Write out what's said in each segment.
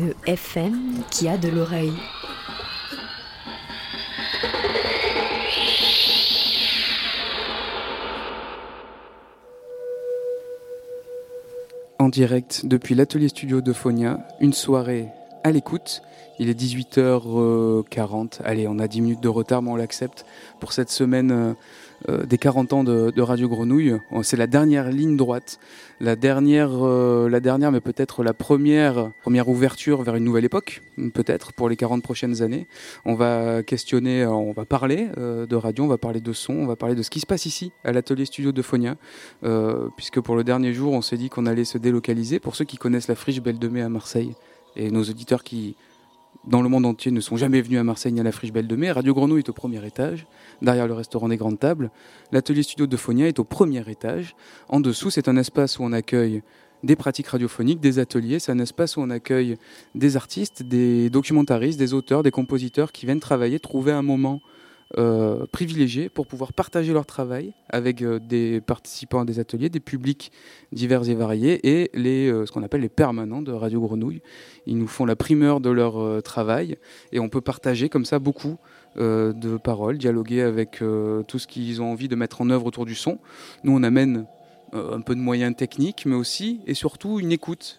Une FM qui a de l'oreille. en direct depuis l'atelier studio de Phonia, une soirée à l'écoute. Il est 18h40. Allez, on a 10 minutes de retard, mais on l'accepte pour cette semaine euh, euh, des 40 ans de, Radio Grenouille. Oh, C'est la dernière ligne droite, la dernière, euh, la dernière, mais peut-être la première, ouverture vers une nouvelle époque, peut-être pour les 40 prochaines années. On va questionner, euh, on va parler euh, de radio, on va parler de son, on va parler de ce qui se passe ici à l'atelier studio de. Euh, puisque pour le dernier jour, on s'est dit qu'on allait se délocaliser. Pour ceux qui connaissent la friche Belle de Mai à Marseille, et nos auditeurs qui, dans le monde entier, ne sont jamais venus à Marseille ni à la friche Belle de Mai, Radio Grenouille est au premier étage, derrière le restaurant des Grandes Tables. L'atelier studio de Phonia est au premier étage. En dessous, c'est un espace où on accueille des pratiques radiophoniques, des ateliers. C'est un espace où on accueille des artistes, des documentaristes, des auteurs, des compositeurs qui viennent travailler, trouver un moment euh, privilégié pour pouvoir partager leur travail avec euh, des participants à des ateliers, des publics divers et variés et les, euh, ce qu'on appelle les permanents de Radio Grenouille. Ils nous font la primeur de leur travail et on peut partager comme ça beaucoup de paroles, dialoguer avec tout ce qu'ils ont envie de mettre en œuvre autour du son. Nous, on amène un peu de moyens techniques, mais aussi et surtout une écoute.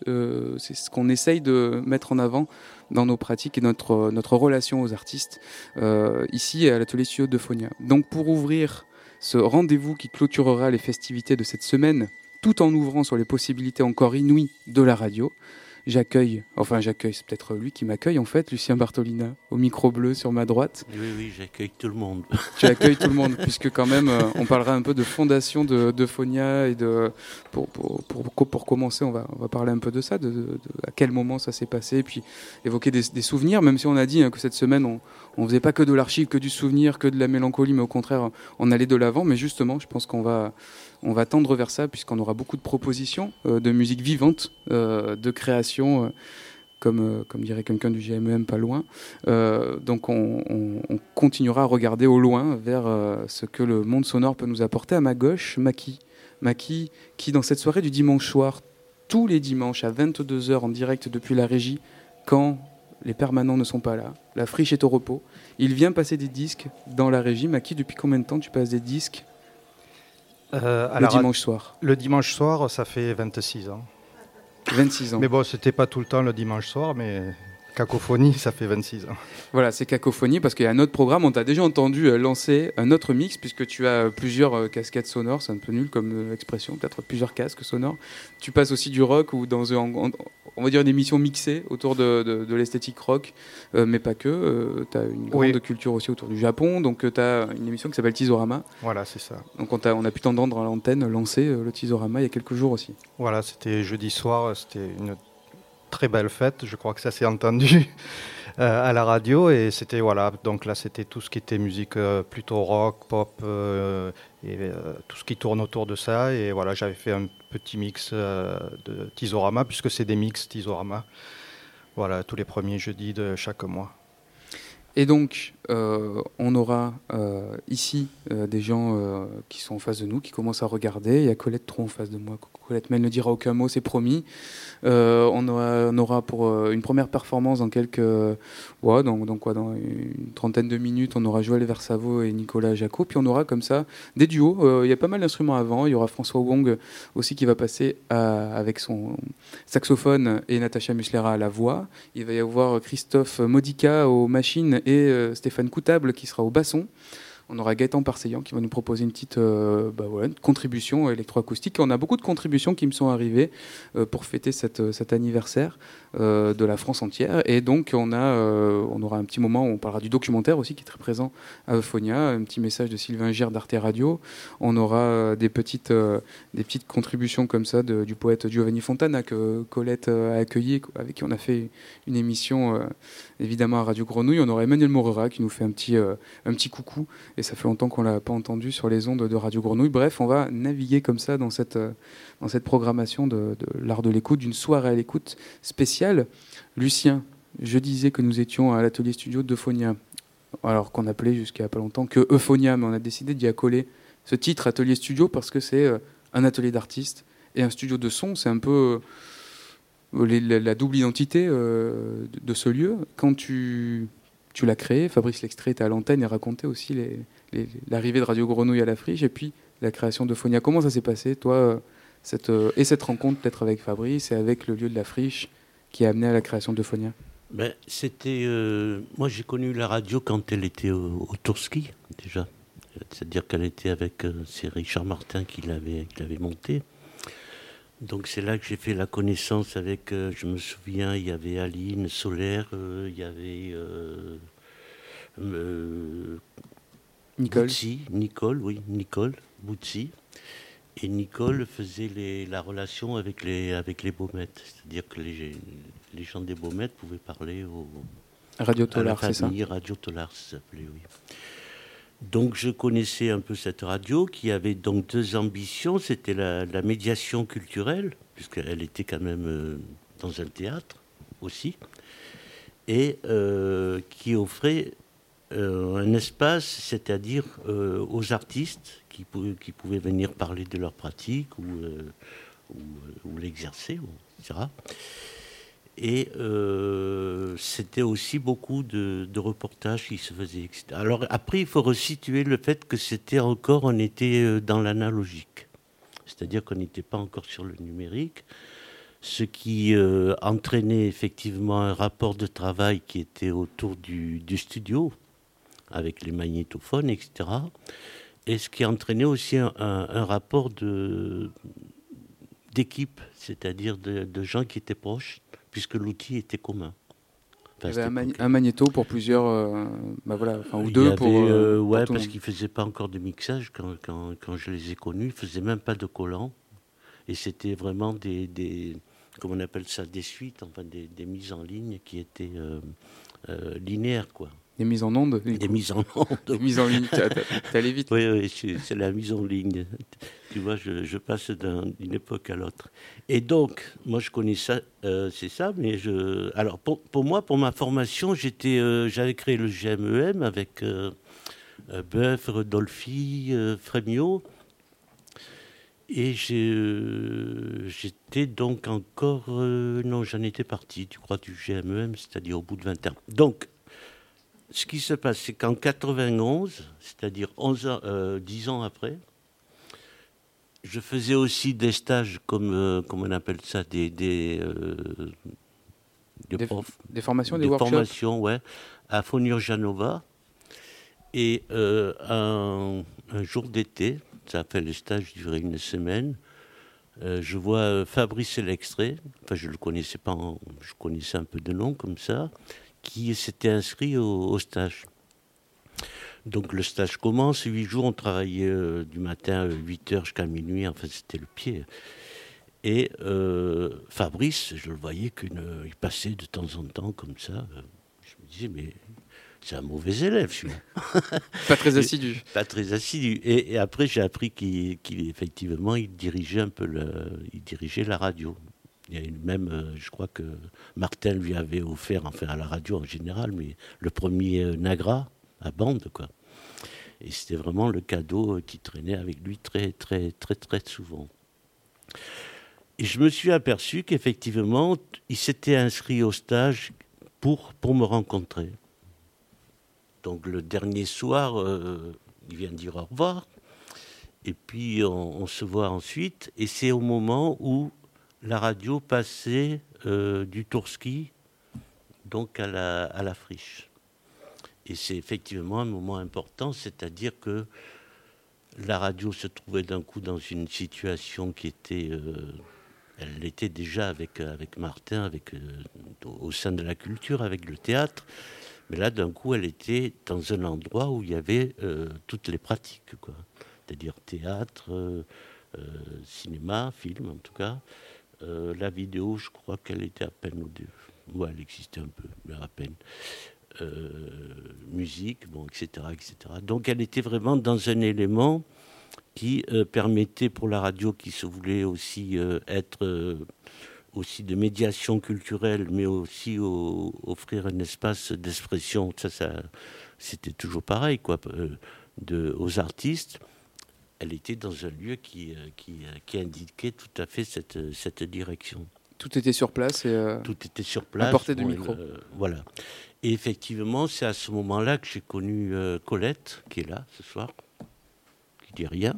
C'est ce qu'on essaye de mettre en avant dans nos pratiques et notre, notre relation aux artistes euh, ici à l'atelier studio de Phonia. Donc pour ouvrir ce rendez-vous qui clôturera les festivités de cette semaine, tout en ouvrant sur les possibilités encore inouïes de la radio, j'accueille, enfin j'accueille, c'est peut-être lui qui m'accueille en fait, Lucien Bartolina, au micro bleu sur ma droite. Oui, oui, j'accueille tout le monde. Tu accueilles tout le monde, puisque quand même, euh, on parlera un peu de fondation de, de Phonia et de pour, pour, pour, pour commencer, on va, on va parler un peu de ça, de, de- de à quel moment ça s'est passé, et puis évoquer des, des souvenirs, même si on a dit hein, que cette semaine, on on faisait pas que de l'archive, que du souvenir, que de la mélancolie, mais au contraire, on allait de l'avant. Mais justement, je pense qu'on va on va tendre vers ça, puisqu'on aura beaucoup de propositions euh, de musique vivante, euh, de création. euh, comme, dirait quelqu'un du GMM, pas loin. Donc on, on- on continuera à regarder au loin vers ce que le monde sonore peut nous apporter. À ma gauche, Maki. Maki, qui dans cette soirée du dimanche soir, tous les dimanches à 22h en direct depuis la régie, quand les permanents ne sont pas là, la friche est au repos, il vient passer des disques dans la régie. Maki, depuis combien de temps tu passes des disques Euh, à le dimanche soir le dimanche soir, ça fait 26 ans. 26 ans. Mais bon, c'était pas tout le temps le dimanche soir, mais Cacophonie, ça fait 26 ans. Voilà, c'est Cacophonie parce qu'il y a un autre programme. On t'a déjà entendu euh, lancer un autre mix puisque tu as euh, plusieurs euh, casquettes sonores. C'est un peu nul comme expression, peut-être plusieurs casques sonores. Tu passes aussi du rock ou dans un- en- on va dire une émission mixée autour de, de- de l'esthétique rock, euh, mais pas que. tu as une grande Oui. culture aussi autour du Japon. Donc tu as une émission qui s'appelle Tizorama. Voilà, c'est ça. Donc on, t'a- on a pu t'entendre à l'antenne lancer le Tizorama il y a quelques jours aussi. Voilà, c'était jeudi soir, c'était une très belle fête. Je crois que ça s'est entendu euh, à la radio. Et c'était, voilà, donc là, c'était tout ce qui était musique euh, plutôt rock, pop, euh, et tout ce qui tourne autour de ça. Et voilà, j'avais fait un petit mix de Tizorama, puisque c'est des mix Tizorama. Voilà, tous les premiers jeudis de chaque mois. Et donc, on aura ici des gens qui sont en face de nous, qui commencent à regarder. Il y a Colette Tron en face de moi. Colette ne dira aucun mot, c'est promis. Euh, on, aura, pour euh, une première performance dans quelques. ouais, dans, dans quoi Dans une trentaine de minutes, on aura Joël Versavo et Nicolas Jacot. Puis on aura comme ça des duos. Euh, il y a pas mal d'instruments avant. Il y aura François Wong aussi qui va passer avec son saxophone et Natacha Muslera à la voix. Il va y avoir Christophe Modica aux machines et euh, Stéphane Coutable qui sera au basson. On aura Gaëtan Parseillant qui va nous proposer une petite euh, bah contribution électroacoustique. On a beaucoup de contributions qui me sont arrivées euh, pour fêter cette, cet anniversaire euh, de la France entière. Et donc, on, a, on aura un petit moment où on parlera du documentaire aussi qui est très présent à Euphonia, un petit message de Sylvain Gire d'Arte Radio. On aura des petites, des petites contributions comme ça du poète Giovanni Fontana que Colette a accueilli, avec qui on a fait une émission évidemment à Radio Grenouille. On aura Emmanuel Morera qui nous fait un petit, un petit coucou et ça fait longtemps qu'on l'a pas entendu sur les ondes de Radio Grenouille. Bref, on va naviguer comme ça dans cette, euh, dans cette programmation de, l'art de l'écoute, d'une soirée à l'écoute spéciale. Lucien, je disais que nous étions à l'atelier studio d'Euphonia, alors qu'on appelait jusqu'à pas longtemps que Euphonia, mais on a décidé d'y accoler ce titre atelier studio parce que c'est euh, un atelier d'artistes et un studio de son, c'est un peu euh, la, double identité de ce lieu. Quand tu tu l'as créé. Fabrice Lextrait était à l'antenne et racontait aussi l'arrivée de Radio Grenouille à la friche et puis la création de Phonia. Comment ça s'est passé, toi, cette, euh, et cette rencontre peut-être avec Fabrice et avec le lieu de la friche qui a amené à la création de Phonia ben, C'était. Euh, moi, j'ai connu la radio quand elle était au, au Tourski, déjà. C'est-à-dire qu'elle était avec. Euh, c'est Richard Martin qui l'avait monté. Donc c'est là que j'ai fait la connaissance avec, euh, je me souviens, il y avait Aline Solaire, il y avait Nicole. Nicole, oui, Nicole Boutsi. Et Nicole faisait les, la relation avec les, avec les Baumettes. C'est-à-dire que les, les gens des Baumettes pouvaient parler au, Radio Tolar, c'est ça Radio Tolar, ça s'appelait, oui. Donc je connaissais un peu cette radio qui avait donc deux ambitions. C'était la, médiation culturelle, puisqu'elle était quand même euh, dans un théâtre aussi, et euh, qui offrait euh, un espace, c'est-à-dire aux artistes qui, pouvaient, venir parler de leur pratique ou, ou, ou l'exercer, etc. Et euh, c'était aussi beaucoup de, reportages qui se faisaient. Alors après, il faut resituer le fait que c'était encore, on était euh, dans l'analogique. C'est-à-dire qu'on n'était pas encore sur le numérique, ce qui euh, entraînait effectivement un rapport de travail qui était autour du, studio, avec les magnétophones, etc. Et ce qui entraînait aussi un, rapport d'équipe, c'est-à-dire de gens qui étaient proches puisque l'outil était commun. il y avait un, magnéto pour plusieurs, euh, bah voilà, enfin, ou deux pour. Euh, euh, ouais, parce qu'ils ne faisaient pas encore de mixage quand, quand, quand, je les ai connus. Ils ne faisaient même pas de collants. Et c'était vraiment des, des, comment on appelle ça, des suites, enfin des, des mises en ligne qui étaient linéaires, quoi. Des mises en onde Des mises en onde. Des mises en ligne, vite. Oui, oui c'est la mise en ligne. Tu vois, je, passe d'une époque à l'autre. Et donc, moi, je connais ça, euh, c'est ça, mais je. Alors, pour, pour, moi, pour ma formation, j'étais, euh, j'avais créé le GMEM avec euh, euh Boeuf, Rodolphi, Frémio. Et j'étais donc encore. non, j'en étais parti, tu crois, du GMEM, c'est-à-dire au bout de 20 ans. Donc, ce qui se passe, c'est qu'en 91, c'est-à-dire 11 ans, 10 ans après, je faisais aussi des stages, comme, euh, on appelle ça, des, des, euh, des, des, formations, des, des formations, ouais, à Fonurjanova. Et euh, un, jour d'été, ça a fait le stage durait une semaine, je vois Fabrice L'extrait, enfin je le connaissais pas, je connaissais un peu de nom comme ça, qui s'était inscrit au stage. Donc le stage commence, huit jours, on travaillait euh, du matin 8 euh, heures jusqu'à minuit, enfin c'était le pied. Et euh, Fabrice, je le voyais qu'il passait de temps en temps comme ça. Je me disais, mais c'est un mauvais élève, celui-là. Pas très assidu. Pas très assidu. Et, après, j'ai appris qu'il, effectivement, il dirigeait un peu le, il dirigeait la radio. Il y a même, je crois que Martin lui avait offert, enfin à la radio en général, mais le premier Nagra, à bande, quoi. Et c'était vraiment le cadeau qui traînait avec lui très, très, très, très souvent. Et je me suis aperçu qu'effectivement, il s'était inscrit au stage pour, pour me rencontrer. Donc le dernier soir, euh, il vient dire au revoir. Et puis on, se voit ensuite. Et c'est au moment où la radio passait euh, du Tourski donc à la, à friche. Et c'est effectivement un moment important, c'est-à-dire que la radio se trouvait d'un coup dans une situation qui était... Euh, elle l'était déjà avec, avec Martin, avec, euh, au sein de la culture, avec le théâtre. Mais là, d'un coup, elle était dans un endroit où il y avait toutes les pratiques, quoi. C'est-à-dire théâtre, cinéma, film en tout cas. La vidéo, je crois qu'elle était à peine au début. Ouais, elle existait un peu, mais à peine. Euh, musique, bon, etc., etc. Donc elle était vraiment dans un élément qui euh, permettait pour la radio, qui se voulait aussi euh, être aussi de médiation culturelle, mais aussi offrir un espace d'expression. Ça, c'était toujours pareil, quoi, aux artistes. Elle était dans un lieu qui, qui, qui indiquait tout à fait cette, cette direction. Tout était sur place et tout était sur place. À portée de micro. voilà. Et effectivement, c'est à ce moment-là que j'ai connu euh, Colette, qui est là ce soir, qui dit rien.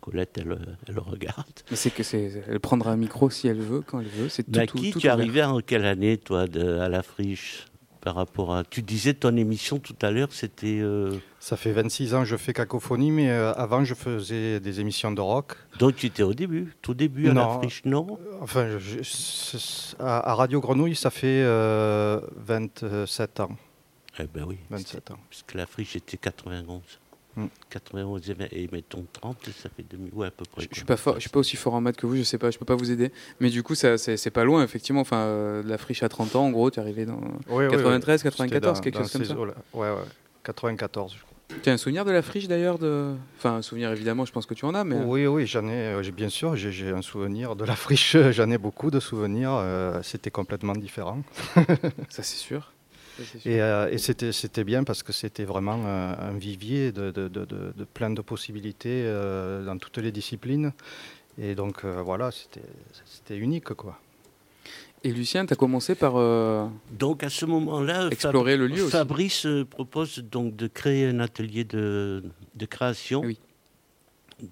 Colette, elle, elle regarde. Mais c'est que c'est, elle prendra un micro si elle veut, quand elle veut. C'est tout, qui tu es arrivé en quelle année, toi, de, à la friche? Par rapport à. Tu disais ton émission tout à l'heure, c'était. Euh, Ça fait 26 ans que je fais cacophonie, mais euh, avant je faisais des émissions de rock. Donc tu étais au début, tout début à la friche, non? Enfin, à, Radio Grenouille, ça fait 27 euh, ans. Eh ben oui. 27 ans. Parce que la friche était 91. 91 hmm. et mettons 30, ça fait demi. Ouais, à peu près. Je, suis pas je suis pas aussi fort en maths que vous, je sais pas, je peux pas vous aider. Mais du coup, c'est pas loin, effectivement. Enfin, euh, la friche à 30 ans, en gros, tu es arrivé dans 93, 94, quelque chose comme ça. Ouais, ouais, 94, je crois. Tu as un souvenir de la friche d'ailleurs de... Enfin, un souvenir évidemment, je pense que tu en as, mais... Oui, oui, j'en ai, euh, bien sûr, j'ai un souvenir de la friche, j'en ai beaucoup de souvenirs, euh, c'était complètement différent. ça c'est sûr. Et, euh, et c'était bien parce que c'était vraiment euh, un, vivier de, de, de, de, plein de possibilités euh, dans toutes les disciplines. Et donc voilà, c'était unique quoi. Et Lucien, tu as commencé par donc à ce moment-là explorer le lieu. Fabrice propose donc de créer un atelier de, de création. Oui.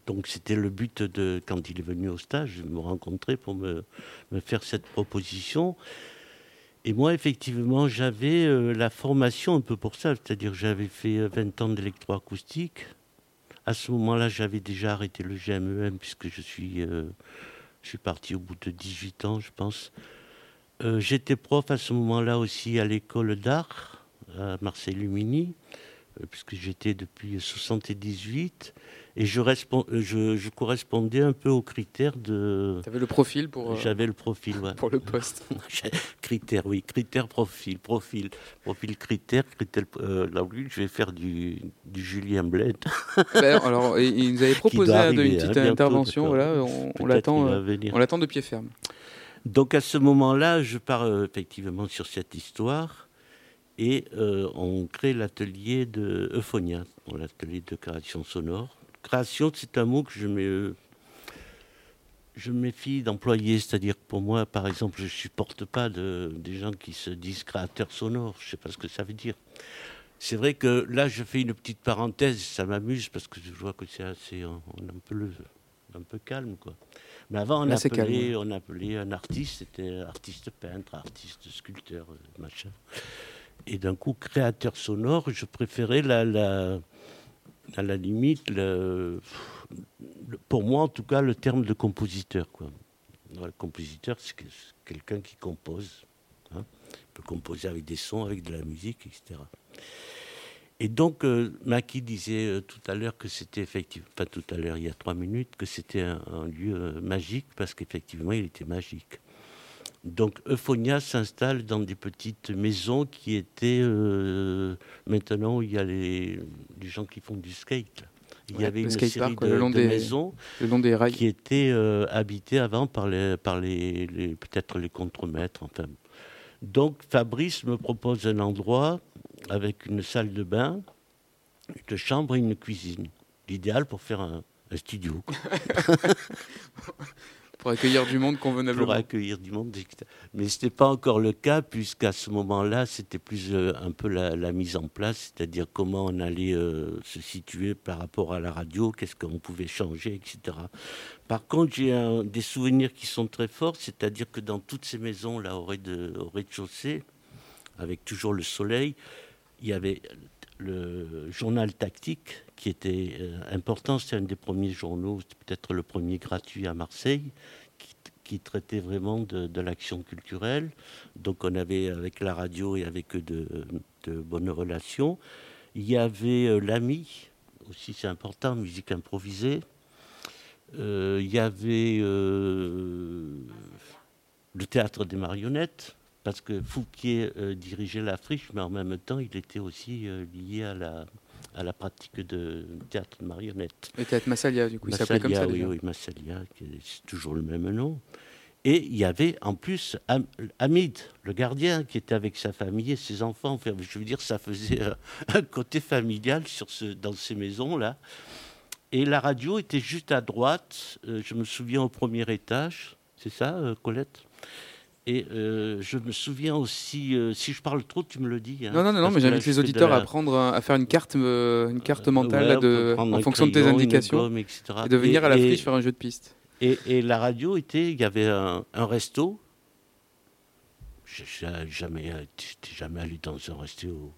Donc c'était le but de quand il est venu au stage, de me rencontrer pour me, me faire cette proposition. Et moi, effectivement, j'avais euh, la formation un peu pour ça, c'est-à-dire j'avais fait 20 euh, ans d'électroacoustique. À ce moment-là, j'avais déjà arrêté le GMEM puisque je suis, euh, je suis parti au bout de 18 ans, je pense. J'étais prof à ce moment-là aussi à l'école d'art à Marseille-Lumini, puisque j'étais depuis 78. Et je, euh, je, je, correspondais un peu aux critères de. Tu avais le profil pour. Euh, J'avais le profil, ouais. Pour le poste. critères, oui. Critères, profil. Profil, profil critères. critères euh, là, oui, je vais faire du, du Julien Bled. Ben, alors, il nous avait proposé une petite hein, intervention. Voilà, on, on l'attend de pied ferme. Donc, à ce moment-là, je pars effectivement sur cette histoire et on crée l'atelier de Euphonia, l'atelier de création sonore création, c'est un mot que je me, je méfie d'employer. C'est-à-dire que pour moi, par exemple, je ne supporte pas de, des gens qui se disent créateurs sonores. Je ne sais pas ce que ça veut dire. C'est vrai que là, je fais une petite parenthèse, ça m'amuse parce que je vois que c'est assez on, un, peu un peu calme. Quoi. Mais avant, on, appelait, on appelait un artiste, c'était artiste peintre, artiste sculpteur, machin. Et d'un coup, créateur sonore, je préférais la, la, à la limite, pour moi en tout cas, le terme de compositeur. Quoi. Le compositeur, c'est quelqu'un qui compose. Hein. Il peut composer avec des sons, avec de la musique, etc. Et donc, euh, Maki disait euh, tout à l'heure que c'était effectivement, pas tout à l'heure, il y a trois minutes, que c'était un, lieu euh, magique parce qu'effectivement, il était magique. Donc Euphonia s'installe dans des petites maisons qui étaient euh, maintenant où il y a les, gens qui font du skate. Il y avait une série de, long des, maisons qui étaient euh, habitées avant par les, par les, peut-être les contremaîtres. Enfin. Donc Fabrice me propose un endroit avec une salle de bain, une chambre et une cuisine. L'idéal pour faire un, un studio. Pour accueillir du monde convenablement. Pour accueillir du monde. Mais ce n'était pas encore le cas, puisqu'à ce moment-là, c'était plus euh, un peu la, mise en place, c'est-à-dire comment on allait euh, se situer par rapport à la radio, qu'est-ce qu'on pouvait changer, etc. Par contre, j'ai des souvenirs qui sont très forts, c'est-à-dire que dans toutes ces maisons, là, au rez-de-chaussée, avec toujours le soleil, il y avait le journal tactique, qui était euh, important. C'était un des premiers journaux, peut-être le premier gratuit à Marseille, qui, traitait vraiment de, l'action culturelle. Donc on avait avec la radio et avec eux de, bonnes relations. Il y avait euh, l'AMI, aussi c'est important, musique improvisée. Euh, il y avait le théâtre des marionnettes, parce que Fouquier dirigeait la friche, mais en même temps, il était aussi lié à la, à la pratique de théâtre de marionnettes. Le théâtre Massalia, du coup, il s'appelait comme ça Oui, oui, Massalia, c'est toujours le même nom. Et il y avait en plus Hamid, le gardien, qui était avec sa famille et ses enfants. je veux dire, ça faisait un côté familial sur ce, dans ces maisons-là. Et la radio était juste à droite. Euh, je me souviens au premier étage. C'est ça, euh, Colette? Et euh, je me souviens aussi, euh, si je parle trop, tu me le dis. Hein, non, non, non, mais j'invite les auditeurs à prendre, à faire une carte, euh, une carte mentale de, en fonction de tes indications, et de venir à la friche faire un jeu de piste. Et, et la radio était, il y avait un, un resto. Jamais, jamais allé dans un resto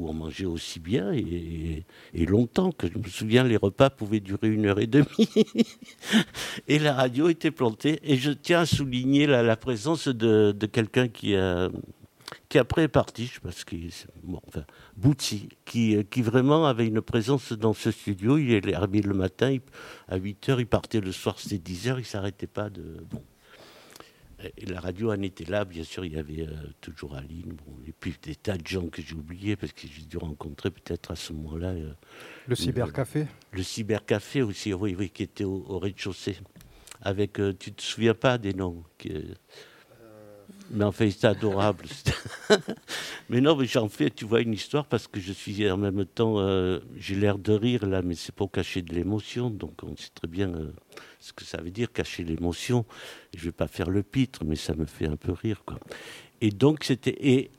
où on mangeait aussi bien et, longtemps, que je me souviens, les repas pouvaient durer une heure et demie. et la radio était plantée. Et je tiens à souligner la, présence de, quelqu'un qui, qui après est parti, parce que bon, enfin, Bouti, qui, qui vraiment avait une présence dans ce studio. Il est arrivé le matin, à 8 h il partait le soir, c'était 10 h il s'arrêtait pas de. Et la radio en était là, bien sûr, il y avait euh, toujours Aline, bon, et puis des tas de gens que j'ai oubliés, parce que j'ai dû rencontrer peut-être à ce moment-là. Euh, le cybercafé Le cybercafé aussi, oui, oui, qui était au, rez-de-chaussée. Avec, euh, tu te souviens pas des noms mais en fait, c'était adorable. mais non, mais j'en fais, tu vois, une histoire parce que je suis en même temps, j'ai l'air de rire là, mais c'est pour cacher de l'émotion. Donc on sait très bien ce que ça veut dire, cacher l'émotion. Je ne vais pas faire le pitre, mais ça me fait un peu rire. Quoi. Et donc, c'était. Et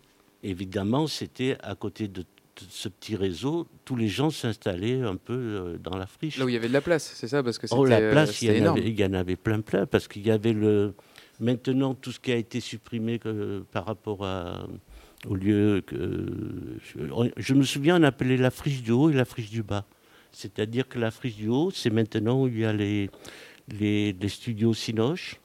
évidemment, c'était à côté de ce petit réseau, tous les gens s'installaient un peu euh, dans la friche. Là où il y avait de la place, c'est ça parce que Oh, la euh, place, il y, en avait, il y en avait plein, plein, parce qu'il y avait le. Maintenant, tout ce qui a été supprimé euh, par rapport à, au lieu que. Je, me souviens, on appelait la friche du haut et la friche du bas. C'est-à-dire que la friche du haut, c'est maintenant où il y a les, les, studios Sinoche.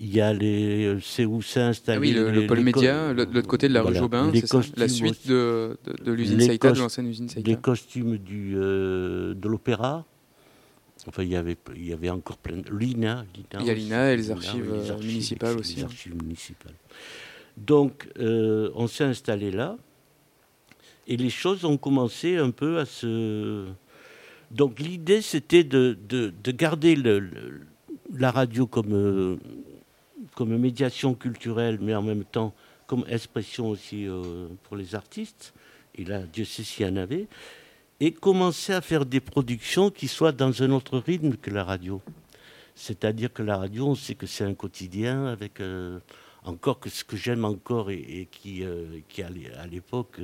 Il y a les, c'est où s'est installé. Ah oui, le, pôle média, l'autre côté de la rue Jobin, la suite de, de, l'usine Saïta, de l'ancienne usine Saïta. Les costumes du, euh, de l'opéra. Enfin, il y avait, il y avait encore plein de. L'INA. Il y a l'INA et les archives, euh, municipales aussi. Les hein. archives municipales. Donc, euh, on s'est installé là. Et les choses ont commencé un peu à se donc l'idée, c'était de, garder la radio comme, euh, comme médiation culturelle, mais en même temps comme expression aussi euh, pour les artistes. Et là, Dieu sait s'il y en avait. Et commencer à faire des productions qui soient dans un autre rythme que la radio. C'est-à-dire que la radio, on sait que c'est un quotidien avec euh, encore que ce que j'aime encore et, qui, qui à l'époque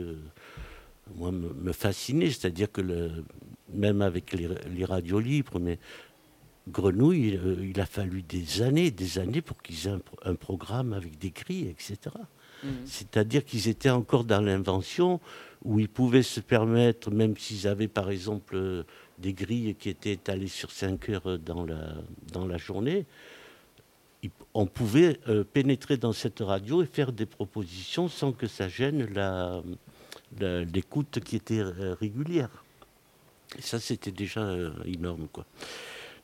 moi, me, fascinait. C'est-à-dire que le, même avec les, radios libres, mais Grenouille, euh, il, a fallu des années, des années pour qu'ils aient un, programme avec des grilles, etc. Mhm. C'est-à-dire qu'ils étaient encore dans l'invention où ils pouvaient se permettre, même s'ils avaient par exemple euh, des grilles qui étaient étalées sur 5 heures dans la, dans la journée, on pouvait euh, pénétrer dans cette radio et faire des propositions sans que ça gêne l'écoute qui était régulière. Et ça, c'était déjà euh, énorme, quoi.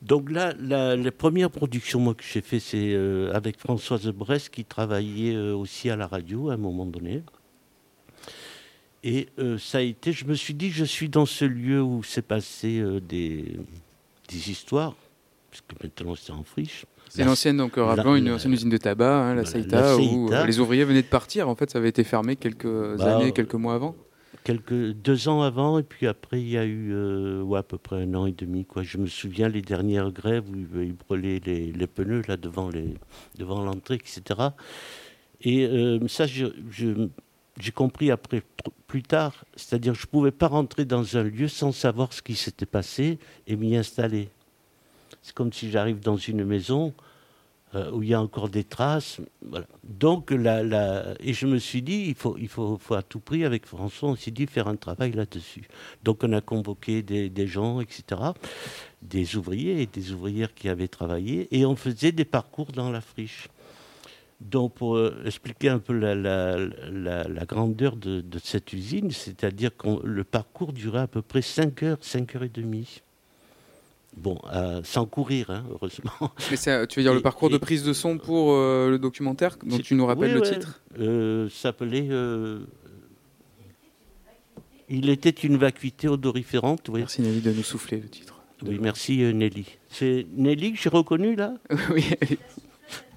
Donc là, la, les premières productions moi, que j'ai fait, c'est euh, avec Françoise Brest, qui travaillait euh, aussi à la radio à un moment donné. Et ça a été, je me suis dit, je suis dans ce lieu où s'est passé des, des, histoires, puisque maintenant c'est en friche. C'est une ancienne, donc rappelons, une ancienne usine de tabac, hein, la, Saïta, où les ouvriers venaient de partir. En fait, ça avait été fermé quelques bah, années, quelques mois avant quelques deux ans avant, et puis après il y a eu euh, à peu près un an et demi. Quoi. Je me souviens les dernières grèves où ils brûlaient les, les pneus là devant les devant l'entrée, etc. Et euh, ça, j'ai compris après plus tard, c'est-à-dire je pouvais pas rentrer dans un lieu sans savoir ce qui s'était passé et m'y installer. C'est comme si j'arrive dans une maison. Euh, où il y a encore des traces. Voilà. Donc, la, la- et je me suis dit, il faut, il faut, faut à tout prix, avec François, on s'est dit faire un travail là-dessus. Donc, on a convoqué des, gens, etc., des ouvriers et des ouvrières qui avaient travaillé, et on faisait des parcours dans la friche. Donc, pour euh, expliquer un peu la, la- la- la grandeur de, de cette usine, c'est-à-dire que le parcours durait à peu près 5 heures, 5 heures et demie. Bon, euh, sans courir, hein, heureusement. Mais tu veux dire le Et- parcours de prise de son pour euh, le documentaire dont tu nous rappelles oui, le ouais. titre? Euh, s'appelait euh, Il était une vacuité odoriférante. Oui, Merci Nelly de nous souffler le titre. oui merci Nelly. C'est Nelly que j'ai reconnu là? Oui,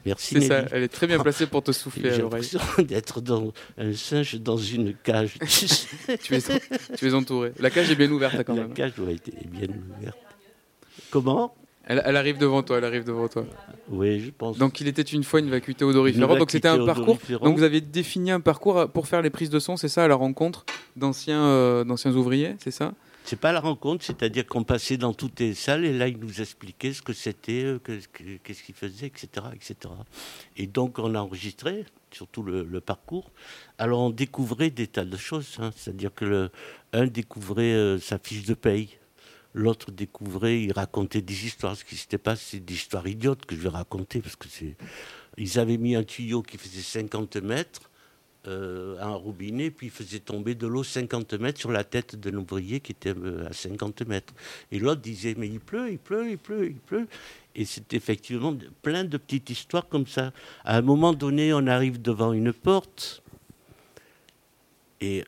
Merci c'est Nelly. ça. Elle est très bien placée pour te souffler à J'ai l'oreille. l'impression d'être dans un singe dans une cage. Tu es, tu es entouré. La cage est bien ouverte quand La même. cage doit être bien ouverte. Comment Elle, elle arrive devant toi. Elle arrive devant toi. Oui, je pense. Donc il était une fois une vacuité odoriférante. Donc c'était un parcours. Donc vous avez défini un parcours pour faire les prises de son, c'est ça, à la rencontre d'anciens euh, d'anciens ouvriers, c'est ça? C'est pas la rencontre, c'est-à-dire qu'on passait dans toutes les salles et là, ils nous expliquaient ce que c'était, euh, que- que- qu'est-ce qu'ils faisaient, etc., etc. Et donc, on a enregistré, surtout le, le parcours. Alors, on découvrait des tas de choses, hein. c'est-à-dire que le, un découvrait euh, sa fiche de paye, l'autre découvrait, il racontait des histoires, ce qui s'était passé, des histoires idiotes que je vais raconter parce que c'est. Ils avaient mis un tuyau qui faisait 50 mètres euh, un robinet, puis il faisait tomber de l'eau 50 mètres sur la tête d'un ouvrier qui était euh, à 50 mètres. Et l'autre disait, mais il pleut, il pleut, il pleut, il pleut. Et c'est effectivement plein de petites histoires comme ça. À un moment donné, on arrive devant une porte et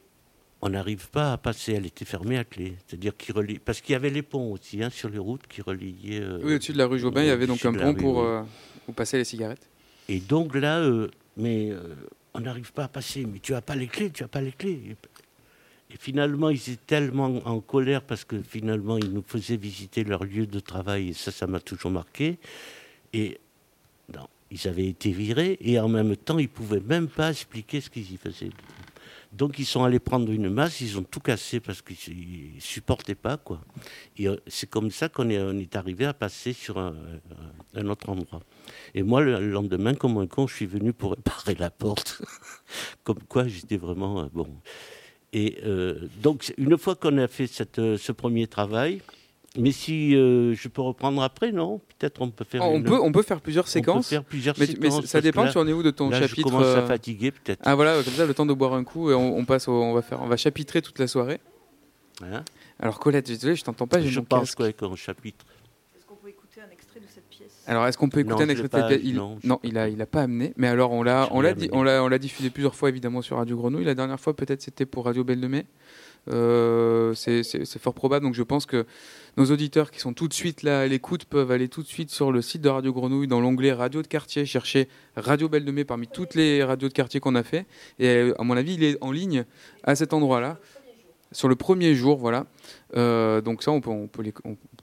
on n'arrive pas à passer. Elle était fermée à clé. C'est-à-dire qu'il relie... Parce qu'il y avait les ponts aussi hein, sur les routes qui reliaient... euh, Oui, au-dessus de la rue Jobin, il y avait donc un pont pour euh, passer les cigarettes. Et donc là, euh, mais euh, on n'arrive pas à passer. Mais tu n'as pas les clés, tu n'as pas les clés. Et, et finalement, ils étaient tellement en colère parce que finalement, ils nous faisaient visiter leur lieu de travail. Et ça, ça m'a toujours marqué. Et non, ils avaient été virés et en même temps, ils ne pouvaient même pas expliquer ce qu'ils y faisaient. Donc ils sont allés prendre une masse, ils ont tout cassé parce qu'ils ne supportaient pas. quoi. Et euh, c'est comme ça qu'on est, arrivé à passer sur un, autre endroit. Et moi, le lendemain, comme un con, je suis venu pour réparer la porte. comme quoi, j'étais vraiment euh, bon. Et euh, donc, une fois qu'on a fait ce premier travail, mais si euh, je peux reprendre après, non? Peut-être on peut faire. On une- peut on peut faire plusieurs on peut séquences. faire plusieurs mais, séquences, ça dépend, là- tu en es où de ton là, je chapitre commence à euh, fatiguer, peut-être. Ah voilà, comme ça, le temps de boire un coup et on, on passe au- on va faire on va chapitrer toute la soirée. Hein? Alors Colette, désolé, je t'entends pas, j'ai je mon pense casque. quoi, qu'on chapitre? Est-ce qu'on peut écouter un extrait de cette pièce? Alors, est-ce qu'on peut écouter Non, un je extrait de cette pas- pièce? il, non, je- non, il a, il a pas amené. Mais alors, on l'a, Je on l'ai l'a, dit- amené. on l'a, on l'a diffusé plusieurs fois évidemment sur Radio Grenouille. La dernière fois, peut-être, c'était pour Radio Belle de Mai. Euh, c'est, fort probable. Donc, je pense que nos auditeurs qui sont tout de suite là à l'écoute peuvent aller tout de suite sur le site de Radio Grenouille dans l'onglet Radio de quartier, chercher Radio Belle de Mai parmi toutes les radios de quartier qu'on a fait. Et à mon avis, il est en ligne à cet endroit-là. Sur le premier jour, voilà. Euh, donc ça, on peut, on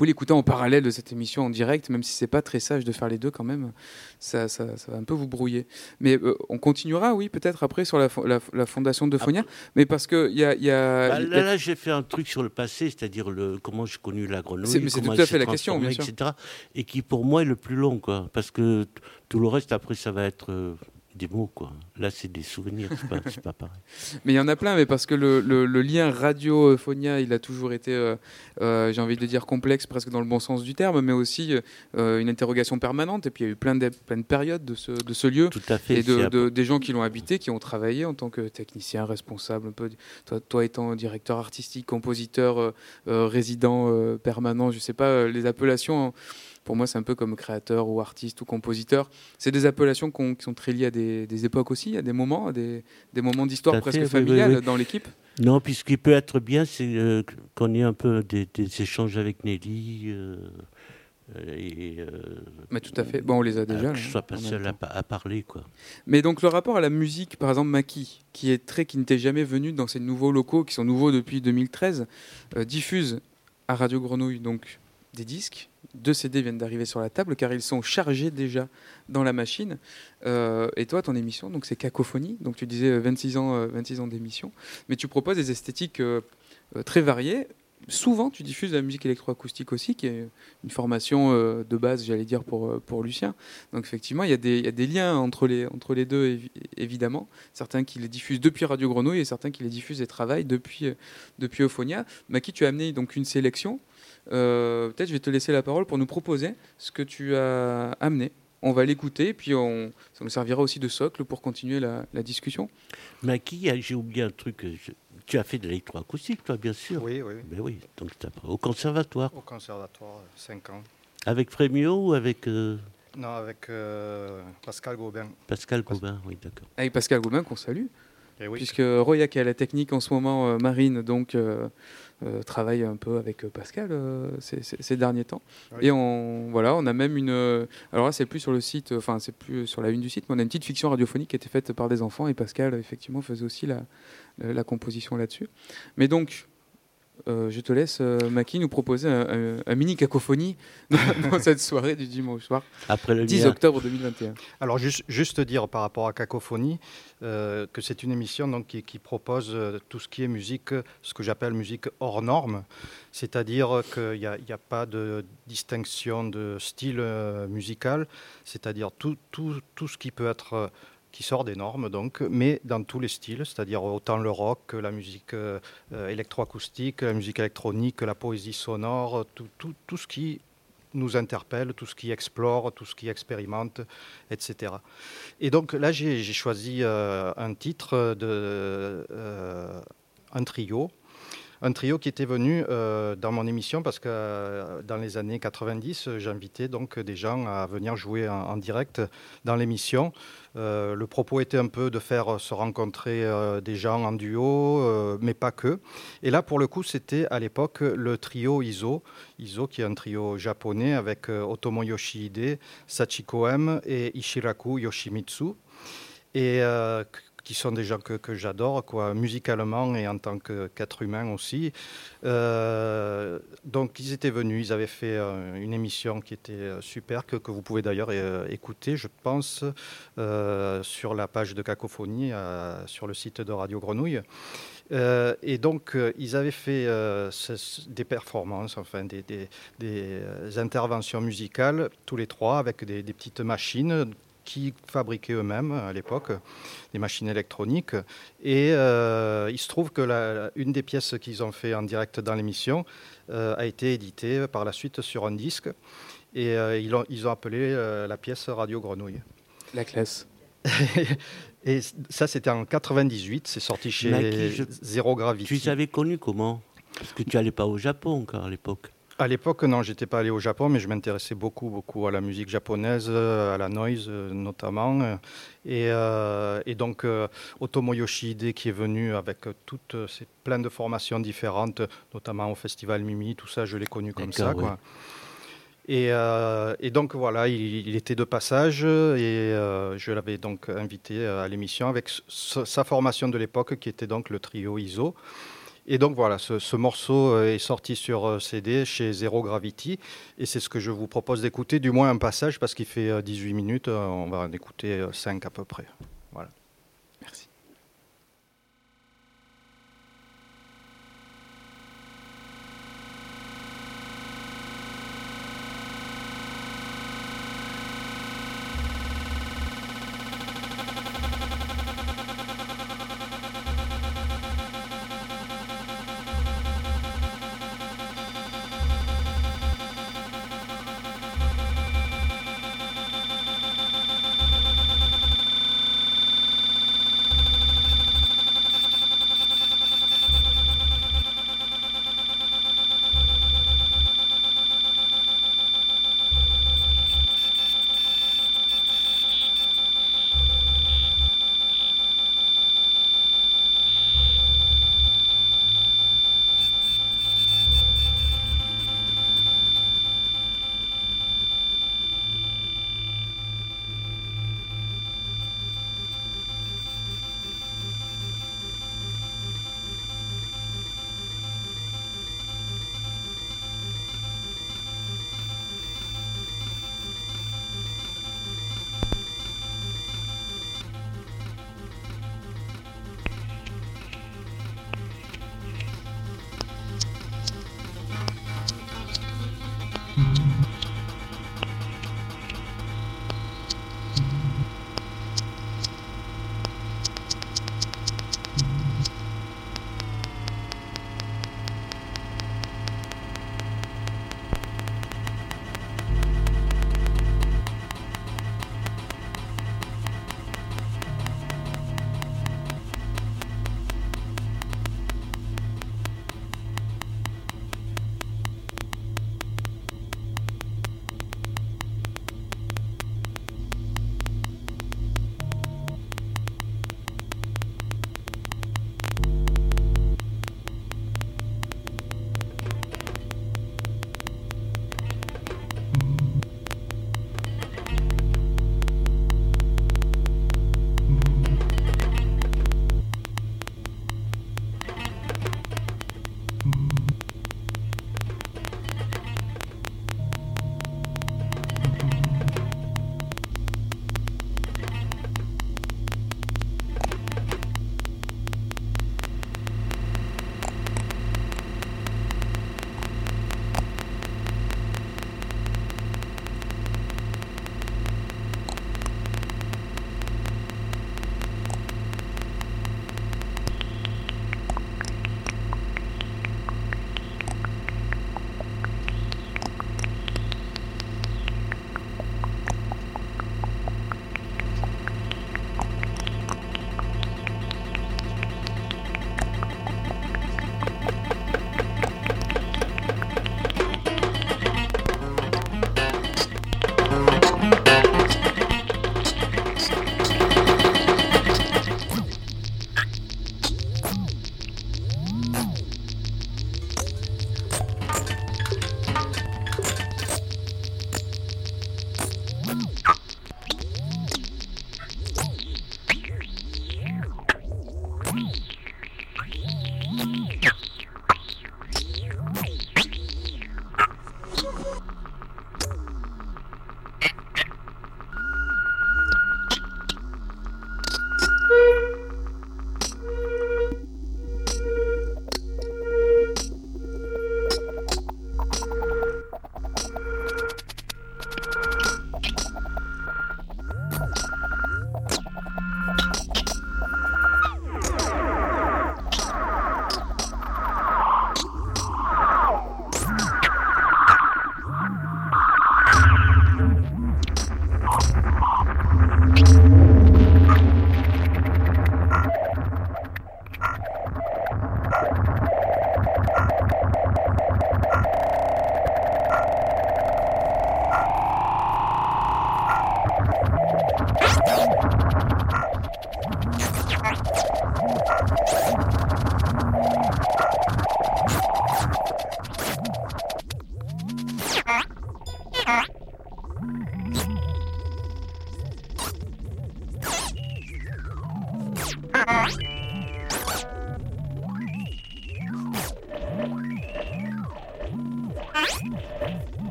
peut l'écouter en parallèle de cette émission en direct, même si c'est pas très sage de faire les deux quand même. Ça, ça, ça va un peu vous brouiller. Mais euh, on continuera, oui, peut-être après sur la, fo- la, la fondation de Phonia. Mais parce que il y a, y a- Bah, là, j'ai fait un truc sur le passé, c'est-à-dire le, comment j'ai connu la grenouille, C'est- tout à fait la question, transformée, bien sûr. etc. Et qui, pour moi, est le plus long, quoi. Parce que tout le reste, après, ça va être euh, des mots, quoi. Là, c'est des souvenirs, c'est pas, pas pareil. Mais il y en a plein, mais parce que le, le- le lien radio-phonia, il a toujours été, euh, euh, j'ai envie de dire, complexe, presque dans le bon sens du terme, mais aussi euh, une interrogation permanente. Et puis il y a eu plein de, plein de périodes de ce, de ce lieu. Tout à fait. Et de, de- des gens qui l'ont habité, qui ont travaillé en tant que technicien responsable, un peu, toi, toi étant directeur artistique, compositeur, résident permanent, je sais pas, les appellations, hein, pour moi c'est un peu comme créateur ou artiste ou compositeur. C'est des appellations qui sont très liées à des, des époques aussi, à des moments, à des, des moments d'histoire presque familiale oui, oui. dans l'équipe. Non, puis ce qui peut être bien, c'est euh, qu'on ait un peu des, des échanges avec Nelly. euh, euh, et, euh, Mais tout à fait. Bon, on les a déjà. que je sois pas seul à, parler, quoi. Mais donc le rapport à la musique, par exemple Maki, qui est très, qui n'était jamais venu dans ces nouveaux locaux, qui sont nouveaux depuis 2013, euh, diffuse à Radio Grenouille donc des disques. Deux CD viennent d'arriver sur la table car ils sont chargés déjà dans la machine. Euh, et toi, ton émission, donc c'est Cacophonie. Donc tu disais euh, 26 ans, euh, 26 ans d'émission, mais tu proposes des esthétiques euh, euh, très variées. souvent, tu diffuses de la musique électroacoustique aussi, qui est une formation euh, de base, j'allais dire, pour, euh, pour Lucien. Donc effectivement, il y, a des, liens entre les, entre les deux, évi- évidemment. Certains qui les diffusent depuis Radio Grenouille et certains qui les diffusent et travaillent depuis, euh, depuis Euphonia. Maki, tu as amené donc une sélection. Euh, Peut-être je vais te laisser la parole pour nous proposer ce que tu as amené. On va l'écouter, puis on, ça nous servira aussi de socle pour continuer la, la discussion. Maki, ah, j'ai oublié un truc. euh, je- Tu as fait de l'électroacoustique, toi, bien sûr. Oui, oui. Ben oui, donc au conservatoire. Au conservatoire, 5 ans. Avec Frémio ou avec euh, Non, avec euh, Pascal Gobin. Pascal Gobin Oui, d'accord. Avec Pascal Goubin, qu'on salue. Et oui, puisque Roya qui est à la technique en ce moment, euh, Marine, donc travaille un peu avec euh, Pascal euh, ces, ces- ces derniers temps. Oui. Et on, voilà, on a même une. euh, alors là, c'est plus sur le site, enfin, c'est plus sur la une du site, mais on a une petite fiction radiophonique qui a été faite par des enfants et Pascal, effectivement, faisait aussi la, la, la composition là-dessus. Mais donc. Euh, je te laisse, euh, Maki, nous proposer un, un- un mini cacophonie dans, cette soirée du dimanche soir, Après le 10 mien, octobre 2021. Alors juste, juste dire par rapport à Cacophonie euh, que c'est une émission donc, qui, qui propose euh, tout ce qui est musique, ce que j'appelle musique hors norme, c'est-à-dire qu'il n'y a, il y a pas de distinction de style musical, c'est-à-dire tout, tout, tout ce qui peut être euh, qui sort des normes, donc, mais dans tous les styles, c'est-à-dire autant le rock la musique euh, euh, électroacoustique, la musique électronique, la poésie sonore, tout, tout, tout ce qui nous interpelle, tout ce qui explore, tout ce qui expérimente, etc. Et donc là, j'ai choisi euh, un titre de un trio. Un trio qui était venu euh, dans mon émission parce que euh, dans les années 90, euh, j'invitais donc des gens à venir jouer en, direct dans l'émission. Le propos était un peu de faire se rencontrer des gens en duo, mais pas que. Et là, pour le coup, c'était à l'époque le trio ISO. ISO, qui est un trio japonais avec Otomo Yoshihide, Sachiko M et Ishiraku Yoshimitsu. Qui sont des gens que, que j'adore, quoi, musicalement et en tant qu'être humain aussi. Euh, donc ils étaient venus, ils avaient fait euh, une émission qui était euh, super, que, que vous pouvez d'ailleurs écouter, je pense, sur la page de Cacophonie, sur le site de Radio Grenouille. Et donc, ils avaient fait des performances, enfin des, des- interventions musicales, tous les trois, avec des petites machines qui fabriquaient eux-mêmes à l'époque, des machines électroniques. Et euh, il se trouve que la- une des pièces qu'ils ont fait en direct dans l'émission euh, a été éditée par la suite sur un disque. Et euh, ils, ont, ils ont appelé la pièce Radio Grenouille. La classe. Et ça, c'était en 98, c'est sorti chez Zero Gravity. tu les avais connus comment? Parce que tu n'allais pas au Japon encore à l'époque. À l'époque, non, j'étais pas allé au Japon, mais je m'intéressais beaucoup, beaucoup à la musique japonaise, euh, à la noise euh, notamment. euh, Et, euh, et donc, euh, Otomo Yoshihide qui est venu avec toutes ces plein de formations différentes, notamment au Festival Mimi, tout ça, je l'ai connu comme ça. Et, euh, et donc voilà, il, il était de passage et je l'avais donc invité à l'émission avec sa formation de l'époque qui était donc le trio ISO. Et donc voilà, ce, ce morceau euh, est sorti sur euh, CD chez Zero Gravity et c'est ce que je vous propose d'écouter, du moins un passage parce qu'il fait euh, 18 minutes, euh, on va en écouter 5 à peu près.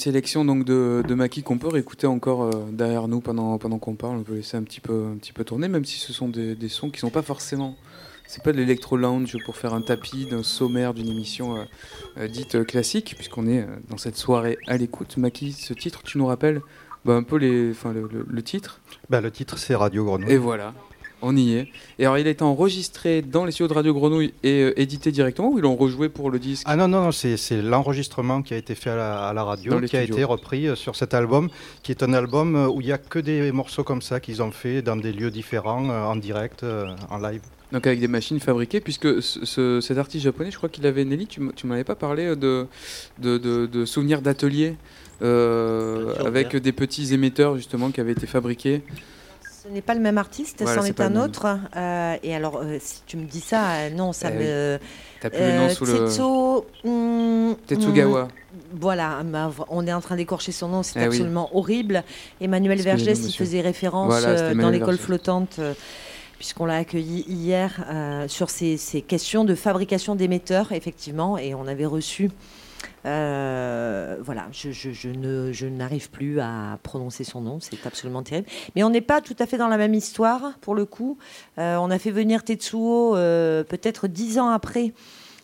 Sélection donc de, de maquis qu'on peut réécouter encore euh, derrière nous pendant, pendant qu'on parle. On peut laisser un petit peu, un petit peu tourner, même si ce sont des, des sons qui sont pas forcément. C'est pas de l'électro lounge pour faire un tapis d'un sommaire d'une émission euh, euh, dite classique, puisqu'on est dans cette soirée à l'écoute. Maki, ce titre, tu nous rappelles bah, un peu les, enfin, le, le- le titre? Bah, le titre, c'est Radio Grenouille. Et voilà, on y est. Et alors, il a été enregistré dans les studios de Radio Grenouille et euh, édité directement, ou ils l'ont rejoué pour le disque Ah non, non, non c'est l'enregistrement qui a été fait à la, à la Dans radio, qui a été repris euh, sur cet album, qui est un album euh, où il n'y a que des morceaux comme ça qu'ils ont fait dans des lieux différents, euh, en direct, en live. Donc avec des machines fabriquées, puisque ce- ce- cet artiste japonais, je crois qu'il avait, Nelly, tu tu m'avais pas parlé de, de, de- de souvenirs euh, sûr, avec des petits émetteurs justement qui avaient été fabriqués. Ce n'est pas le même artiste, Voilà, c'en est un le autre. Euh, et alors, euh, si tu me dis ça, euh, non, ça Eh me. T'as plus le nom sous le Tetsuo, hum, Tetsugawa. hum, voilà, on est en train d'écorcher son nom, c'est Eh oui. absolument horrible. Emmanuel Vergès, monsieur. faisait référence Voilà, dans l'école flottante, puisqu'on l'a accueilli hier, euh, sur ces, ces questions de fabrication d'émetteurs, effectivement, et on avait reçu. Euh, voilà, je, n'arrive plus à prononcer son nom, c'est absolument terrible. Mais on n'est pas tout à fait dans la même histoire, pour le coup. Euh, on a fait venir Tetsuo euh, peut-être dix ans après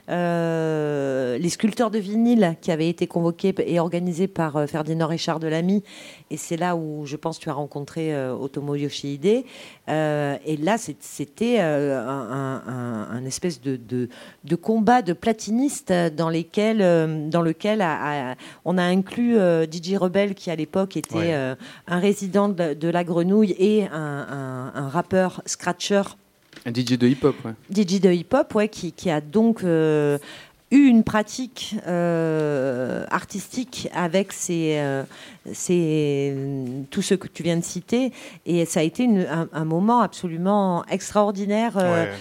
euh, les sculpteurs de vinyle qui avaient été convoqués et organisés par euh, Ferdinand Richard Delamy. Et c'est là où je pense tu as rencontré euh, Otomo Yoshihide. Et là, c'était un, un- un espèce de, de- de combat de platinistes dans, lesquels, dans lequel a- a- on a inclus DJ Rebel qui à l'époque était Ouais. un résident de, de la Grenouille et un rappeur scratcher Un DJ de hip-hop, ouais. DJ de hip-hop, ouais, qui, qui a donc euh, eu une pratique euh, artistique avec ces, euh, ces- tous ceux que tu viens de citer. Et ça a été une- un, un moment absolument extraordinaire. euh, Ouais.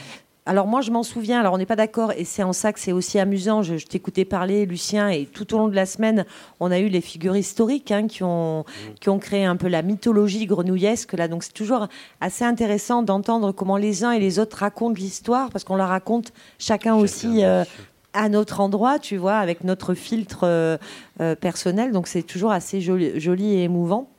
Alors moi, je m'en souviens, alors on n'est pas d'accord, et c'est en ça que c'est aussi amusant, je, je t'écoutais parler, Lucien, et tout au long de la semaine, on a eu les figures historiques hein, qui, ont, qui ont créé un peu la mythologie grenouillesque, là, donc c'est toujours assez intéressant d'entendre comment les uns et les autres racontent l'histoire, parce qu'on la raconte chacun, aussi euh, à notre endroit, tu vois, avec notre filtre euh, euh, personnel, donc c'est toujours assez joli, joli et émouvant.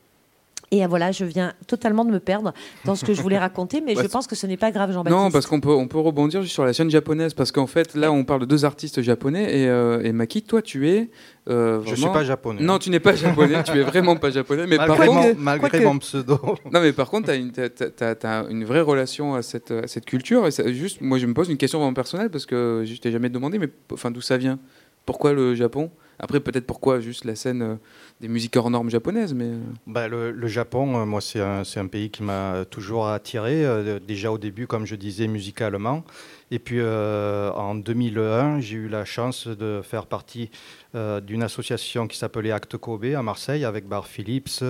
Et euh, voilà, je viens totalement de me perdre dans ce que je voulais raconter, mais Ouais, je pense que ce n'est pas grave, Jean-Baptiste. Non, parce qu'on peut, on peut rebondir juste sur la scène japonaise, parce qu'en fait, là, on parle de deux artistes japonais, et, euh, et Maki, toi, tu es... euh, Je ne suis pas japonais. Non, tu n'es pas japonais, tu es vraiment pas japonais, mais malgré par mon, contre... malgré mon pseudo. Non, mais par contre, tu as, une, t'as- t'as- t'as une vraie relation à cette, à cette culture. Et ça- juste, moi, je me pose une question vraiment personnelle parce que je t'ai jamais demandé, mais enfin, d'où ça vient? Pourquoi le Japon? Après, peut-être pourquoi juste la scène des musiques hors normes japonaises, mais... Bah, le, Japon, moi, c'est un, un, pays qui m'a toujours attiré, déjà au début, comme je disais, musicalement. Et puis en 2001, j'ai eu la chance de faire partie d'une association qui s'appelait Acte Kobe à Marseille avec Bar Phillips,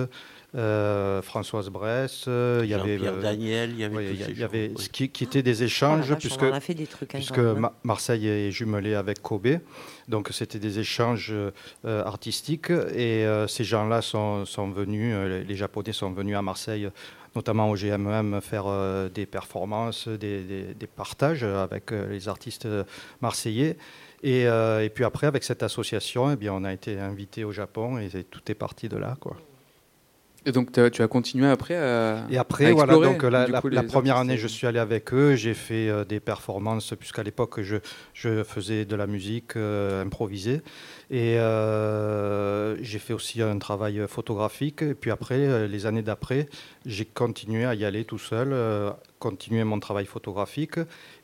euh, Françoise Bress, euh, il y avait Pierre Daniel, il y avait, il y avait ce qui, qui étaient des échanges puisque, puisque Marseille est jumelé avec Kobe, donc c'était des échanges euh, artistiques et ces gens-là sont, sont, venus, les Japonais sont venus à Marseille notamment au GMM, faire des performances, des, des, partages avec les artistes marseillais. Et, et, puis après, avec cette association, eh bien, on a été invité au Japon et tout est parti de là. Quoi. Et donc tu as continué après à Et après, voilà, donc la, la, première année, je suis allé avec eux, j'ai fait euh, des performances, puisqu'à l'époque, je, je, faisais de la musique euh, improvisée. Et euh, j'ai fait aussi un travail photographique. Et puis après, les années d'après, j'ai continué à y aller tout seul, continuer mon travail photographique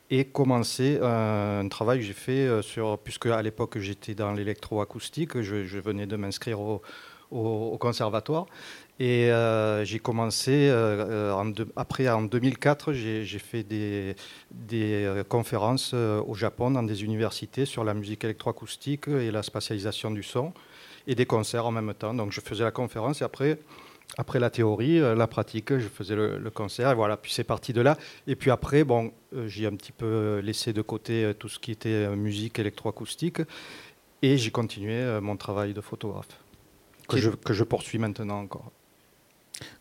et commencer un, travail que j'ai fait sur, puisque à l'époque, j'étais dans l'électroacoustique, je, je venais de m'inscrire au, au, conservatoire. Et euh, j'ai commencé, euh, en après en 2004, j'ai fait des, des euh, conférences au Japon dans des universités sur la musique électroacoustique et la spatialisation du son, et des concerts en même temps. Donc je faisais la conférence et après, après la théorie, la pratique, je faisais le, concert. Et voilà, puis c'est parti de là. Et puis après, bon, j'ai un petit peu laissé de côté tout ce qui était musique électroacoustique et j'ai continué mon travail de photographe que, je, que je poursuis maintenant encore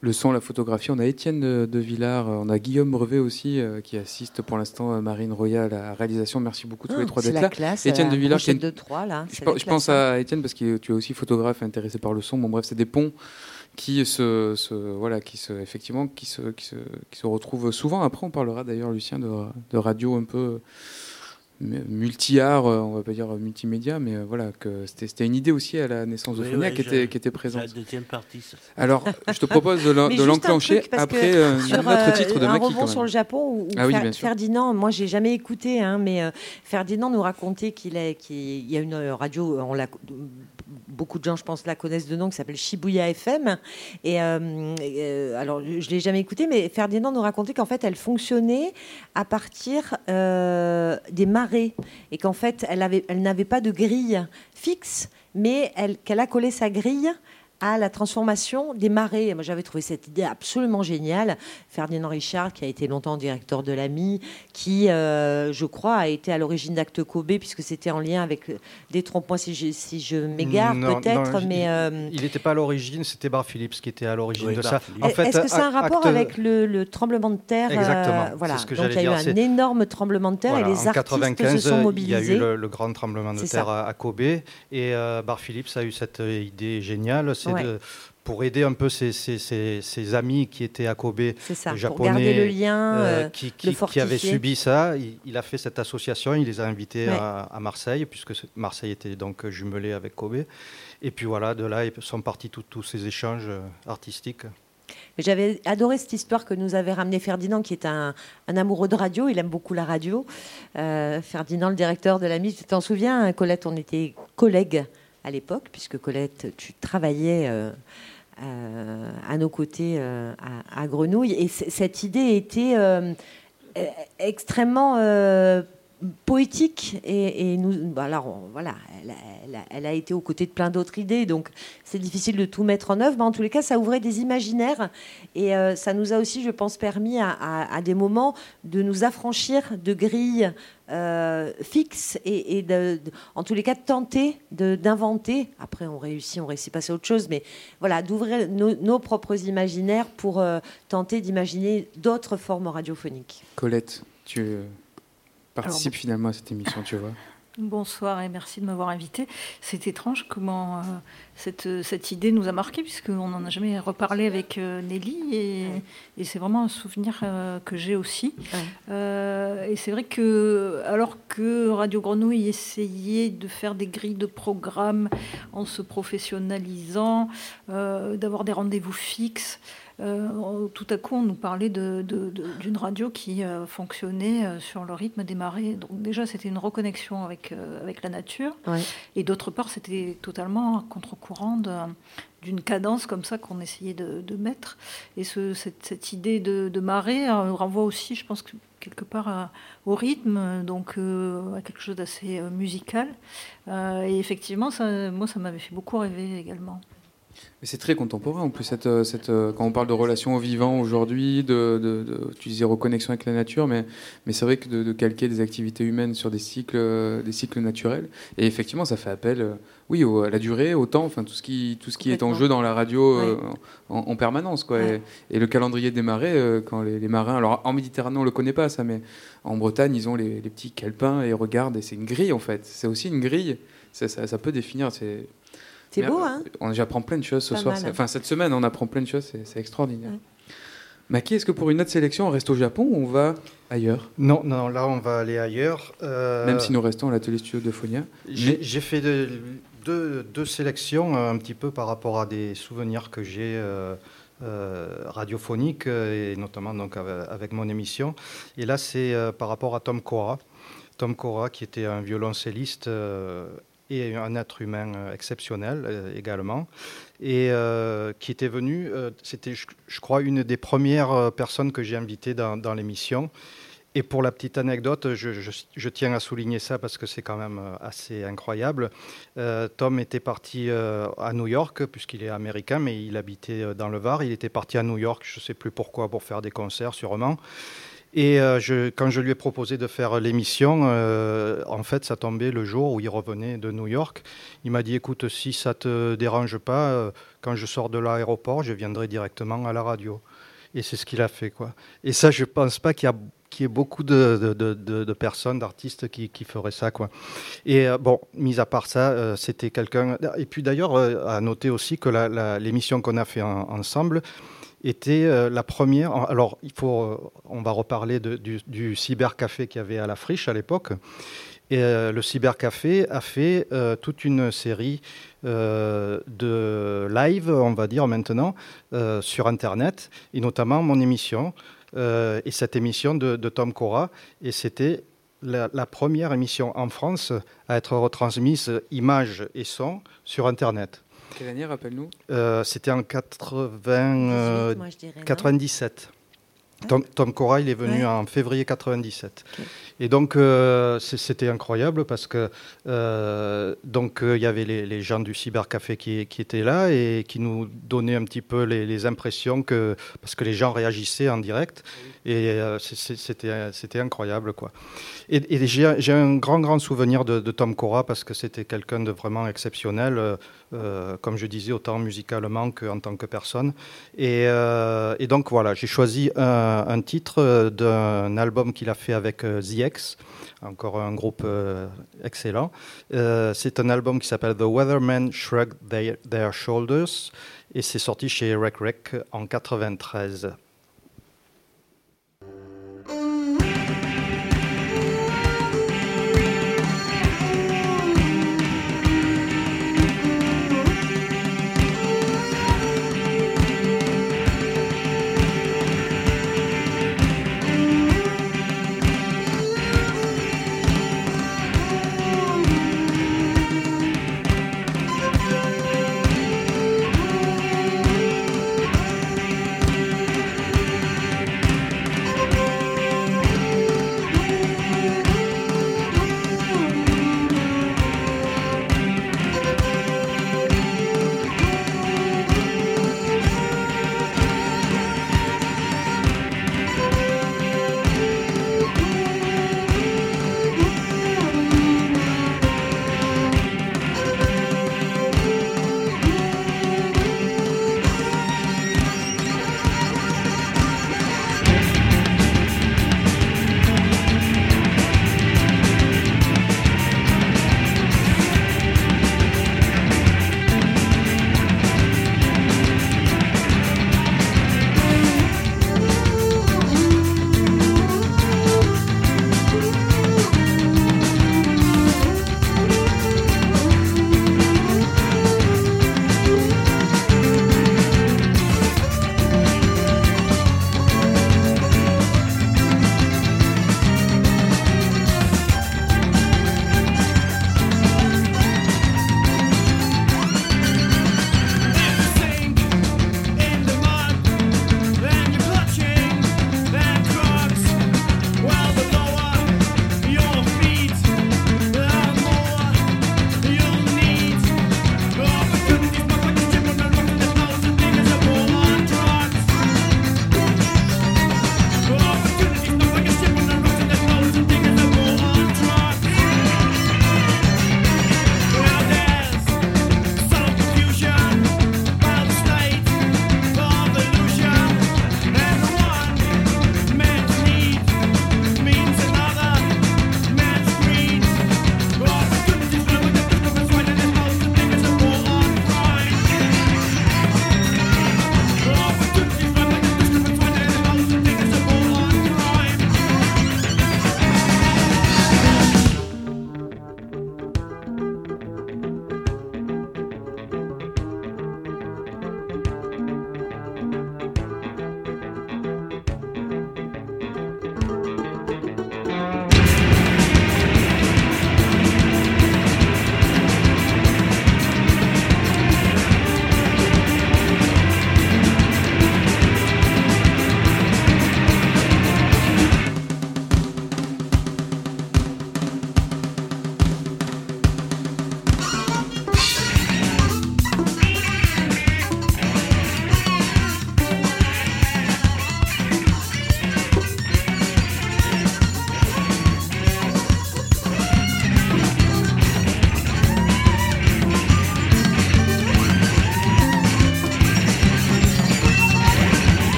le son, la photographie. On a Étienne de, Villard, on a Guillaume Brevet aussi euh, qui assiste pour l'instant à Marine Royale à la réalisation. Merci beaucoup tous les ah, trois d'être là. Classe, Étienne de Villard, qui de là. Je, pense à Étienne parce que tu es aussi photographe intéressé par le son. Bon bref, c'est des ponts qui se, voilà qui se effectivement qui se, qui se qui se retrouvent souvent. Après, on parlera d'ailleurs Lucien de, de radio un peu multi-art, euh, on va pas dire multimédia, mais euh, voilà, que c'était une idée aussi à la naissance de Fonia qui, était, qui était présente. La deuxième partie. Alors, je te propose de l'enclencher après euh, notre titre de Un rebond sur le Japon, où, ah Ferdinand, moi j'ai jamais écouté, hein, mais Ferdinand nous racontait qu'il y a une radio, on l'a beaucoup de gens, je pense, la connaissent de nom, qui s'appelle Shibuya FM. Et euh, euh, alors, je l'ai jamais écouté, mais Ferdinand nous racontait qu'en fait, elle fonctionnait à partir euh, des marées et qu'en fait, elle n'avait elle pas de grille fixe, mais qu'elle a collé sa grille à la transformation des marées. Moi, j'avais trouvé cette idée absolument géniale. Ferdinand Richard, qui a été longtemps directeur de l'AMI, qui, euh, je crois, a été à l'origine d'Acte Kobe, puisque c'était en lien avec des trompe-moi si je, si je m'égare peut-être. mais euh, Il n'était pas à l'origine, c'était Bar Phillips qui était à l'origine de ça. En fait, Est-ce que c'est un rapport avec le, tremblement de terre Exactement. Euh, voilà. Donc il y a eu un énorme tremblement de terre et les artistes se sont mobilisés. Il y a eu le, grand tremblement de terre à, Kobe et Bar Phillips a eu cette idée géniale pour aider un peu ses, amis qui étaient à Kobe, japonais, le lien, euh, qui, qui, avaient subi ça. Il, a fait cette association, il les a invités à, Marseille, puisque Marseille était donc jumelé avec Kobe. Et puis voilà, de là sont partis tous ces échanges euh, artistiques. J'avais adoré cette histoire que nous avait ramené Ferdinand, qui est un, amoureux de radio. Il aime beaucoup la radio. Euh, Ferdinand, le directeur de la mise, tu t'en souviens, Colette, on était collègues à l'époque, puisque Colette, tu travaillais euh, euh, à nos côtés euh, à, Grenouille. Et cette idée était extrêmement poétique et, nous bah, alors voilà elle a, été aux côtés de plein d'autres idées donc c'est difficile de tout mettre en œuvre mais en tous les cas ça ouvrait des imaginaires et ça nous a aussi je pense permis à, des moments de nous affranchir de grilles euh, fixe et, en tous les cas de tenter d'inventer. Après, on réussit, on réussit pas à autre chose, mais voilà, d'ouvrir nos, propres imaginaires pour euh, tenter d'imaginer d'autres formes radiophoniques. Colette, tu euh, participes finalement à cette émission, tu vois. Bonsoir et merci de m'avoir invité. C'est étrange comment euh, cette, cette, idée nous a marqué puisqu'on n'en a jamais reparlé avec euh, Nelly et, et c'est vraiment un souvenir euh, que j'ai aussi. et c'est vrai que alors que Radio Grenouille essayait de faire des grilles de programmes en se professionnalisant, d'avoir des rendez-vous fixes, euh, tout à coup, on nous parlait d'une radio qui euh, fonctionnait euh, sur le rythme des marées. Donc déjà, c'était une reconnexion avec euh, la nature. Ouais. Et d'autre part, c'était totalement à contre-courant de- d'une cadence comme ça qu'on essayait de, de mettre. Et ce- cette, cette idée de, de marée euh, renvoie aussi, je pense, que quelque part à- au rythme, donc euh, à quelque chose d'assez musical. Euh, et effectivement, ça, moi, ça m'avait fait beaucoup rêver également. Mais c'est très contemporain en plus, cette, euh, cette, euh, quand on parle de relations au vivant aujourd'hui, de, de- de- tu disais reconnexion avec la nature, mais, mais c'est vrai que de, de calquer des activités humaines sur des cycles, euh, des cycles naturels, et effectivement ça fait appel oui, au- à la durée, au temps, enfin tout ce qui, tout ce qui est en jeu dans la radio euh, en, en permanence. Quoi. Et, et le calendrier des marées, euh, quand les, les marins, alors en Méditerranée on le connaît pas ça, mais en Bretagne ils ont les, les petits calepins et ils regardent, et c'est une grille en fait, c'est aussi une grille, ça, ça, ça peut définir, c'est C'est beau, hein on- J'apprends plein de choses ce Pas soir. Enfin, cette semaine, on apprend plein de choses. C'est extraordinaire. Ouais. Maki, est-ce que pour une autre sélection, on reste au Japon ou on va ailleurs? Non, non, là on va aller ailleurs. Euh, Même si nous restons à l'atelier studio de Phonia. J'ai Mais- fait de- deux, deux sélections euh, un petit peu par rapport à des souvenirs que j'ai euh, euh, radiophoniques euh, et notamment donc avec, avec mon émission. Et là, c'est euh, par rapport à Tom Cora. Tom Cora, qui était un violoncelliste euh, et un être humain euh, exceptionnel euh, également, et euh, qui était venu, c'était, je, crois, une des premières personnes que j'ai invitées dans, l'émission. Et pour la petite anecdote, je, tiens à souligner ça parce que c'est quand même assez incroyable. Tom était parti à New York, puisqu'il est américain, mais il habitait dans le Var. Il était parti à New York, je ne sais plus pourquoi, pour faire des concerts sûrement. Et euh, quand je lui ai proposé de faire l'émission, euh, en fait, ça tombait le jour où il revenait de New York. Il m'a dit, écoute, si ça te dérange pas, euh, quand je sors de l'aéroport, je viendrai directement à la radio. Et c'est ce qu'il a fait, quoi. Et ça, je pense pas qu'il y ait beaucoup de, personnes, d'artistes qui, feraient ça, quoi. Et bon, mis à part ça, c'était quelqu'un. Et puis d'ailleurs, à noter aussi que l'émission qu'on a fait en- ensemble était euh, la première. Alors, euh, on va reparler du, cybercafé qu'il y avait à la friche à l'époque. Et euh, le cybercafé a fait toute une série de live, on va dire maintenant, sur Internet, et notamment mon émission. et cette émission de, Tom Cora. Et c'était la, la première émission en France à être retransmise image et son sur Internet. Quelle année, rappelle-nous Euh, c'était en 80, euh, 18, moi, je dirais, non 97. Tom, Tom Cora, il est venu Ouais. en février 97. Ok. Et donc, euh, c'était incroyable parce que euh, donc euh, il y avait les, les gens du cybercafé qui, qui étaient là et qui nous donnaient un petit peu les, les impressions que parce que les gens réagissaient en direct et euh, c'était incroyable quoi. Et, j'ai un grand grand souvenir de, Tom Cora parce que c'était quelqu'un de vraiment exceptionnel, euh, euh, comme je disais autant musicalement qu'en tant que personne. Et, euh, donc voilà, j'ai choisi un, titre d'un album qu'il a fait avec euh, The X, encore un groupe excellent. C'est un album qui s'appelle The Weathermen Shrug Their, Their Shoulders et c'est sorti chez Rec Rec en 93.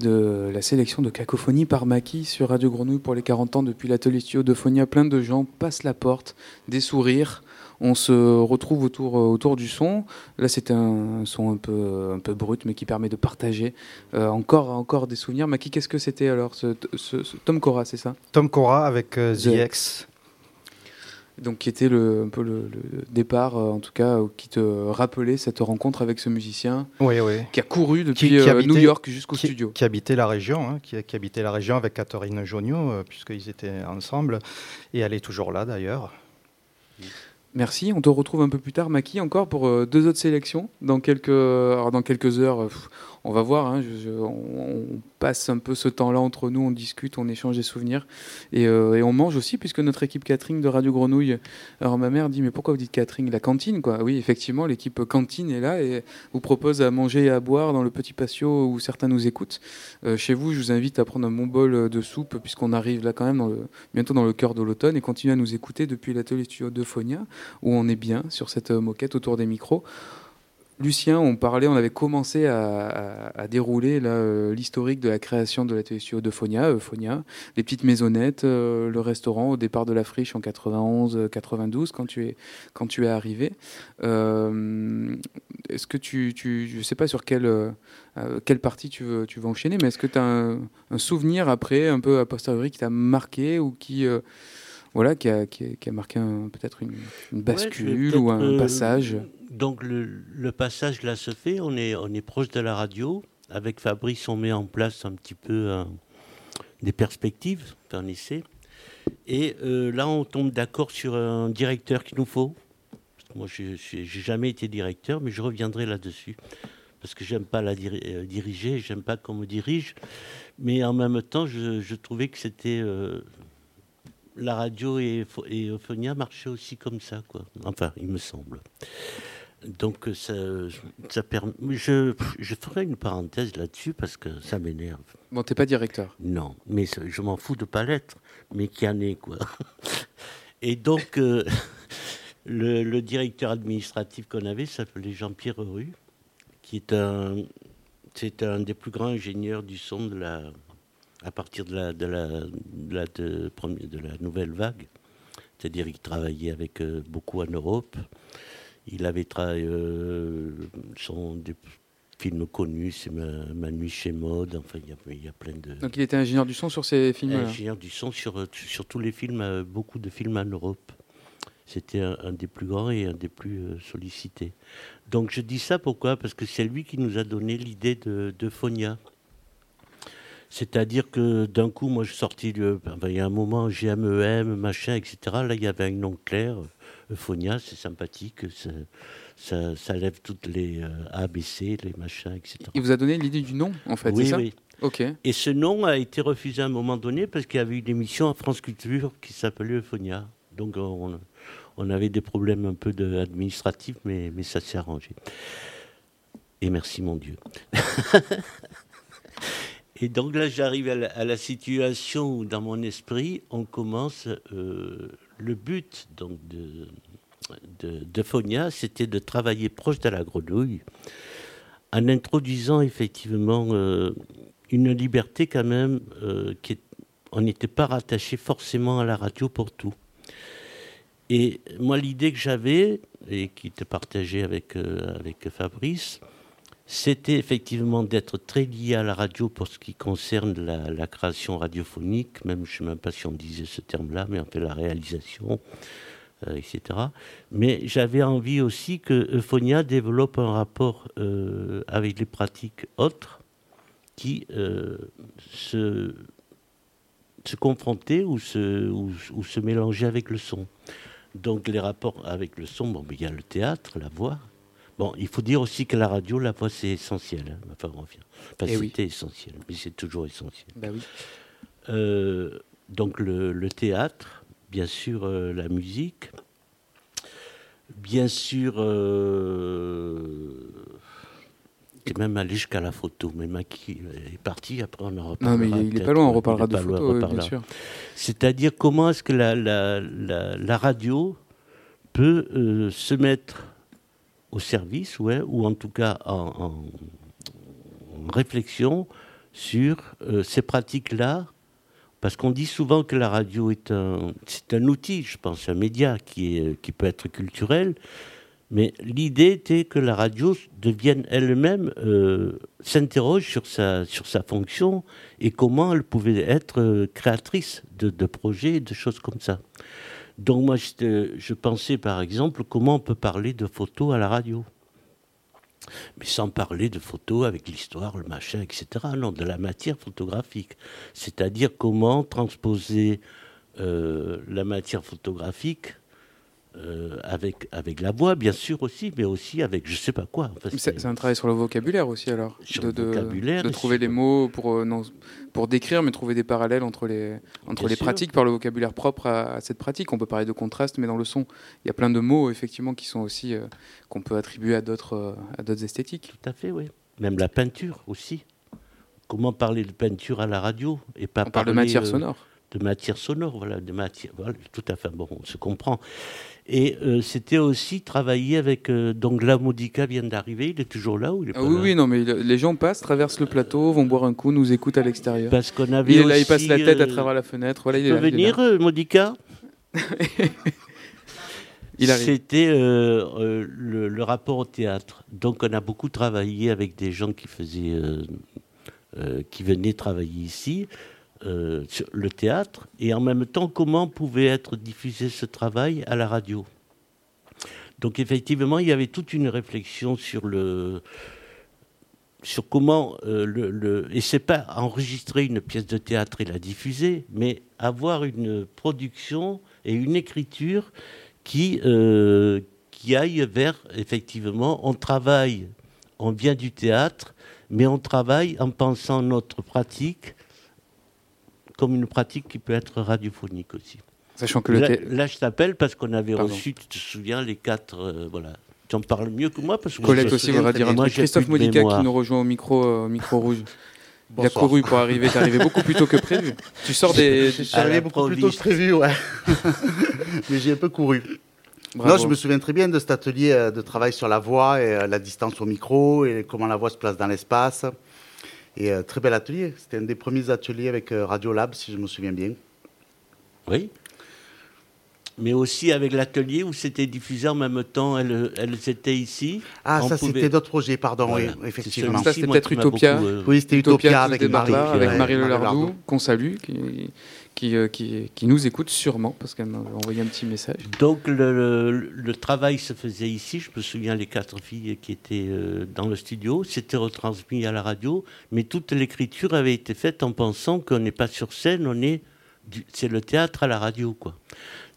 De la sélection de Cacophonie par Maki sur Radio Grenouille pour les 40 ans depuis l'atelier studio de Phonia. Plein de gens passent la porte, des sourires. On se retrouve autour, autour du son. Là, c'est un son un peu, un peu brut, mais qui permet de partager euh, encore, encore des souvenirs. Maki, qu'est-ce que c'était alors ce, ce- ce- Tom Cora, c'est ça? Tom Cora avec euh, The The X. Donc, qui était le, un peu le, le départ, euh, en tout cas, euh, qui te rappelait cette rencontre avec ce musicien Oui, oui. qui a couru depuis Qui- qui euh, habitait- New York jusqu'au qui, studio. qui habitait la région, hein, qui, habitait la région avec Catherine Jonio, puisqu'ils étaient ensemble. Et elle est toujours là d'ailleurs. Merci. On te retrouve un peu plus tard, Maki, encore pour deux autres sélections. Dans quelques, alors, dans quelques heures, pff, on va voir. hein, on, passe un peu ce temps-là entre nous, on discute, on échange des souvenirs. Et, euh, on mange aussi, puisque notre équipe catering de Radio Grenouille. Alors ma mère dit Mais pourquoi vous dites catering La cantine, quoi? Oui, effectivement, l'équipe cantine est là et vous propose à manger et à boire dans le petit patio où certains nous écoutent. Euh, chez vous, je vous invite à prendre un bon bol de soupe, puisqu'on arrive là quand même bientôt dans le cœur de l'automne et continuer à nous écouter depuis l'atelier studio de Phonia où on est bien sur cette moquette autour des micros. Lucien, on parlait, on avait commencé à, à- à dérouler euh, l'historique de la création de l'atelier studio de euh, Phonia, les petites maisonnettes, euh, le restaurant au départ de la friche en 91-92 quand tu es quand tu es arrivé. Euh, est-ce que tu, tu, je sais pas sur quelle euh, euh, quelle partie tu veux tu veux enchaîner, mais est-ce que tu as un, un souvenir après, un peu a posteriori, qui t'a marqué ou qui euh, voilà, qui a, qui a, qui a marqué un- peut-être une, bascule ou un euh, passage? Donc le, le passage là se fait, on est, on est proche de la radio. Avec Fabrice, on met en place un petit peu euh, des perspectives, un essai. Et euh, là, on tombe d'accord sur un directeur qu'il nous faut. Moi, je n'ai jamais été directeur, mais je reviendrai là-dessus. Parce que j'aime pas la diri- euh, diriger, j'aime pas qu'on me dirige. Mais en même temps, je, trouvais que c'était... la radio et, et Euphonia marchaient aussi comme ça, quoi. Enfin, il me semble. Donc, euh, ça, ça permet. Je, je ferai une parenthèse là-dessus parce que ça m'énerve. Bon, t'es pas directeur. Non, mais je m'en fous de pas l'être, mais qui en est, quoi. Et donc, euh, le, le directeur administratif qu'on avait s'appelait Jean-Pierre Rue, qui est un, c'est un des plus grands ingénieurs du son de la, à partir de la, de la, de la, de premi- de la nouvelle vague. C'est-à-dire qu'il travaillait avec euh, beaucoup en Europe. Il avait travaillé euh, son, des films connus, c'est ma, Ma nuit chez Mode. Enfin, il y a, il y a plein de Donc il était ingénieur du son sur ces films-là. ingénieur du son sur, sur tous les films, euh, beaucoup de films en Europe. C'était un, un des plus grands et un des plus euh, sollicités. Donc je dis ça pourquoi? Parce que c'est lui qui nous a donné l'idée de, de Phonia. C'est-à-dire que d'un coup, moi je sortis, enfin, il y a un moment, GMEM, machin, etc. Là, il y avait un nom clair, euh, Phonia, c'est sympathique, ça, ça, ça lève toutes les euh, ABC, les machins, etc. Il vous a donné l'idée du nom, en fait, oui, c'est ça oui. Ok. Et ce nom a été refusé à un moment donné parce qu'il y avait une émission à France Culture qui s'appelait Euphonia. Donc on, on avait des problèmes un peu de, administratifs, mais, mais ça s'est arrangé. Et merci mon Dieu. Et donc là, j'arrive à, la- situation où, dans mon esprit, on commence. euh, le but donc de, de, Phonia, c'était de travailler proche de la grenouille, en introduisant effectivement euh, une liberté quand même euh, qui on n'était pas rattaché forcément à la radio pour tout. Et moi, l'idée que j'avais, et qui était partagée avec, euh, avec Fabrice, c'était effectivement d'être très lié à la radio pour ce qui concerne la, création radiophonique, même je ne sais même pas si on disait ce terme-là, mais en fait la réalisation, euh, etc. Mais j'avais envie aussi que Euphonia développe un rapport euh, avec les pratiques autres qui euh, se, confrontaient ou se, ou se mélangeaient avec le son. Donc les rapports avec le son, bon, ben, il y a le théâtre, la voix. Bon, il faut dire aussi que la radio, la voix, c'est essentiel. hein. Enfin, on revient. Eh oui. c'était essentiel, mais c'est toujours essentiel. Bah oui. Euh, donc le, le théâtre, bien sûr euh, la musique, bien sûr. Euh, T'es même allé jusqu'à la photo, mais Maki est parti, après on en reparlera. Non, mais il est- il est peut-être, pas loin, on reparlera de pas loin, bien sûr. C'est-à-dire comment est-ce que la, la, la, la radio peut euh, se mettre au service, ouais, ou en tout cas en, réflexion sur euh, ces pratiques-là, parce qu'on dit souvent que la radio est un, outil, je pense, un média qui, qui peut être culturel, mais l'idée était que la radio devienne elle-même, euh, s'interroge sur sa, sur sa fonction et comment elle pouvait être euh, créatrice de, de projets, de choses comme ça. Donc moi, je, je pensais par exemple comment on peut parler de photos à la radio mais sans parler de photos avec l'histoire, le machin, etc. Non, de la matière photographique. C'est-à-dire comment transposer euh, la matière photographique euh, avec, avec la voix, bien sûr aussi, mais aussi avec je sais pas quoi. Enfin, c'est un travail sur le vocabulaire aussi, alors. Sur de, le vocabulaire. De, de trouver les mots pour, euh, non, pour décrire, mais trouver des parallèles entre les, entre les pratiques par le vocabulaire propre à, à, cette pratique. On peut parler de contraste, mais dans le son, il y a plein de mots, effectivement, qui sont aussi. Euh, qu'on peut attribuer à d'autres d'autres esthétiques. Tout à fait, oui. Même la peinture aussi. Comment parler de peinture à la radio et pas On parle de matière sonore. De matière sonore, voilà, de matière, voilà, tout à fait. Bon, on se comprend. Et euh, c'était aussi travailler avec. Euh, donc la Modica vient d'arriver, il est toujours là ou il est ah pas Oui, là? oui, non, mais les gens passent, traversent le plateau, vont boire un coup, nous écoutent à l'extérieur. Parce qu'on avait. Il est aussi, là, il passe la tête à euh, travers la fenêtre. Voilà, il est là, il est venir, là. Modica? Il arrive. C'était euh, euh, le, le rapport au théâtre. Donc on a beaucoup travaillé avec des gens qui faisaient, euh, qui venaient travailler ici, euh, le théâtre, et en même temps comment pouvait être diffusé ce travail à la radio. Donc effectivement, il y avait toute une réflexion sur le sur comment euh, le, le et c'est pas enregistrer une pièce de théâtre et la diffuser, mais avoir une production et une écriture qui euh, qui aille vers effectivement on travaille, on vient du théâtre, mais on travaille en pensant notre pratique comme une pratique qui peut être radiophonique aussi. Sachant que le Là, thé- là, je t'appelle parce qu'on avait Pardon. reçu, tu te souviens, les quatre. euh, voilà. Tu en parles mieux que moi parce que Colette je- aussi voudra dire un truc. Christophe plus de Modica qui nous rejoint au micro, euh, au micro rouge. Il a couru pour arriver, t'es arrivé beaucoup plus tôt que prévu. Tu sors des. Je suis À arrivé beaucoup plus tôt que prévu, ouais. Mais j'ai un peu couru. Bravo. Non, je me souviens très bien de cet atelier euh, de travail sur la voix et euh, la distance au micro et comment la voix se place dans l'espace. Et euh, très bel atelier. C'était un des premiers ateliers avec euh, Radiolab, si je me souviens bien. Oui. Mais aussi avec l'atelier où c'était diffusé en même temps, elles, elles étaient ici. Ah, ça, pouvait- c'était d'autres projets, pardon, Voilà. oui, effectivement. Ça, c'était peut-être Utopia. beaucoup, euh, Oui, c'était Utopia, avec Marie. avec Marie Marie Lelardou, qu'on salue, qui, qui, euh, qui, nous écoute sûrement, parce qu'elle m'a envoyé un petit message. Donc le, travail se faisait ici. Je me souviens les quatre filles qui étaient euh, dans le studio. C'était retransmis à la radio, mais toute l'écriture avait été faite en pensant qu'on n'est pas sur scène, on est c'est le théâtre à la radio, quoi.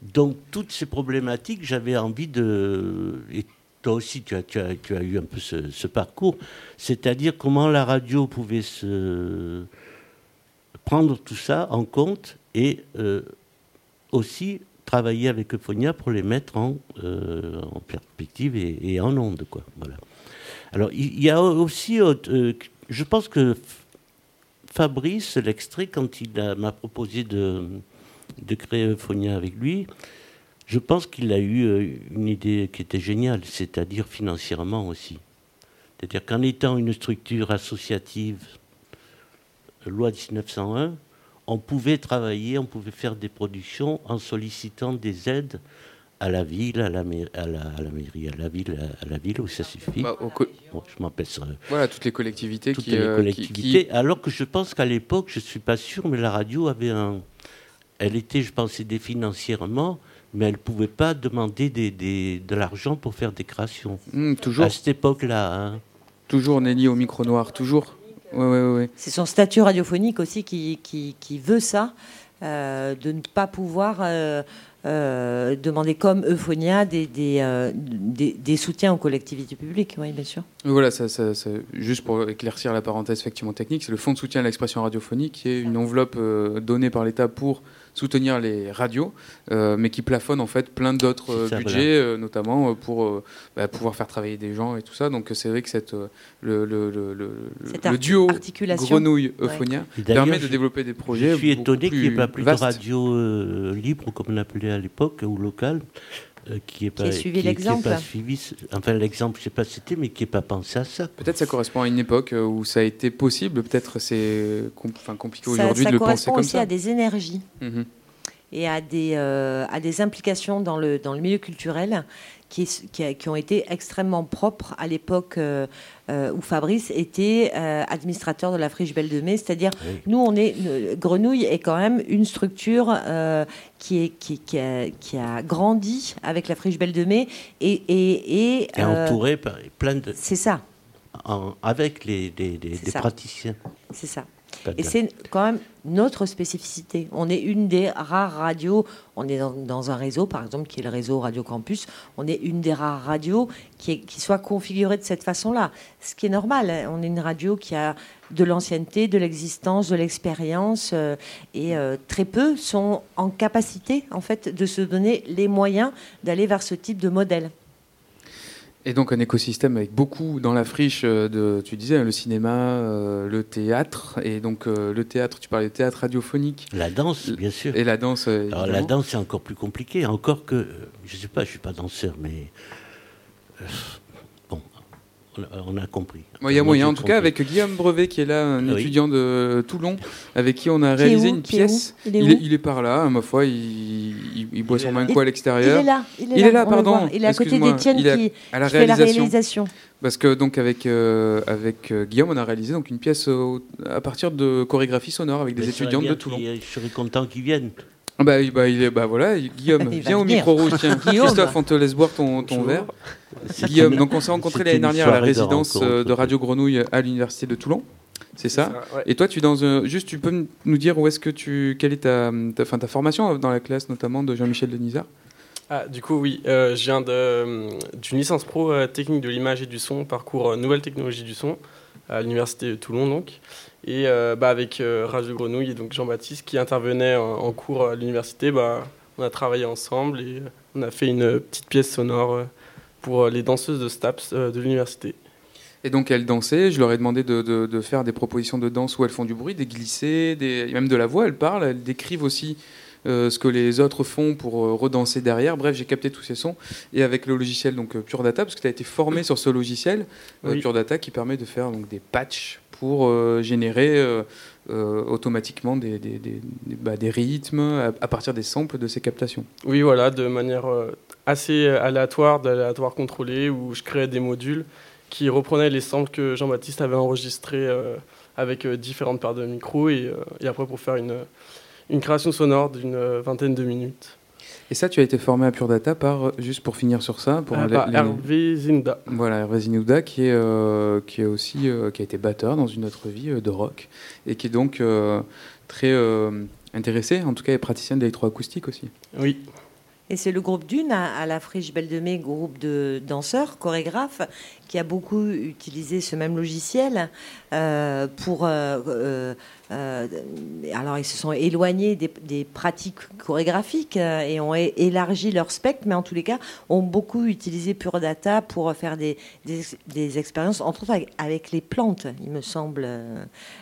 Donc toutes ces problématiques, j'avais envie de et toi aussi tu as eu un peu ce, ce parcours, c'est-à-dire comment la radio pouvait se prendre tout ça en compte et euh, aussi travailler avec Euphonia pour les mettre en, euh, perspective et, en onde. Quoi. Voilà. Alors, il y a aussi, euh, je pense que Fabrice, l'extrait, quand il m'a proposé de, de créer Euphonia avec lui, je pense qu'il a eu une idée qui était géniale, c'est-à-dire financièrement aussi. C'est-à-dire qu'en étant une structure associative, loi 1901, on pouvait travailler, on pouvait faire des productions en sollicitant des aides à la ville, à la, mai- à la, à la mairie, à la ville, à, la ville où ça suffit. Bah, Bon, je voilà, toutes les collectivités Toutes qui, les euh, collectivités. qui- Alors que je pense qu'à l'époque, je ne suis pas sûr, mais la radio avait un. Elle était, je pense, aidée financièrement, mais elle ne pouvait pas demander des, des- de l'argent pour faire des créations. Hmm, toujours, À cette époque-là. hein. toujours Nelly au micro noir, toujours. C'est son statut radiophonique aussi qui, qui, qui veut ça, euh, de ne pas pouvoir euh, euh, demander comme Euphonia des, des, des, des soutiens aux collectivités publiques, oui, bien sûr. Voilà, ça, ça- ça- juste pour éclaircir la parenthèse effectivement technique, c'est le Fonds de soutien à l'expression radiophonique qui est une enveloppe donnée par l'État pour soutenir les radios, euh, mais qui plafonne en fait plein d'autres euh, budgets, euh, notamment euh, pour euh, bah, pouvoir faire travailler des gens et tout ça. Donc c'est vrai que cette, euh, le, le, le, le- Cette le ar- duo articulation. Grenouille-Euphonia permet de développer des projets. Je suis étonné qu'il n'y ait pas plus de radio euh, libre, comme on appelait à l'époque, ou locale, euh, qui est pas suivi qui l'exemple. suivi ce- enfin l'exemple je sais pas c'était mais qui n'est pas pensé à ça Peut-être ça correspond à une époque euh, où ça a été possible. Peut-être c'est com- enfin, compliqué Ça, aujourd'hui ça de le penser correspond comme aussi ça. à des énergies Mhm. et à des, euh, à des implications dans le, dans le milieu culturel qui, qui, ont été extrêmement propres à l'époque euh, où Fabrice était euh, administrateur de la Friche Belle de Mai. C'est-à-dire, Oui. nous, on est, Grenouille est quand même une structure euh, qui, est, qui, qui a, qui a grandi avec la Friche Belle de Mai et. et, euh, entouré par plein de c'est ça, en- avec les, des ça. praticiens c'est ça. Et c'est quand même notre spécificité. On est une des rares radios, on est dans, dans un réseau, par exemple, qui est le réseau Radio Campus, on est une des rares radios qui, est- qui soit configurée de cette façon-là. Ce qui est normal, hein. on est une radio qui a de l'ancienneté, de l'existence, de l'expérience, euh, et euh, très peu sont en capacité, en fait, de se donner les moyens d'aller vers ce type de modèle. Et donc un écosystème avec beaucoup dans la friche euh, de, tu disais, le cinéma, euh, le théâtre, et donc euh, le théâtre, tu parlais de théâtre radiophonique, la danse bien sûr et la danse. Alors la danse c'est encore plus compliqué, encore que, je sais pas, je suis pas danseur, mais euh, on a, compris. Il y a moyen, en tout cas, avec Guillaume Brevet, qui est là, un oui. étudiant de Toulon, avec qui on a réalisé où une pièce. Il est il, où est, il est par là, ma foi, il, il, il boit Il est sûrement là. un coup à Il l'extérieur. est là, il est Il là, est pardon. Il est à côté d'Étienne Il qui, qui fait la réalisation. Parce que donc avec euh, avec euh, Guillaume, on a réalisé donc une pièce à partir de chorégraphie sonore avec des étudiants de Toulon. Je serais content qu'ils viennent. Ah Bah, bah, il est, bah voilà, Guillaume, Il viens au venir. micro rouge, tiens. Christophe, on te laisse boire ton, verre. Guillaume, donc on s'est rencontrés l'année dernière à la de résidence euh, de Radio Grenouille à l'université de Toulon. C'est ça ouais. Et toi, tu es dans un... juste, tu peux nous dire où est-ce que tu, quelle est ta, ta, enfin, ta formation dans la classe notamment de Jean-Michel Denisard Ah, du coup, oui, euh, je viens de- d'une licence pro euh, technique de l'image et du son, parcours euh, nouvelles technologies du son, à l'université de Toulon, donc. Et euh, bah, avec euh, Radio Grenouille et donc Jean-Baptiste qui intervenait en, cours à l'université, bah, on a travaillé ensemble et on a fait une petite pièce sonore euh, pour les danseuses de STAPS de l'université. Et donc elles dansaient, je leur ai demandé de, faire des propositions de danse où elles font du bruit, des glissés, même de la voix, elles parlent, elles décrivent aussi ce que les autres font pour euh, redanser derrière. Bref, j'ai capté tous ces sons. Et avec le logiciel donc euh, Pure Data, parce que tu as été formé sur ce logiciel, euh, Oui. Pure Data, qui permet de faire donc, des patchs pour euh, générer euh, euh, automatiquement des, des, bah, des rythmes à, à partir des samples de ces captations. Oui, voilà, de manière euh, assez aléatoire, d'aléatoire contrôlé, où je créais des modules qui reprenaient les samples que Jean-Baptiste avait enregistrés euh, avec euh, différentes paires de micros, et, euh, et après pour faire une, une création sonore d'une euh, vingtaine de minutes. Et ça, tu as été formé à Pure Data par, euh, juste pour finir sur ça, pour Ah, les- Hervé. Voilà, Hervé Zinouda, qui est, euh, qui est aussi euh, qui a été batteur dans une autre vie euh, de rock et qui est donc très intéressé, en tout cas, est praticien d'électroacoustique aussi. Oui, Et c'est le groupe Dune à, la Friche Belle de Mai, groupe de danseurs, chorégraphes, qui a beaucoup utilisé ce même logiciel euh, pour. euh, euh, alors, ils se sont éloignés des, pratiques chorégraphiques et ont élargi leur spectre, mais en tous les cas, ont beaucoup utilisé Pure Data pour faire des, expériences, entre autres avec, avec les plantes, il me semble,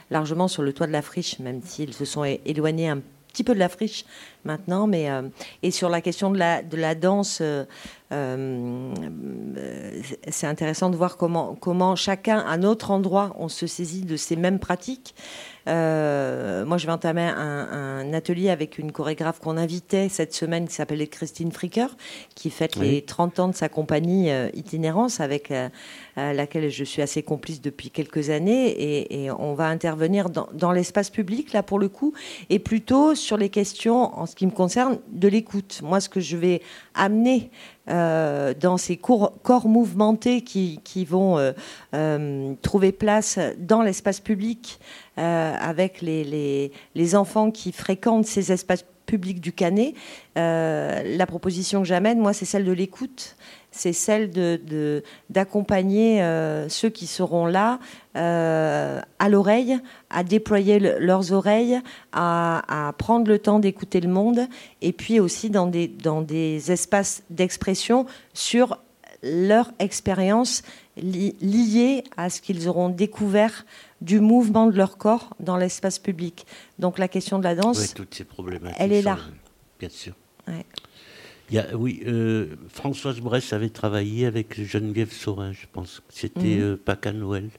largement sur le toit de la friche, même s'ils se sont éloignés un petit peu de la friche maintenant, mais euh, et sur la question de la, de la danse, euh, euh, c'est intéressant de voir comment, comment chacun, à notre endroit, on se saisit de ces mêmes pratiques. Euh, moi, je vais entamer un, un atelier avec une chorégraphe qu'on invitait cette semaine qui s'appelait Christine Fricker, qui fête Oui. les 30 ans de sa compagnie euh, Itinérance, avec euh, laquelle je suis assez complice depuis quelques années. Et, et on va intervenir dans, dans l'espace public, là, pour le coup, et plutôt sur les questions, en ce qui me concerne, de l'écoute. Moi, ce que je vais amener euh, dans ces corps mouvementés qui, vont euh, euh, trouver place dans l'espace public avec les, les, enfants qui fréquentent ces espaces publics du Canet. La proposition que j'amène, moi, c'est celle de l'écoute. C'est celle de- de- d'accompagner euh, ceux qui seront là euh, à l'oreille, à déployer le- leurs oreilles, à, à prendre le temps d'écouter le monde, et puis aussi dans des, dans des espaces d'expression sur leur expérience li- liée à ce qu'ils auront découvert du mouvement de leur corps dans l'espace public. Donc la question de la danse, Oui, toutes ces problématiques. elle est là. Bien sûr. Ouais. Il y a, oui, euh, Françoise Bresse avait travaillé avec Geneviève Saurin, je pense. C'était euh, Pâques à Noël.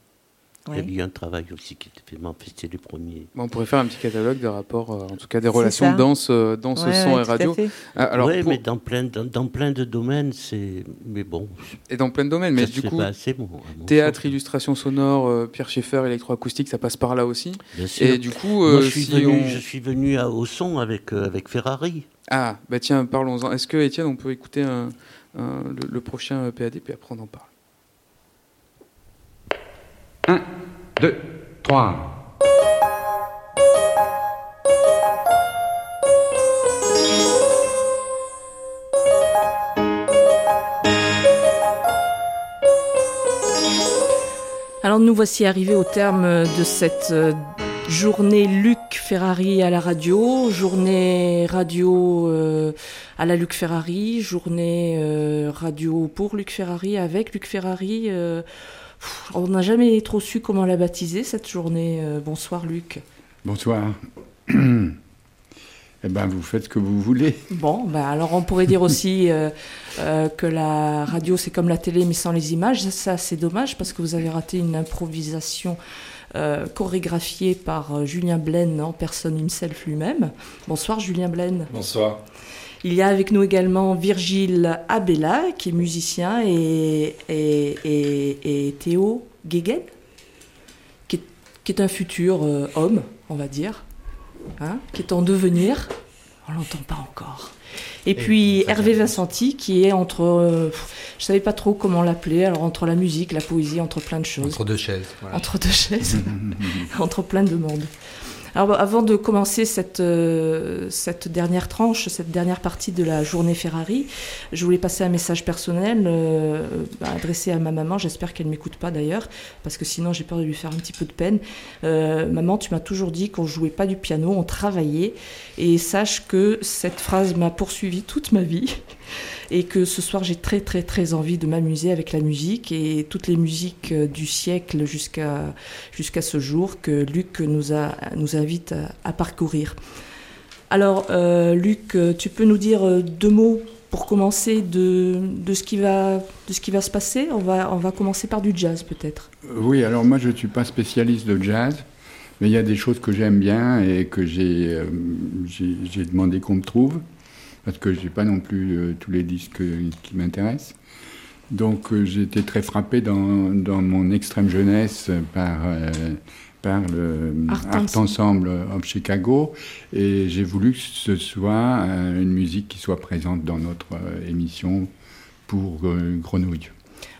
Il y avait eu un travail aussi qui était fait, mais en fait, c'était les premiers. Bon, on pourrait faire un petit catalogue de rapports, euh, en tout cas des C'est relations ça. danse, euh, danse, Ouais, son ouais, et radio. Ah, alors, pour- mais dans plein, dans, dans plein de domaines, c'est. Mais bon, Et dans plein de domaines, mais du coup, pas assez, théâtre, sens. illustration sonore, euh, Pierre Schaeffer, électroacoustique, ça passe par là aussi. Bien sûr. Et du coup, Moi, euh, je suis si venu, on- je suis venu à- au son avec, euh, avec Ferrari. Ah, bah tiens, parlons-en. Est-ce que, Étienne, on peut écouter un- un- le, le prochain PAD, puis après on en parle 1, 2, 3. Alors nous voici arrivés au terme de cette euh, journée Luc Ferrari à la radio, journée radio euh, à la Luc Ferrari, journée euh, radio pour Luc Ferrari avec Luc Ferrari. On n'a jamais trop su comment la baptiser cette journée. Euh, bonsoir Luc. Bonsoir. eh ben, vous faites ce que vous voulez. Bon, bah alors on pourrait dire aussi euh, euh, que la radio c'est comme la télé mais sans les images. Ça c'est dommage parce que vous avez raté une improvisation euh, chorégraphiée par Julien Blaine en personne himself lui-même. Bonsoir Julien Blaine. Bonsoir. Il y a avec nous également Virgile Abella qui est musicien et, et, et- et Théo Guéguen qui est, qui est un futur euh, homme, on va dire, hein, qui est en devenir. On l'entend pas encore. Et puis Hervé Vincenti qui est entre, euh, je savais pas trop comment l'appeler, alors entre la musique, la poésie, entre plein de choses. Entre deux chaises. voilà. Entre deux chaises, entre plein de monde. Alors bah, avant de commencer cette, euh, cette dernière tranche, cette dernière partie de la journée Ferrari, je voulais passer un message personnel euh, bah, adressé à ma maman. J'espère qu'elle ne m'écoute pas d'ailleurs, parce que sinon j'ai peur de lui faire un petit peu de peine. Euh, maman, tu m'as toujours dit qu'on jouait pas du piano, on travaillait. Et sache que cette phrase m'a poursuivi toute ma vie. Et que ce soir, j'ai très très très envie de m'amuser avec la musique et toutes les musiques euh, du siècle jusqu'à jusqu'à ce jour que Luc nous, a, nous invite à, parcourir. Alors, euh, Luc, tu peux nous dire euh, deux mots pour commencer de, de, ce qui va, de ce qui va se passer? On va, on va commencer par du jazz peut-être. Oui, alors moi je ne suis pas spécialiste de jazz, mais il y a des choses que j'aime bien et que j'ai euh, demandé qu'on me trouve, parce que je n'ai pas non plus euh, tous les disques qui m'intéressent. Donc euh, j'ai été très frappé dans, dans mon extrême jeunesse par, euh, par le Art Art, Ensemble. Of Chicago et j'ai voulu que ce soit euh, une musique qui soit présente dans notre euh, émission pour euh, Grenouille.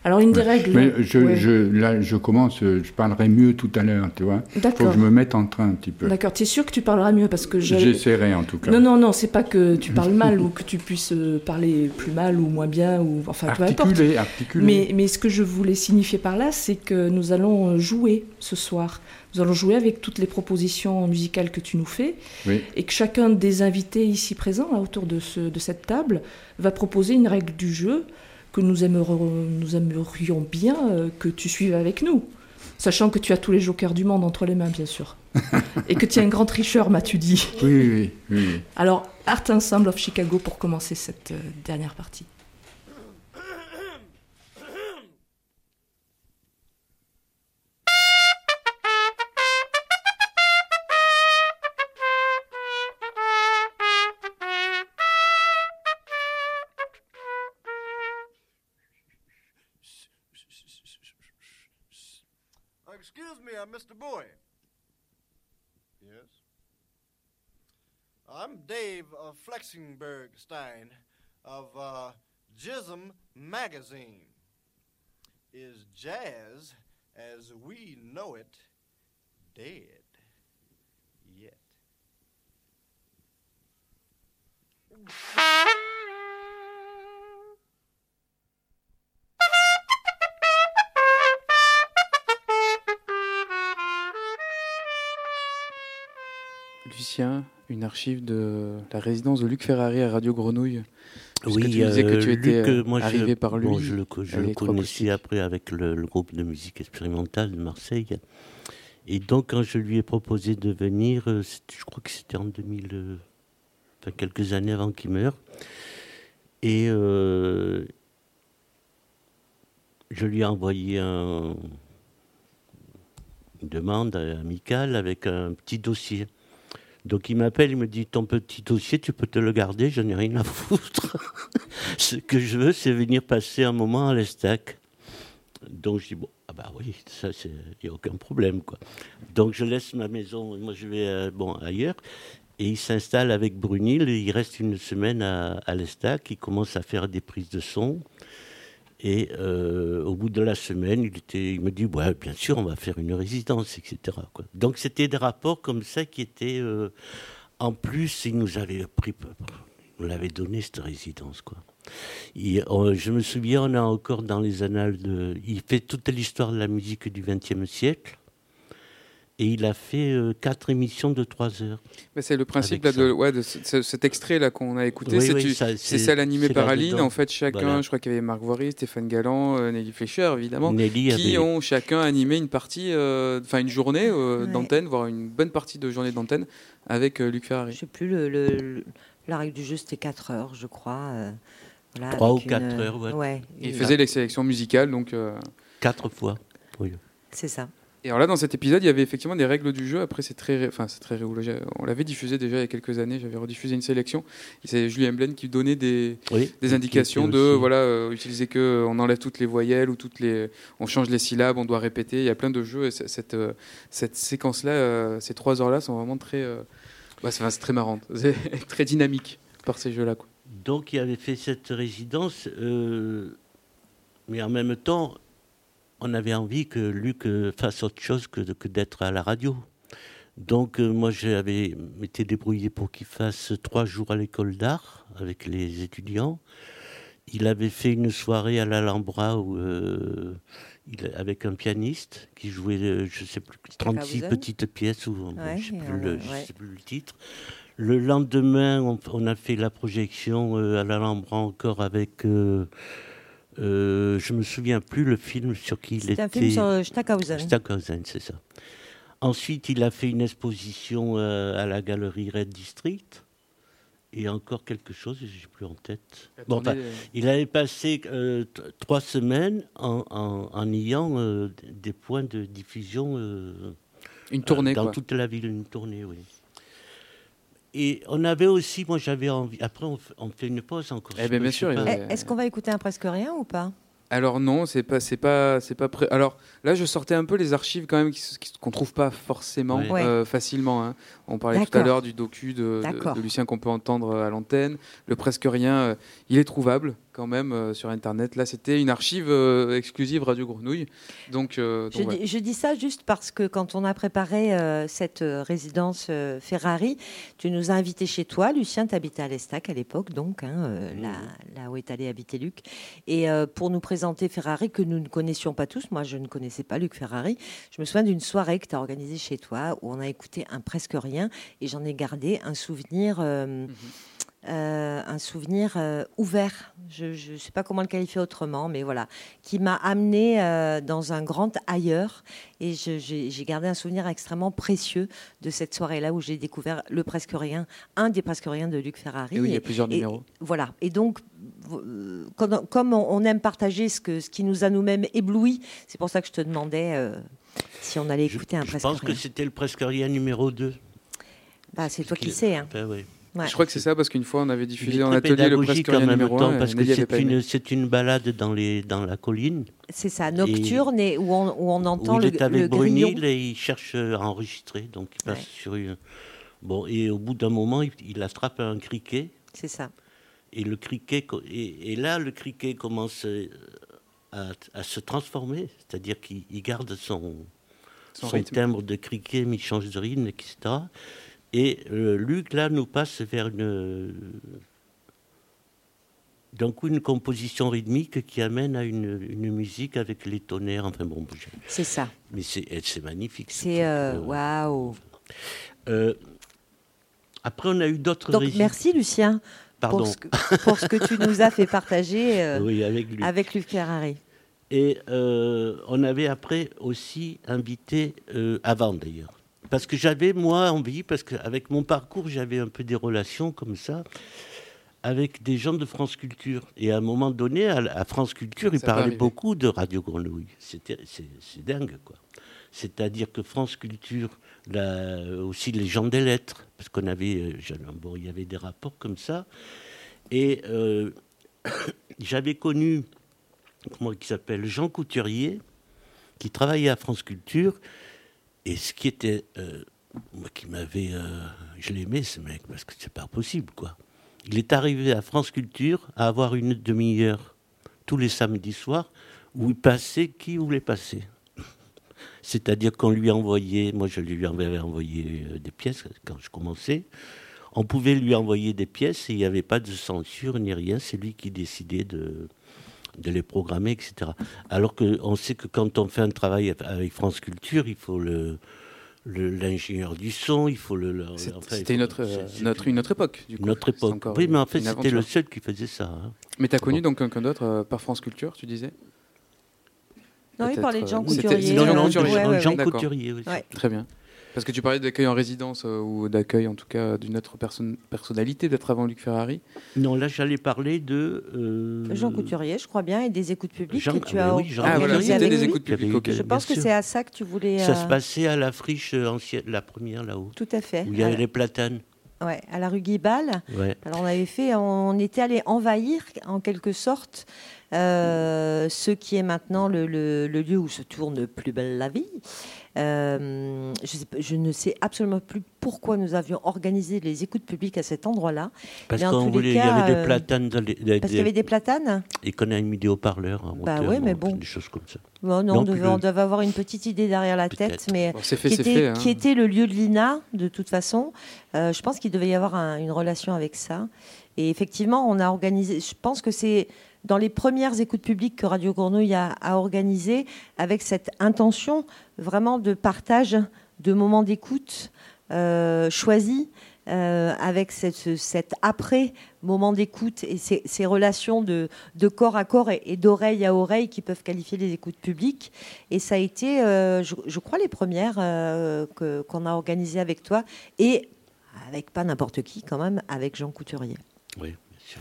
Alors, une des règles. Mais je, Ouais. je, là, je commence, euh, je parlerai mieux tout à l'heure, tu vois. Faut D'accord. que je me mette en train un petit peu. D'accord, tu es sûr que tu parleras mieux parce que je... J'essaierai en tout cas. Non, non, non, c'est pas que tu parles mal ou que tu puisses euh, parler plus mal ou moins bien ou enfin peu importe. Articuler. Mais, mais ce que je voulais signifier par là, c'est que nous allons euh, jouer ce soir. Nous allons jouer avec toutes les propositions musicales que tu nous fais Oui. et que chacun des invités ici présents, là, autour de, ce- de cette table, va proposer une règle du jeu que nous aimerions, nous aimerions bien euh, que tu suives avec nous. Sachant que tu as tous les jokers du monde entre les mains, bien sûr. et que tu es un grand tricheur, m'as-tu dit. Oui, oui, oui, oui. Alors, Art Ensemble of Chicago pour commencer cette euh, dernière partie. Excuse me, uh, Mr. Bowie. Yes. I'm Dave uh, Flexingbergstein of uh, Jism Magazine. Is jazz, as we know it, dead yet? Lucien, une archive de la résidence de Luc Ferrari à Radio Grenouille. Oui, tu disais que euh, tu étais Luc, euh, moi, je- arrivé par lui. bon, je le, je connaissais après avec le, le groupe de musique expérimentale de Marseille. Et donc, quand je lui ai proposé de venir, euh, je crois que c'était en 2000, euh, enfin, quelques années avant qu'il meure. Et euh, je lui ai envoyé un- une demande amicale avec un petit dossier. Donc il m'appelle, il me dit ton petit dossier, tu peux te le garder, je n'ai rien à foutre. Ce que je veux, c'est venir passer un moment à l'Estac. Donc je dis bon, ah bah oui, ça il n'y a aucun problème quoi. Donc je laisse ma maison, moi je vais euh, bon ailleurs, et il s'installe avec Brunil. il reste une semaine à l'Estac, il commence à faire des prises de son. Et euh, au bout de la semaine, il, me dit, ouais, bien sûr, on va faire une résidence, etc. Donc c'était des rapports comme ça qui étaient... euh, en plus, il nous avait pris... On l'avait donné, cette résidence. On- je me souviens, on a encore dans les annales de... Il fait toute l'histoire de la musique du XXe siècle. Et il a fait euh, quatre émissions de trois heures. Mais c'est le principe là, de, ouais, ce- cet extrait là qu'on a écouté. Oui, c'est oui, tu- ça, c'est c'est- celle animée c'est par Aline. En fait, chacun, Voilà. je crois qu'il y avait Marc Voiry, Stéphane Galland, euh, Nelly Fleischer, évidemment, Nelly qui avait- ont chacun animé une partie, euh, enfin une journée euh, Ouais. d'antenne, voire une bonne partie de journée d'antenne avec euh, Luc Ferrari. Je sais plus, le, le- le- la règle du jeu, c'était 4 heures, je crois. euh, voilà, Trois avec ou quatre une- heures, ouais. Il une- faisait les sélections musicales, donc. euh, Quatre fois. Oui. C'est ça. Et alors là, dans cet épisode, il y avait effectivement des règles du jeu. Après, c'est très, enfin, c'est très On l'avait diffusé déjà il y a quelques années. J'avais rediffusé une sélection. C'est Julien Blaine qui donnait des, Oui, des qui indications de aussi- voilà, euh, utiliser que on enlève toutes les voyelles ou toutes les, on change les syllabes, on doit répéter. Il y a plein de jeux. Et cette, euh, cette séquence-là, euh, ces trois heures-là, sont vraiment très, euh, bah, c'est, très marrant, c'est très dynamique par ces jeux-là. Donc il avait fait cette résidence, euh, mais en même temps, on avait envie que Luc euh, fasse autre chose que, que d'être à la radio. Donc euh, moi j'avais m'étais débrouillé pour qu'il fasse trois jours à l'école d'art avec les étudiants. Il avait fait une soirée à l'Alhambra où, euh, il- avec un pianiste qui jouait, euh, je sais plus, 36 Stockhausen petites pièces ou Ouais, je sais plus le- je ouais. sais plus le titre. Le lendemain, on, on a fait la projection à l'Alhambra encore avec. Euh, euh, je me souviens plus le film sur qui il était. C'était un film sur euh, Stockhausen. Stockhausen, c'est ça. Ensuite, il a fait une exposition euh, à la galerie Red District. Et encore quelque chose, je n'ai plus en tête. Bon, de- il avait passé euh, trois semaines en, en- en ayant euh, des points de diffusion. euh, Une tournée, euh, Dans quoi. toute la ville, une tournée, oui. Et on avait aussi, moi j'avais envie. Après, on, fait- on fait une pause encore. Eh ben, bien sûr, pas. Eh, Est-ce qu'on va écouter un presque rien ou pas? Alors non, c'est pas, c'est pas, c'est pas prêt. Alors là, je sortais un peu les archives quand même qu'on trouve pas forcément. Ouais. euh, facilement. hein. On parlait tout à l'heure du docu de, de- D'accord. de Lucien qu'on peut entendre à l'antenne. Le presque rien, euh, il est trouvable quand même euh, sur internet. Là, c'était une archive euh, exclusive Radio Grenouille. Donc, euh, donc je, dis, je dis ça juste parce que quand on a préparé euh, cette euh, résidence euh, Ferrari, tu nous as invités chez toi. Lucien, tu habitais à l'Estac à l'époque, donc, hein, euh, là, là où est allé habiter Luc. Et euh, pour nous présenter Ferrari, que nous ne connaissions pas tous, moi je ne connaissais pas Luc Ferrari, je me souviens d'une soirée que tu as organisée chez toi où on a écouté un presque rien et j'en ai gardé un souvenir. euh, euh, un souvenir euh, ouvert, je ne sais pas comment le qualifier autrement, mais voilà, qui m'a amené euh, dans un grand ailleurs. Et je- j'ai gardé un souvenir extrêmement précieux de cette soirée-là où j'ai découvert le presque rien, un des presque rien de Luc Ferrari. Et oui, il y a plusieurs et- numéros. Voilà. Et donc, quand- comme on, aime partager ce, que, ce qui nous a nous-mêmes ébloui, c'est pour ça que je te demandais euh, si on allait écouter un Je presque pense rien. que c'était le presque rien numéro 2. Bah, c'est toi qui sais. Hein. Oui. Ouais. Je crois que c'est ça parce qu'une fois on avait Il est diffusé en atelier le pédagogique presque rien en même numéro temps 1. parce que c'est une, c'est une balade dans, les, dans la colline. C'est ça, nocturne et, où, on, où on entend où le, il est avec le grillon. Brunil et il cherche à enregistrer. Donc il passe sur une... Bon, et au bout d'un moment, il, il attrape un criquet. C'est ça. Et, le criquet, et, et là, le criquet commence euh, à, à se transformer. C'est-à-dire qu'il il garde son, Son son, timbre de criquet, mais il change de rythme, etc. Et euh, Luc, là, nous passe vers une. D'un coup, une composition rythmique qui amène à une, une musique avec les tonnerres. Enfin bon, C'est ça. mais c'est c'est magnifique. ce C'est euh, waouh. euh, après, on a eu d'autres Donc merci Lucien Pardon. pour ce, que, pour ce que tu nous as fait partager euh, Oui, avec Luc. avec Luc Ferrari. Et euh, on avait après aussi invité, euh, avant d'ailleurs, parce que j'avais moi envie, parce qu'avec mon parcours, j'avais un peu des relations comme ça, avec des gens de France Culture. Et à un moment donné, à, France Culture, ils parlaient arriver. beaucoup de Radio Grenouille. C'était, c'est, c'est dingue, quoi. C'est-à-dire que France Culture, aussi les gens des lettres, parce qu'on avait, euh, bon, il y avait des rapports comme ça. Et euh, j'avais connu, comment il s'appelle, Jean Couturier, qui travaillait à France Culture, et ce qui était, euh, qui m'avait, euh, je l'aimais ce mec, parce que c'est pas possible, quoi. Il est arrivé à France Culture à avoir une demi-heure tous les samedis soirs où il passait qui voulait passer. C'est-à-dire qu'on lui envoyait, moi je lui avais envoyé euh, des pièces quand je commençais, on pouvait lui envoyer des pièces et il n'y avait pas de censure ni rien, c'est lui qui décidait de, de les programmer, etc. Alors qu'on sait que quand on fait un travail avec France Culture, il faut le l'ingénieur du son, il faut le... enfin, C'était euh, c'est notre, une autre époque. Du coup. Notre époque. encore Oui, mais en fait, c'était le seul qui faisait ça. hein. Mais tu as connu Bon. donc quelqu'un d'autre euh, par France Culture, tu disais? Non, il parlait de Jean euh, Couturier. c'était Jean euh, Couturier. ouais, ouais, Jean ouais. Couturier aussi. Ouais. Très bien. Parce que tu parlais d'accueil en résidence euh, ou d'accueil en tout cas d'une autre personne, personnalité, peut-être avant Luc Ferrari. Non, là, j'allais parler de... euh, Jean Couturier, je crois bien, et des écoutes publiques Jean- que tu ah, as bah oui, Jean Ah voilà, c'était avec des lui. écoutes publiques. Il y avait ok. eu Je Bien pense que c'est à ça que tu voulais. Ça euh, se passait à la friche ancienne, la première là-haut, Tout à fait. où il y avait les platanes. ouais, à la rue Guibal. Ouais. Alors on avait fait, on était allé envahir en quelque sorte euh, ce qui est maintenant le, le- le lieu où se tourne Plus belle la vie. Euh, je, sais pas- je ne sais absolument plus pourquoi nous avions organisé les écoutes publiques à cet endroit-là. Parce Mais en qu'on tous les voulait, il y avait des platanes dans les, des- Parce qu'il y avait des platanes? et qu'on a mis des haut-parleurs Bah ouais, mais bon, des choses comme ça. Bon, non, Non, on, devait, le- on devait avoir une petite idée derrière la tête, mais Bon, c'est fait, qui, c'est était, fait. hein. qui était le lieu de l'INA, de toute façon. Euh, je pense qu'il devait y avoir un- une relation avec ça. Et effectivement, on a organisé, je pense que c'est dans les premières écoutes publiques que Radio Grenouille a, a organisées, avec cette intention vraiment de partage de moments d'écoute euh, choisis. euh, avec cette, ce- cet après moment d'écoute et ces, ces relations de, de corps à corps et, et d'oreille à oreille qui peuvent qualifier les écoutes publiques. Et ça a été, euh, je, je crois, les premières euh, que- qu'on a organisées avec toi et avec pas n'importe qui quand même, avec Jean Couturier. Oui, bien sûr.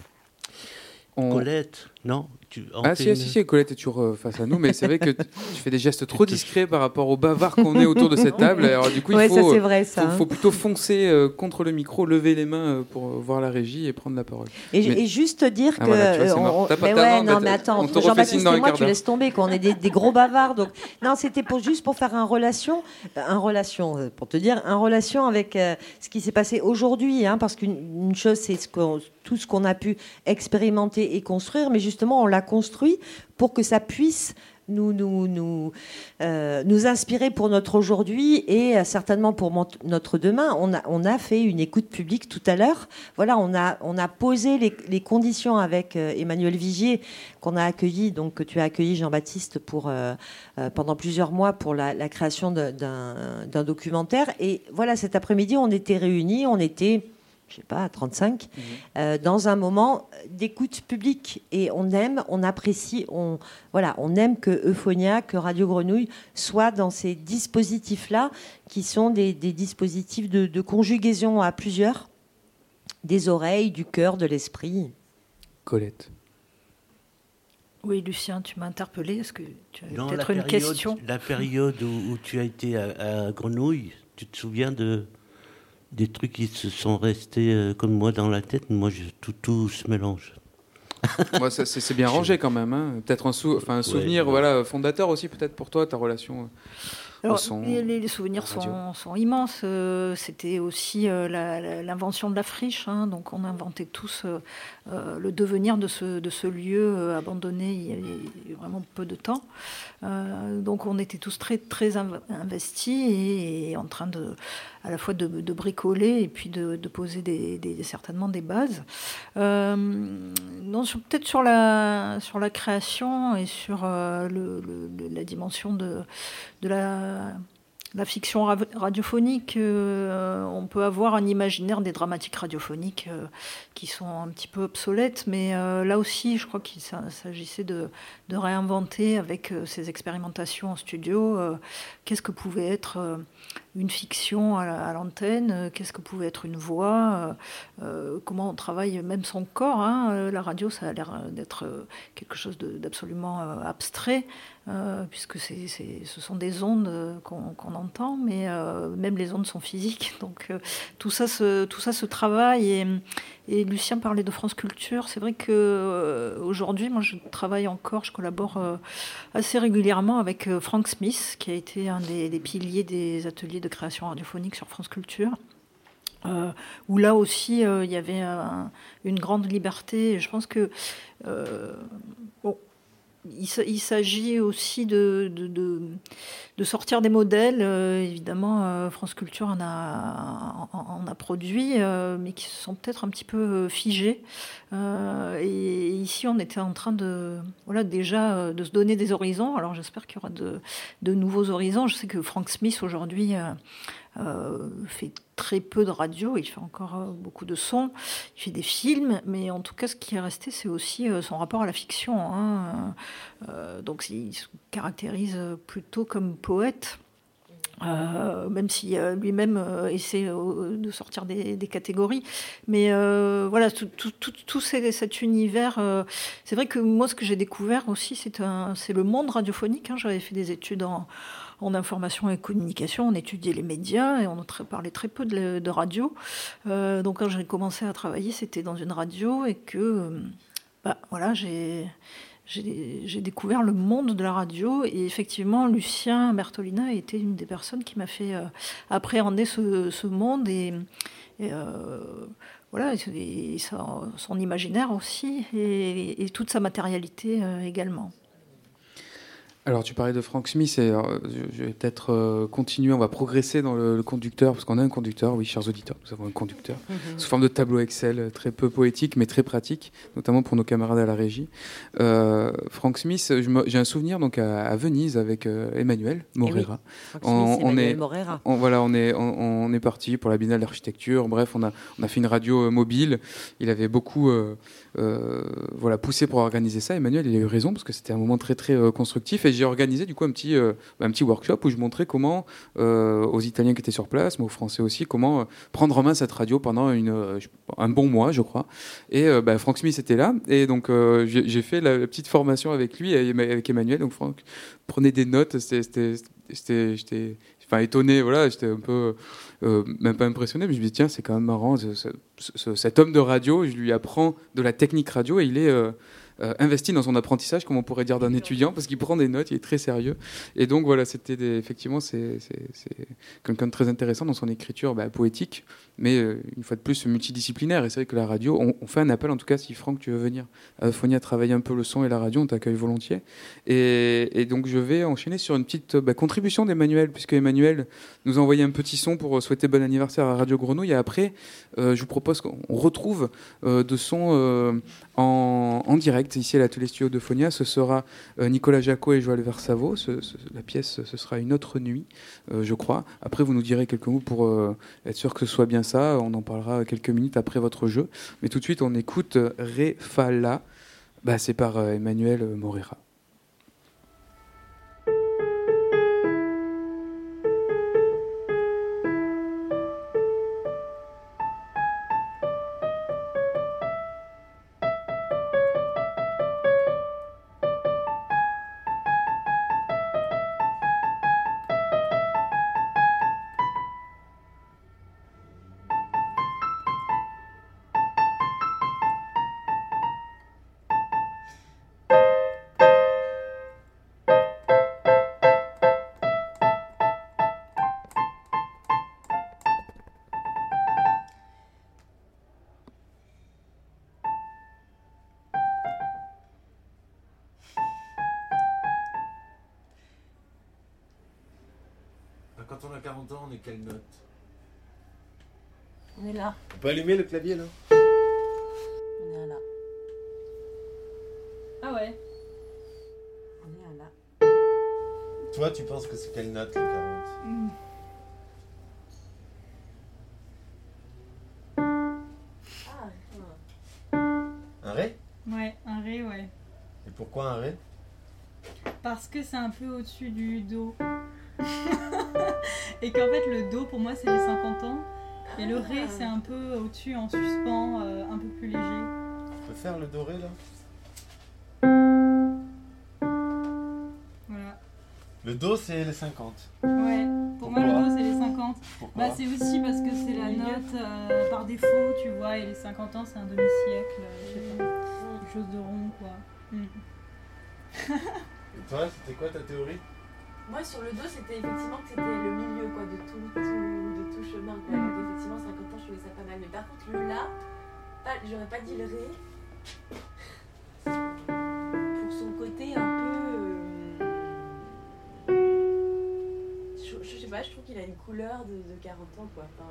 On- Colette, non tu, Ah si, une- si, si, Colette est toujours euh, face à nous, mais c'est vrai que tu tu fais des gestes trop discrets par rapport au bavard qu'on est autour de cette table. Alors du coup, il Ouais, faut, ça vrai ça. faut, hein. faut plutôt foncer euh, contre le micro, lever les mains euh, pour voir la régie et prendre la parole. Et, Mais- et juste dire Ah, que. voilà, vois, on- pas- mais ouais, non, mais attends, Jean-Baptiste et moi, tu laisses tomber, qu'on est des, des gros bavards. Donc, non, c'était pour, juste pour faire un relation, un relation, pour te dire, un relation avec euh, ce qui s'est passé aujourd'hui. hein, parce qu'une une chose, c'est ce tout ce qu'on a pu expérimenter et construire, mais justement, on l'a construit pour que ça puisse nous, nous, nous, euh, nous inspirer pour notre aujourd'hui et euh, certainement pour notre demain. On a, on a fait une écoute publique tout à l'heure. Voilà, on a, on a posé les, les conditions avec euh, Emmanuel Vigier qu'on a accueilli, donc que tu as accueilli Jean-Baptiste pour pendant plusieurs mois pour la, création d'un documentaire. Et voilà, cet après-midi, on était réunis, on était je sais pas, à 35, euh, dans un moment d'écoute publique. Et on aime, on apprécie, on, voilà, on aime que Euphonia, que Radio Grenouille soient dans ces dispositifs-là, qui sont des, des dispositifs de, de conjugaison à plusieurs, des oreilles, du cœur, de l'esprit. Colette. Oui, Lucien, tu m'as interpellé. Est-ce que tu as peut-être une période- question? La période où, où tu as été à, à Grenouille, tu te souviens de des trucs qui se sont restés euh, comme moi dans la tête Moi, je, tout, tout se mélange. Moi, ça, c'est bien rangé quand même. hein. Peut-être un, sou- enfin, un souvenir ouais. voilà, fondateur aussi, peut-être pour toi, ta relation. euh, Alors, son, les, les souvenirs sont, sont immenses. Euh, C'était aussi euh, l'invention de la friche. hein. donc, on inventait tous euh, le devenir de ce, de ce lieu abandonné il y a vraiment peu de temps. Euh, donc, on était tous très, très inv- investis et, et en train de, à la fois de, de bricoler et puis de, de poser certainement des bases. Euh, peut-être sur la, création et sur euh, la dimension de, de la fiction radiophonique, euh, on peut avoir un imaginaire des dramatiques radiophoniques euh, qui sont un petit peu obsolètes, mais là aussi, je crois qu'il s'agissait de, réinventer avec ces expérimentations en studio qu'est-ce que pouvait être une fiction à l'antenne, qu'est-ce que pouvait être une voix, comment on travaille même son corps. Hein. La radio, ça a l'air d'être quelque chose d'absolument abstrait. Euh, puisque ce sont des ondes euh, qu'on, entend, mais euh, même les ondes sont physiques. Donc tout, ça se, tout ça se travaille. Et, Lucien parlait de France Culture. C'est vrai que aujourd'hui, moi, je travaille encore, je collabore assez régulièrement avec Frank Smith, qui a été un des, piliers des ateliers de création radiophonique sur France Culture. où là aussi il y avait une grande liberté. Je pense que bon, il, s'agit aussi de, sortir des modèles. Euh, évidemment, euh, France Culture en a, produit, euh, mais qui sont peut-être un petit peu figés. et ici, on était en train de, voilà, déjà de se donner des horizons. Alors, j'espère qu'il y aura de, nouveaux horizons. Je sais que Frank Smith aujourd'hui euh, fait très peu de radio, il fait encore euh, beaucoup de sons, il fait des films, mais en tout cas, ce qui est resté, c'est aussi euh, son rapport à la fiction. Hein. donc, il se caractérise plutôt comme poète. même si lui-même essaie de sortir des, catégories. Mais voilà, tout, cet univers, c'est vrai que moi, ce que j'ai découvert aussi, c'est le monde radiophonique. Hein. J'avais fait des études en, en information et communication, on étudiait les médias et on parlait très peu de, radio. Euh, donc quand j'ai commencé à travailler, c'était dans une radio et que euh, bah, voilà, j'ai découvert le monde de la radio et effectivement Lucien Bertolina été une des personnes qui m'a fait euh, appréhender ce, monde et, voilà son imaginaire aussi et toute sa matérialité également. Alors tu parlais de Frank Smith et euh, je vais peut-être euh, continuer, on va progresser dans le, conducteur parce qu'on a un conducteur, oui chers auditeurs, nous avons un conducteur mhm. sous forme de tableau Excel, euh, très peu poétique mais très pratique, notamment pour nos camarades à la régie. Frank Smith, j'ai un souvenir donc à, Venise avec Emmanuel Morera. on, est, Morera. voilà, on est on, est parti pour la Biennale d'architecture. Bref, on a on a fait une radio mobile. Il avait beaucoup voilà poussé pour organiser ça. Emmanuel, il a eu raison parce que c'était un moment très très constructif j'ai organisé du coup un petit, euh, un petit workshop où je montrais comment, euh, aux Italiens qui étaient sur place, mais aux Français aussi, comment euh, prendre en main cette radio pendant une, un bon mois, je crois. Et bah, Frank Smith était là, et donc j'ai fait la, petite formation avec lui, avec Emmanuel. Donc Franck prenait des notes, c'était j'étais enfin étonné voilà j'étais un peu même pas impressionné mais je me dis tiens c'est quand même marrant cet homme de radio je lui apprends de la technique radio et il est euh, investi dans son apprentissage, comme on pourrait dire d'un étudiant, parce qu'il prend des notes, il est très sérieux. Et donc voilà, c'était effectivement c'est quelqu'un de très intéressant dans son écriture bah, poétique, mais euh, une fois de plus multidisciplinaire. Et c'est vrai que la radio, on, fait un appel en tout cas si Franck tu veux venir à Phonia travailler un peu le son et la radio, on t'accueille volontiers. Et, donc je vais enchaîner sur une petite bah, contribution d'Emmanuel, puisque Emmanuel nous a envoyé un petit son pour souhaiter bon anniversaire à Radio Grenouille. Et après, euh, je vous propose qu'on retrouve de son en, direct ici à l'atelier studio de Phonia. Ce sera euh, Nicolas Jacot et Joël Versavo. la pièce, ce sera une autre nuit, euh, je crois. Après, vous nous direz quelques mots pour euh, être sûr que ce soit bien ça. On en parlera quelques minutes après votre jeu. Mais tout de suite, on écoute Refala. Bah, C'est par Emmanuel Morera. Peut allumer le clavier là On est là. Ah ouais On est là. Toi, tu penses que c'est quelle note le 40 Mm. Un ré? Ouais, un ré, ouais. Et pourquoi un ré? Parce que c'est un peu au-dessus du do. et qu'en fait, le do, pour moi, c'est les 50 ans. Et le ré, c'est un peu au-dessus, en suspens, euh, un peu plus léger. Tu peux faire le doré là Voilà. Le do, c'est les 50. Ouais, pour moi, le do, c'est les 50. Pourquoi Bah, c'est aussi parce que c'est la note euh, par défaut, tu vois, et les 50 ans, c'est un demi-siècle, euh, je sais pas, quelque chose de rond, quoi. Mm. Et toi, c'était quoi ta théorie? Moi, sur le dos, c'était effectivement que c'était le milieu quoi, de, tout, tout- de tout chemin. Quoi. Donc, effectivement, 50 ans, je trouvais ça pas mal. Mais par contre, le là, j'aurais pas dit le ré. Pour son côté un peu. euh, Je, je sais pas, je trouve qu'il a une couleur de, de 40 ans, quoi. Enfin,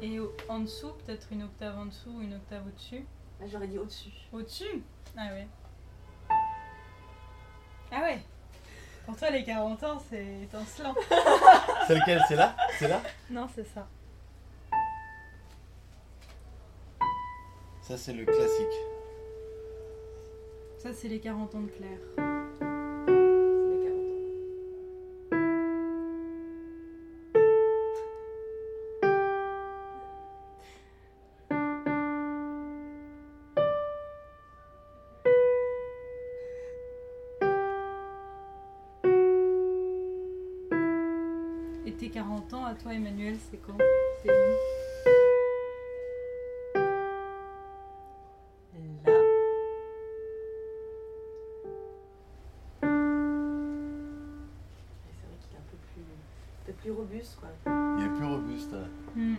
Et en dessous, peut-être une octave en dessous ou une octave au-dessus? Là, j'aurais dit au-dessus. Au-dessus? Ah ouais. Ah ouais Pour toi, les 40 ans, c'est étincelant. C'est lequel? C'est là? C'est là? Non, c'est ça. Ça, c'est le classique. Ça, c'est les 40 ans de Claire. Emmanuel, c'est quand C'est où Là. C'est vrai qu'il est un peu plus, un peu plus robuste, quoi. Il est plus robuste. hein. Hmm.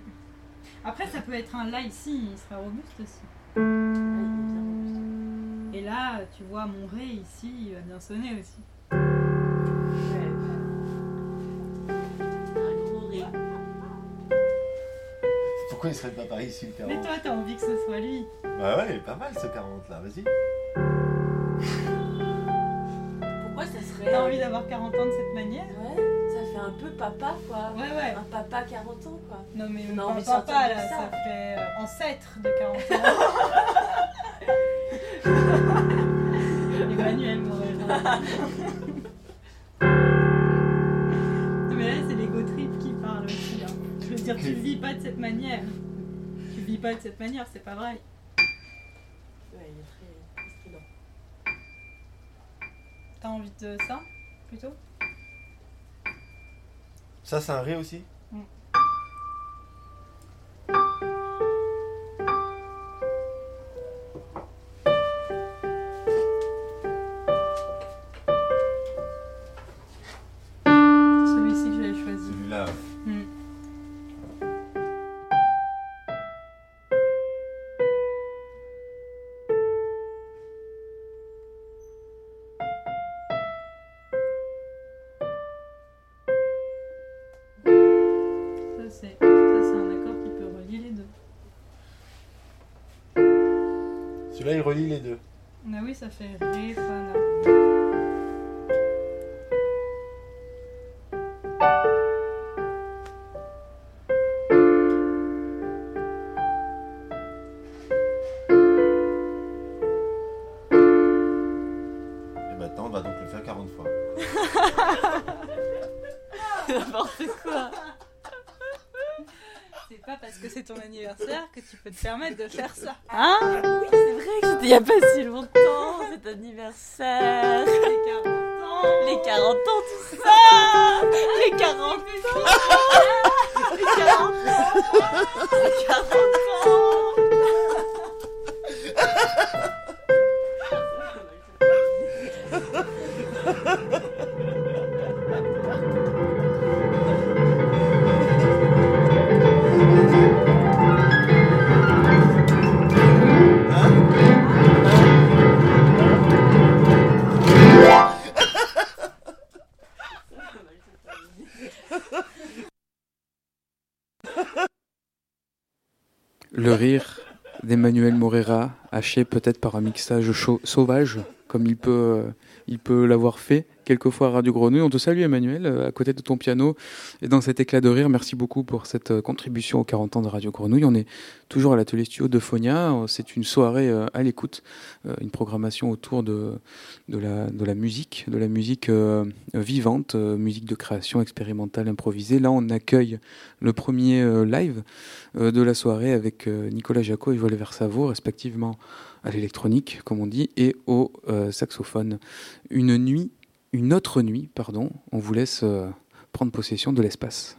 Après, ça peut être un là ici, il sera robuste aussi. Et là, tu vois, mon ré ici, il va bien sonner aussi. Pourquoi il serait pas par ici le 40 Mais toi, t'as envie que ce soit lui. Bah ouais, il est pas mal ce 40 là, vas-y. Pourquoi ça serait. T'as envie d'avoir 40 ans de cette manière? Ouais, ça fait un peu papa, quoi. Ouais, ouais. Un papa 40 ans, quoi. Non, mais On a pas envie de papa, de là, ça. ça fait euh, ancêtre de 40 ans. Emmanuel Non, mais là, c'est l'ego trip qui parle aussi. hein. Je veux dire, tu vis pas de cette manière. Tu vis pas de cette manière, c'est pas vrai. Ouais, il est très strident. T'as envie de ça, plutôt? Ça, c'est un ré aussi? Mm. Relie les deux. Ah oui, ça fait Ré, Fa, La. Et maintenant, on va donc le faire 40 fois. N'importe quoi. C'est pas parce que c'est ton anniversaire que tu peux te permettre de faire ça. Hein Oui, c'est vrai que c'était il y a pas Peut-être par un mixage sauvage, comme il peut, euh, il peut l'avoir fait quelquefois à Radio Grenouille. On te salue Emmanuel, euh, à côté de ton piano et dans cet éclat de rire. Merci beaucoup pour cette euh, contribution aux 40 ans de Radio Grenouille. On est toujours à l'atelier studio de Fonia. C'est une soirée à l'écoute, une programmation autour de, la, musique, de la musique vivante, musique de création expérimentale improvisée. Là, on accueille le premier live de la soirée avec Nicolas Jacot et Volé Versavo, respectivement à l'électronique, comme on dit, et au saxophone. Une nuit une autre nuit, pardon, on vous laisse euh, prendre possession de l'espace.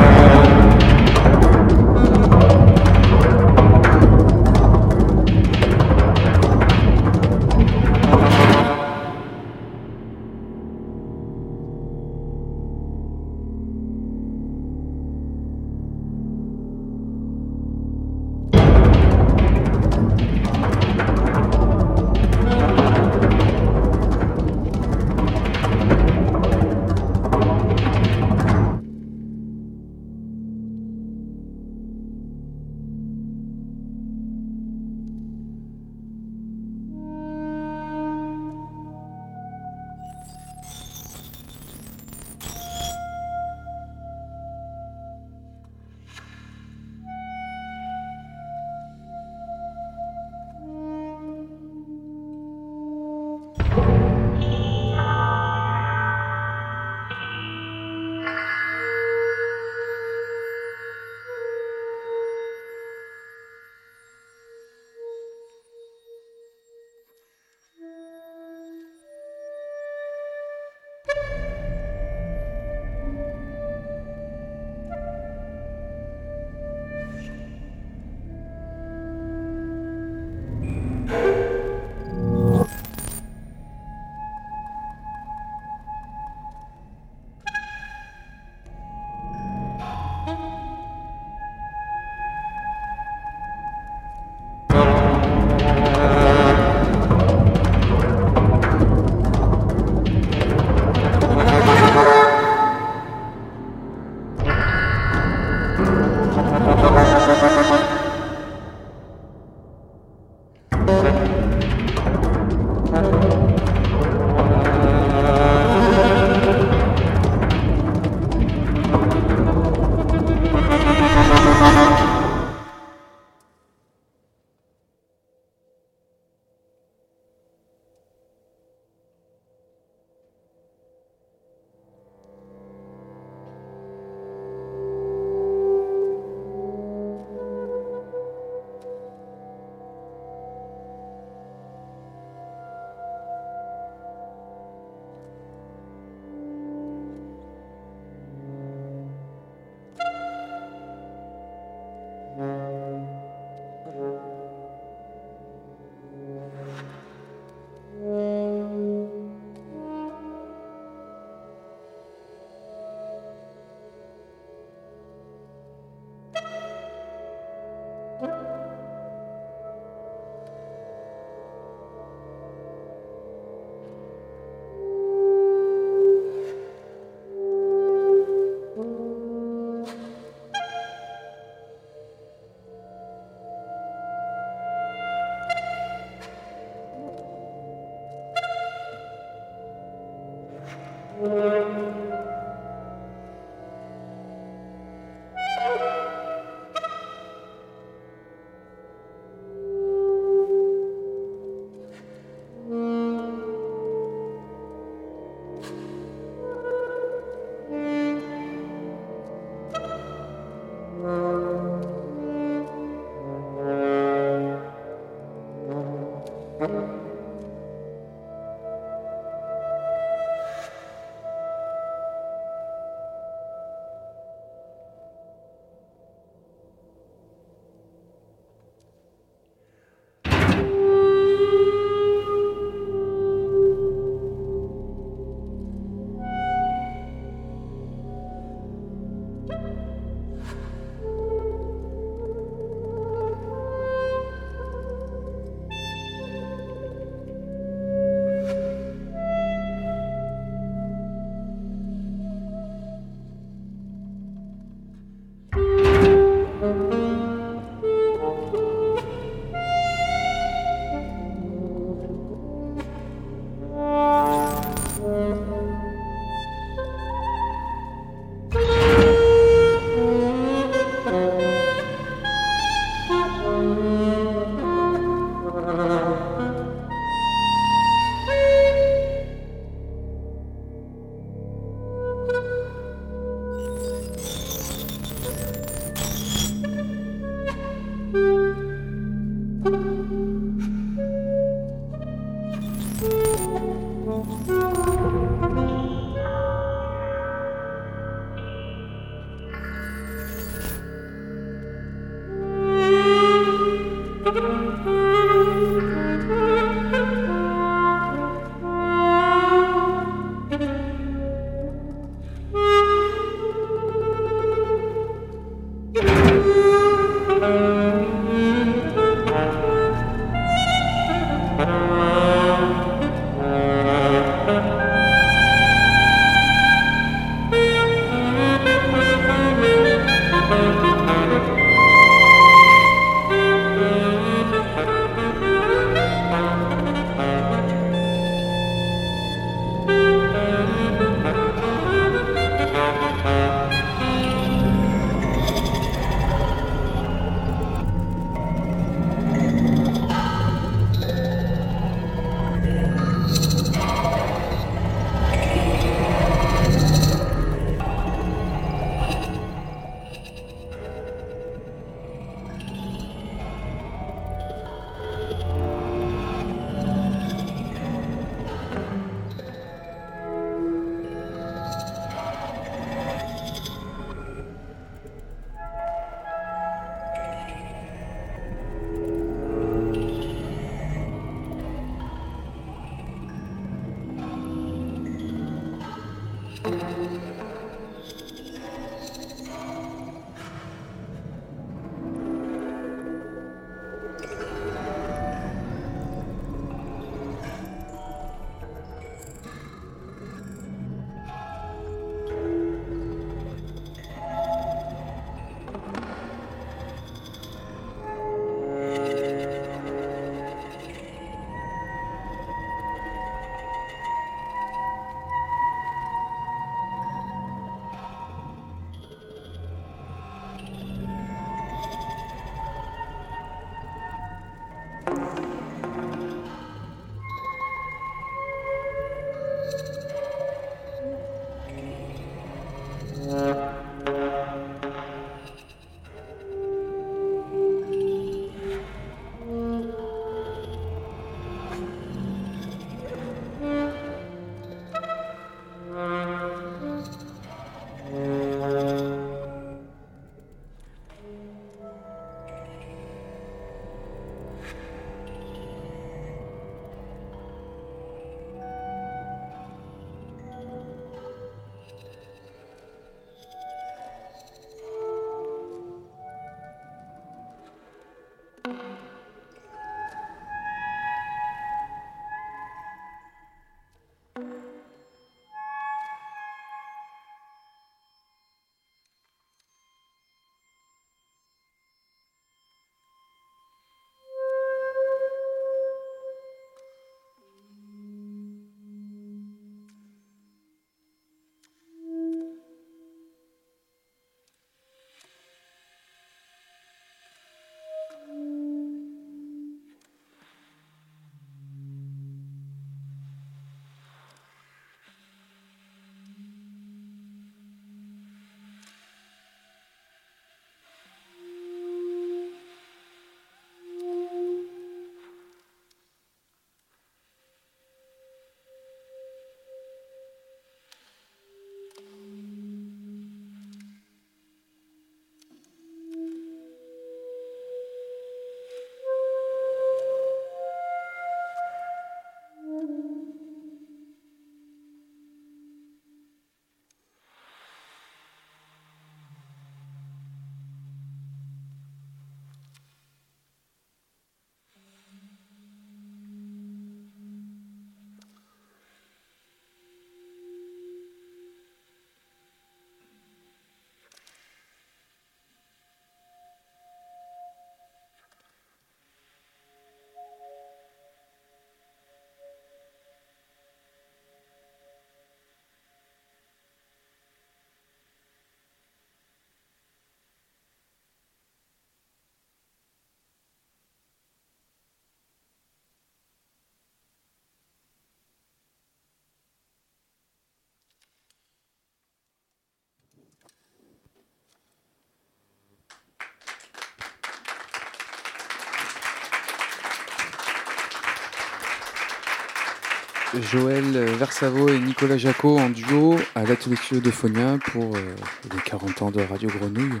Joël Versavo et Nicolas Jacot en duo à l'atelier de Phonia pour euh, les 40 ans de Radio Grenouille.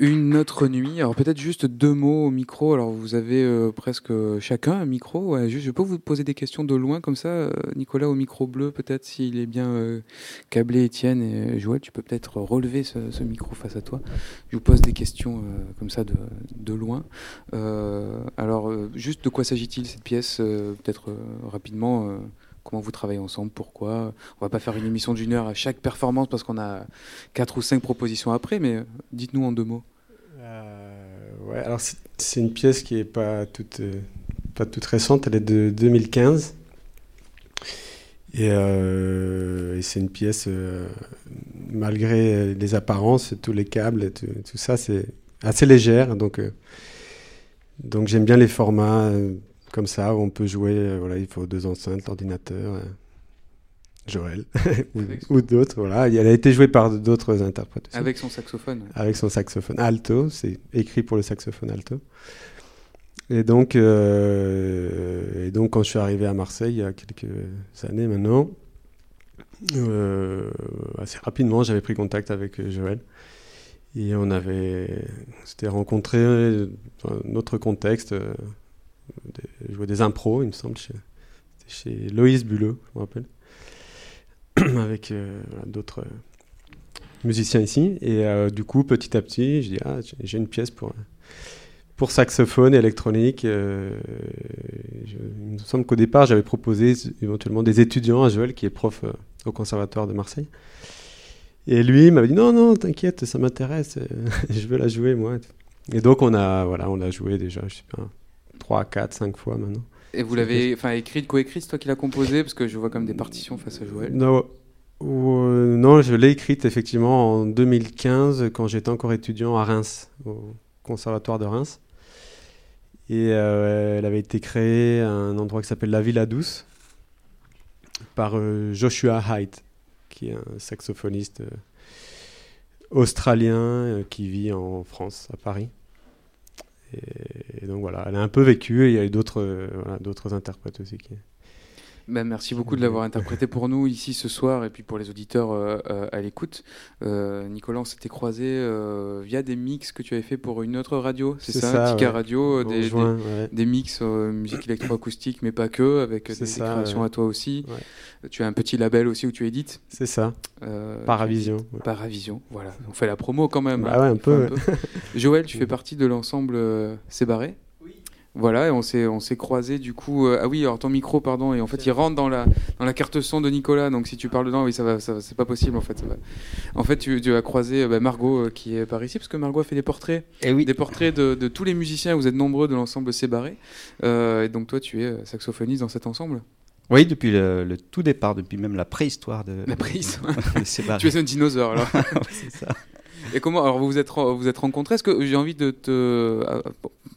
Une autre nuit. Alors peut-être juste deux mots au micro. Alors vous avez euh, presque chacun un micro. Juste, je peux vous poser des questions de loin comme ça. Euh, Nicolas au micro bleu, peut-être s'il est bien euh, câblé. Étienne et Joël, tu peux peut-être relever ce, micro face à toi. Je vous pose des questions comme ça de, loin. Alors juste de quoi s'agit-il cette pièce Peut-être rapidement. Euh, Comment vous travaillez ensemble Pourquoi On va pas faire une émission d'une heure à chaque performance parce qu'on a quatre ou cinq propositions après, mais euh, dites-nous en deux mots. Ouais, alors c'est- une pièce qui est pas toute, euh, pas toute récente, elle est de 2015. Et, euh, c'est une pièce, euh, malgré les apparences, tous les câbles, et tout, tout ça, c'est assez légère. Donc, euh, donc j'aime bien les formats euh, comme ça, où on peut jouer, euh, voilà, il faut deux enceintes, l'ordinateur, euh, Joël, ou, d'autres. Voilà. Elle a été jouée par d'autres interprètes aussi. Avec son saxophone, ouais. Avec son saxophone alto, c'est écrit pour le saxophone alto. Et donc, euh, et donc, quand je suis arrivé à Marseille il y a quelques années maintenant, euh, assez rapidement, j'avais pris contact avec Joël. Et on avait, s'était rencontrés dans un autre contexte, des, jouer des impros, il me semble, chez, Loïs Bulot, je me rappelle, avec euh, d'autres musiciens ici. Et euh, du coup, petit à petit, je dis ah, j'ai- une pièce pour pour saxophone électronique. euh, il me semble qu'au départ, j'avais proposé éventuellement des étudiants à Joël, qui est prof euh, au conservatoire de Marseille. Et lui m'avait dit non, non, t'inquiète, ça m'intéresse, euh, je veux la jouer moi. Et donc on a, voilà, on l'a joué déjà, je sais pas, 3, 4, 5 fois maintenant. Et vous l'avez enfin écrite, coécrite, c'est toi qui l'as composée Parce que je vois comme des partitions face à Joël. Non, euh, non je l'ai écrite effectivement en 2015 quand j'étais encore étudiant à Reims, au conservatoire de Reims. Et euh, elle avait été créée à un endroit qui s'appelle la Villa Douce par euh, Joshua Hyde, qui est un saxophoniste australien qui vit en France, à Paris. Et, donc voilà, elle a un peu vécu et il y a eu d'autres euh, voilà, interprètes aussi qui, Ben, merci beaucoup de l'avoir interprété pour nous ici ce soir et puis pour les auditeurs euh, euh, à l'écoute. Euh, Nicolas, on s'était croisé via des mix que tu avais fait pour une autre radio, c'est ça, ça, Tika ouais. Radio, des, juin, des, ouais. des mix musique électroacoustique, mais pas que, avec des, créations ouais. à toi aussi. Tu as un petit label aussi où tu édites. C'est ça. Paravision. Paravision, voilà. On fait la promo quand même. Bah hein. ouais, un peu. Joël, tu fais partie de l'ensemble C'est barré voilà, et on s'est on s'est croisé du coup. euh, ah oui, alors ton micro, pardon, et en fait il rentre dans la dans la carte son de Nicolas. Donc si tu parles dedans, oui, ça va, ça va- c'est pas possible en fait. ça va. En fait, tu, tu as croisé euh, bah, Margot euh, qui est par ici, parce que Margot a fait des portraits, des portraits de, de tous les musiciens. Vous êtes nombreux de l'ensemble C'est barré. Euh, et donc toi, tu es saxophoniste dans cet ensemble. Oui, depuis le, le tout départ, depuis même la préhistoire de. La préhistoire. tu es un dinosaure alors. C'est ça. Et comment alors vous vous êtes vous êtes rencontrés? Est-ce que j'ai envie de te euh,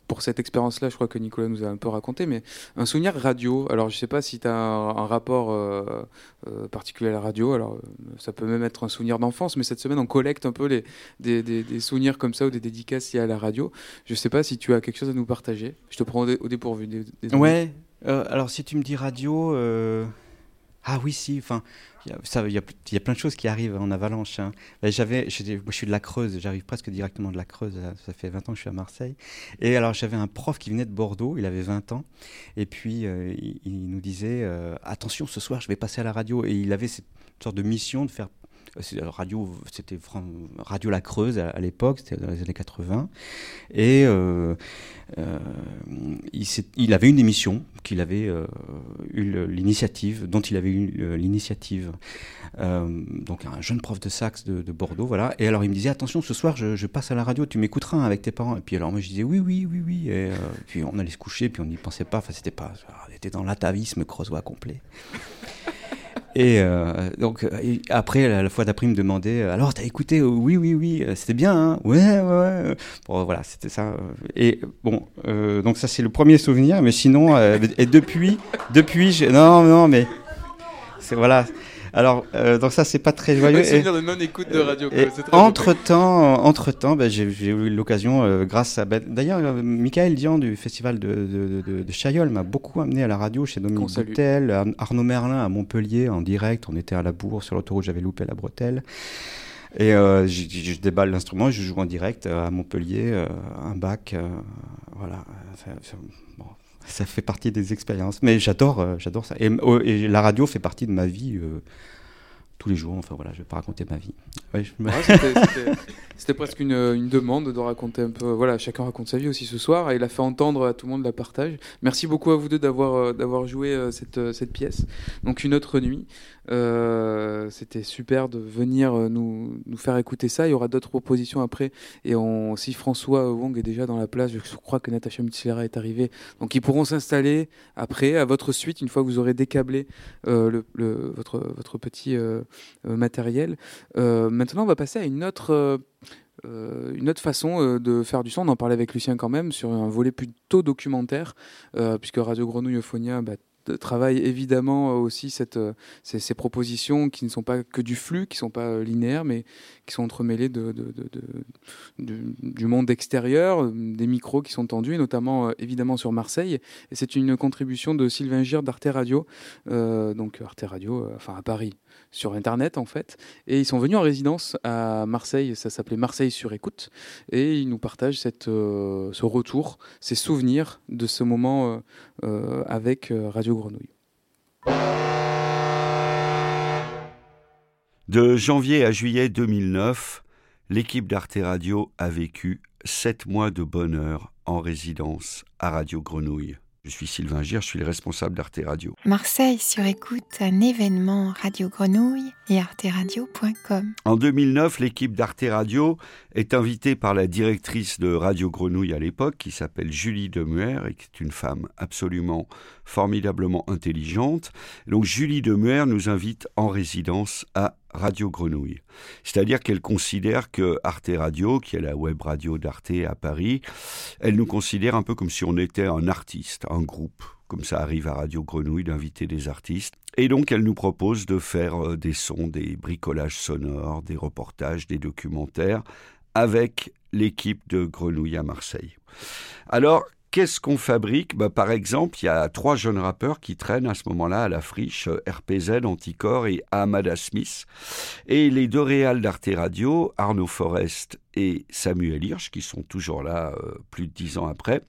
pour cette expérience-là, je crois que Nicolas nous a un peu raconté, mais un souvenir radio. Alors je sais pas si tu as un, un rapport euh, euh, particulier à la radio. Alors ça peut même être un souvenir d'enfance, mais cette semaine on collecte un peu les des, des- des souvenirs comme ça ou des dédicaces liées à la radio. Je sais pas si tu as quelque chose à nous partager. Je te prends au, dé- au dépourvu. dé- désolé. Ouais, euh, alors si tu me dis radio, ah oui, si, enfin, il y a- plein de choses qui arrivent en avalanche. hein. Ben, J'avais, je suis de la Creuse, j'arrive presque directement de la Creuse, ça- ça fait 20 ans que je suis à Marseille. Et alors j'avais un prof qui venait de Bordeaux, il avait 20 ans, et puis euh, il, nous disait, euh, attention, ce soir je vais passer à la radio, et il avait cette sorte de mission de faire euh, radio, c'était Radio La Creuse à, l'époque, c'était dans les années 80. Et euh, euh, il, avait une émission qu'il avait euh, eu l'initiative, dont il avait eu l'initiative. Donc un jeune prof de sax de, de Bordeaux, voilà. Et alors il me disait attention, ce soir je, passe à la radio, tu m'écouteras hein, avec tes parents. Et puis alors moi je disais oui, oui, oui, oui. Et puis on allait se coucher, puis on n'y pensait pas. Enfin c'était pas, on était dans l'atavisme creusois complet. Et euh, donc, après, la, fois d'après, il me demandait euh, Alors, t'as écouté euh, Oui, oui, oui, euh, c'était bien, hein Ouais, ouais, ouais. Bon, voilà, c'était ça. Et bon, euh, donc, ça, c'est le premier souvenir, mais sinon, euh, et depuis, depuis, non, non, mais C'est voilà. Alors, euh, donc ça, c'est pas très joyeux. Souvenir de non-écoute de radio. C'est très entre temps, entre temps, ben, j'ai eu l'occasion, euh, grâce à. ben, D'ailleurs, euh, Michael Dian du festival de, de, de- de Chaillol m'a beaucoup amené à la radio chez Dominique. Boutel, Ar- Arnaud Merlin à Montpellier en direct. On était à la bourre sur l'autoroute, j'avais loupé la bretelle. Et euh, je, déballe l'instrument je joue en direct à Montpellier, euh, un bac. euh, voilà. Ça, fait partie des expériences. Mais j'adore euh, j'adore ça. Et, oh, et la radio fait partie de ma vie euh, tous les jours. Enfin voilà, je vais pas raconter ma vie. Ouais, je C'était presque une, demande de raconter un peu. Voilà, chacun raconte sa vie aussi ce soir et il a fait entendre à tout le monde la partage. Merci beaucoup à vous deux d'avoir euh, d'avoir joué euh, cette, euh, cette pièce. Donc une autre nuit. C'était super de venir nous, nous faire écouter ça. Il y aura d'autres propositions après. Et si François Wong est déjà dans la place, je crois que Natacha Mutsilera est arrivée. Donc ils pourront s'installer après, à votre suite, une fois que vous aurez décablé votre, votre petit matériel. Maintenant, on va passer à une autre. Euh, une autre façon euh, de faire du son, on en parlait avec Lucien quand même, sur un volet plutôt documentaire, euh, puisque Radio Grenouille Euphonia bah, travaille évidemment aussi ces, propositions qui ne sont pas que du flux, qui ne sont pas linéaires, mais qui sont entremêlées de, du, monde extérieur, des micros qui sont tendus, et notamment évidemment sur Marseille. Et c'est une contribution de Sylvain Gire d'Arte Radio, donc Arte Radio, enfin à Paris, sur Internet en fait. Et ils sont venus en résidence à Marseille, ça s'appelait Marseille sur écoute, et ils nous partagent euh, ce retour, ces souvenirs de ce moment euh, euh, avec Radio Grenouille. De janvier à juillet 2009, l'équipe d'Arte Radio a vécu sept mois de bonheur en résidence à Radio Grenouille. Je suis Sylvain Gire, je suis le responsable d'Arte Radio. Marseille sur écoute, un événement Radio Grenouille et arteradio.com. En 2009, l'équipe d'Arte Radio est invitée par la directrice de Radio Grenouille à l'époque, qui s'appelle Julie Demuer, et qui est une femme absolument formidablement intelligente. Donc Julie Demuer nous invite en résidence à Radio Grenouille. C'est-à-dire qu'elle considère que Arte Radio, qui est la web radio d'Arte à Paris, elle nous considère un peu comme si on était un artiste, un groupe, comme ça arrive à Radio Grenouille d'inviter des artistes. Et donc elle nous propose de faire euh, des sons, des bricolages sonores, des reportages, des documentaires avec l'équipe de Grenouille à Marseille. Alors, Qu'est-ce qu'on fabrique? Bah, Par exemple, il y a trois jeunes rappeurs qui traînent à ce moment-là à la friche, euh, RPZ, Anticor et Amada Smith. Et les deux réals d'Arte Radio, Arnaud Forest et Samuel Hirsch, qui sont toujours là euh, plus de dix ans après,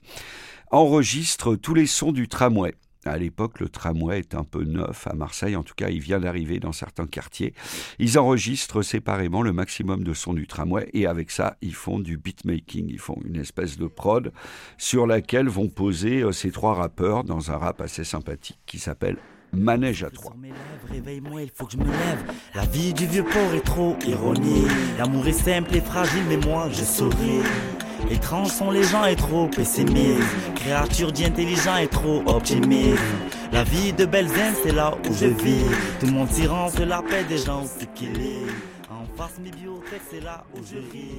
enregistrent tous les sons du tramway. À l'époque, le tramway est un peu neuf à Marseille, en tout cas, il vient d'arriver dans certains quartiers. Ils enregistrent séparément le maximum de sons du tramway et avec ça, ils font du beatmaking, ils font une espèce de prod sur laquelle vont poser euh, ces trois rappeurs dans un rap assez sympathique qui s'appelle Manège à trois. Il faut que je me lève. La vie du vieux port est trop. L'amour est simple et fragile, mais moi je souris. Étranges sont les gens et trop pessimistes. Créature d'intelligent et trop optimiste. La vie de Belzen, c'est là où je vis. Tout mon tyran, c'est la paix des gens aussi qu'il est. En face, mes c'est là où je ris.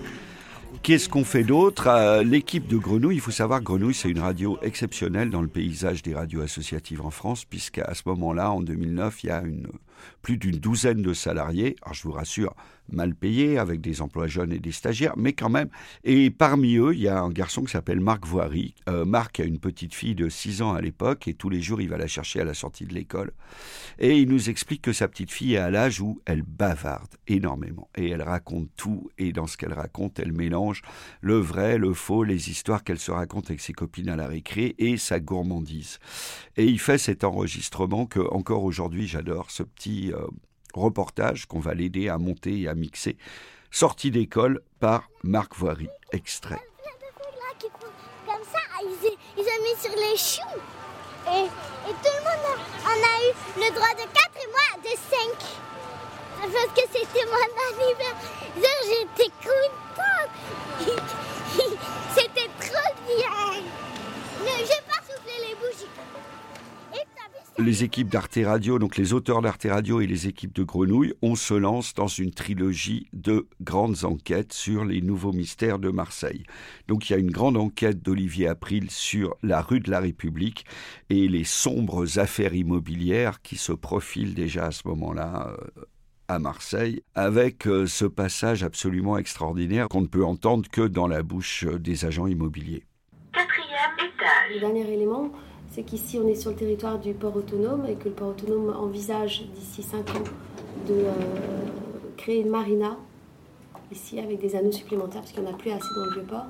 Qu'est-ce qu'on fait d'autre? Euh, L'équipe de Grenouille, il faut savoir que Grenouille, c'est une radio exceptionnelle dans le paysage des radios associatives en France, puisqu'à ce moment-là, en 2009, il y a une, plus d'une douzaine de salariés. Alors, je vous rassure, mal payés, avec des emplois jeunes et des stagiaires, mais quand même. Et parmi eux, il y a un garçon qui s'appelle Marc Voiry. Euh, Marc a une petite fille de 6 ans à l'époque, et tous les jours, il va la chercher à la sortie de l'école. Et il nous explique que sa petite fille est à l'âge où elle bavarde énormément. Et elle raconte tout, et dans ce qu'elle raconte, elle mélange le vrai, le faux, les histoires qu'elle se raconte avec ses copines à la récré, et sa gourmandise. Et il fait cet enregistrement que, encore aujourd'hui, j'adore, ce petit euh, reportage qu'on va l'aider à monter et à mixer, sorti d'école par Marc Voiry, extrait. Comme ça, ils, ils ont mis sur les choux. Et, tout le monde on a eu le droit de 4 et moi de 5. Parce que c'était mon anniversaire, j'étais contente. c'était trop bien. Ne, je vais pas souffler les bougies. Les équipes d'Arte Radio, donc les auteurs d'Arte Radio et les équipes de Grenouille, on se lance dans une trilogie de grandes enquêtes sur les nouveaux mystères de Marseille. Donc il y a une grande enquête d'Olivier April sur la rue de la République et les sombres affaires immobilières qui se profilent déjà à ce moment-là euh, à Marseille, avec euh, ce passage absolument extraordinaire qu'on ne peut entendre que dans la bouche des agents immobiliers. Le dernier élément, c'est qu'ici on est sur le territoire du port autonome et que le port autonome envisage d'ici 5 ans de euh, créer une marina ici avec des anneaux supplémentaires parce qu'il n'y en a plus assez dans le vieux port.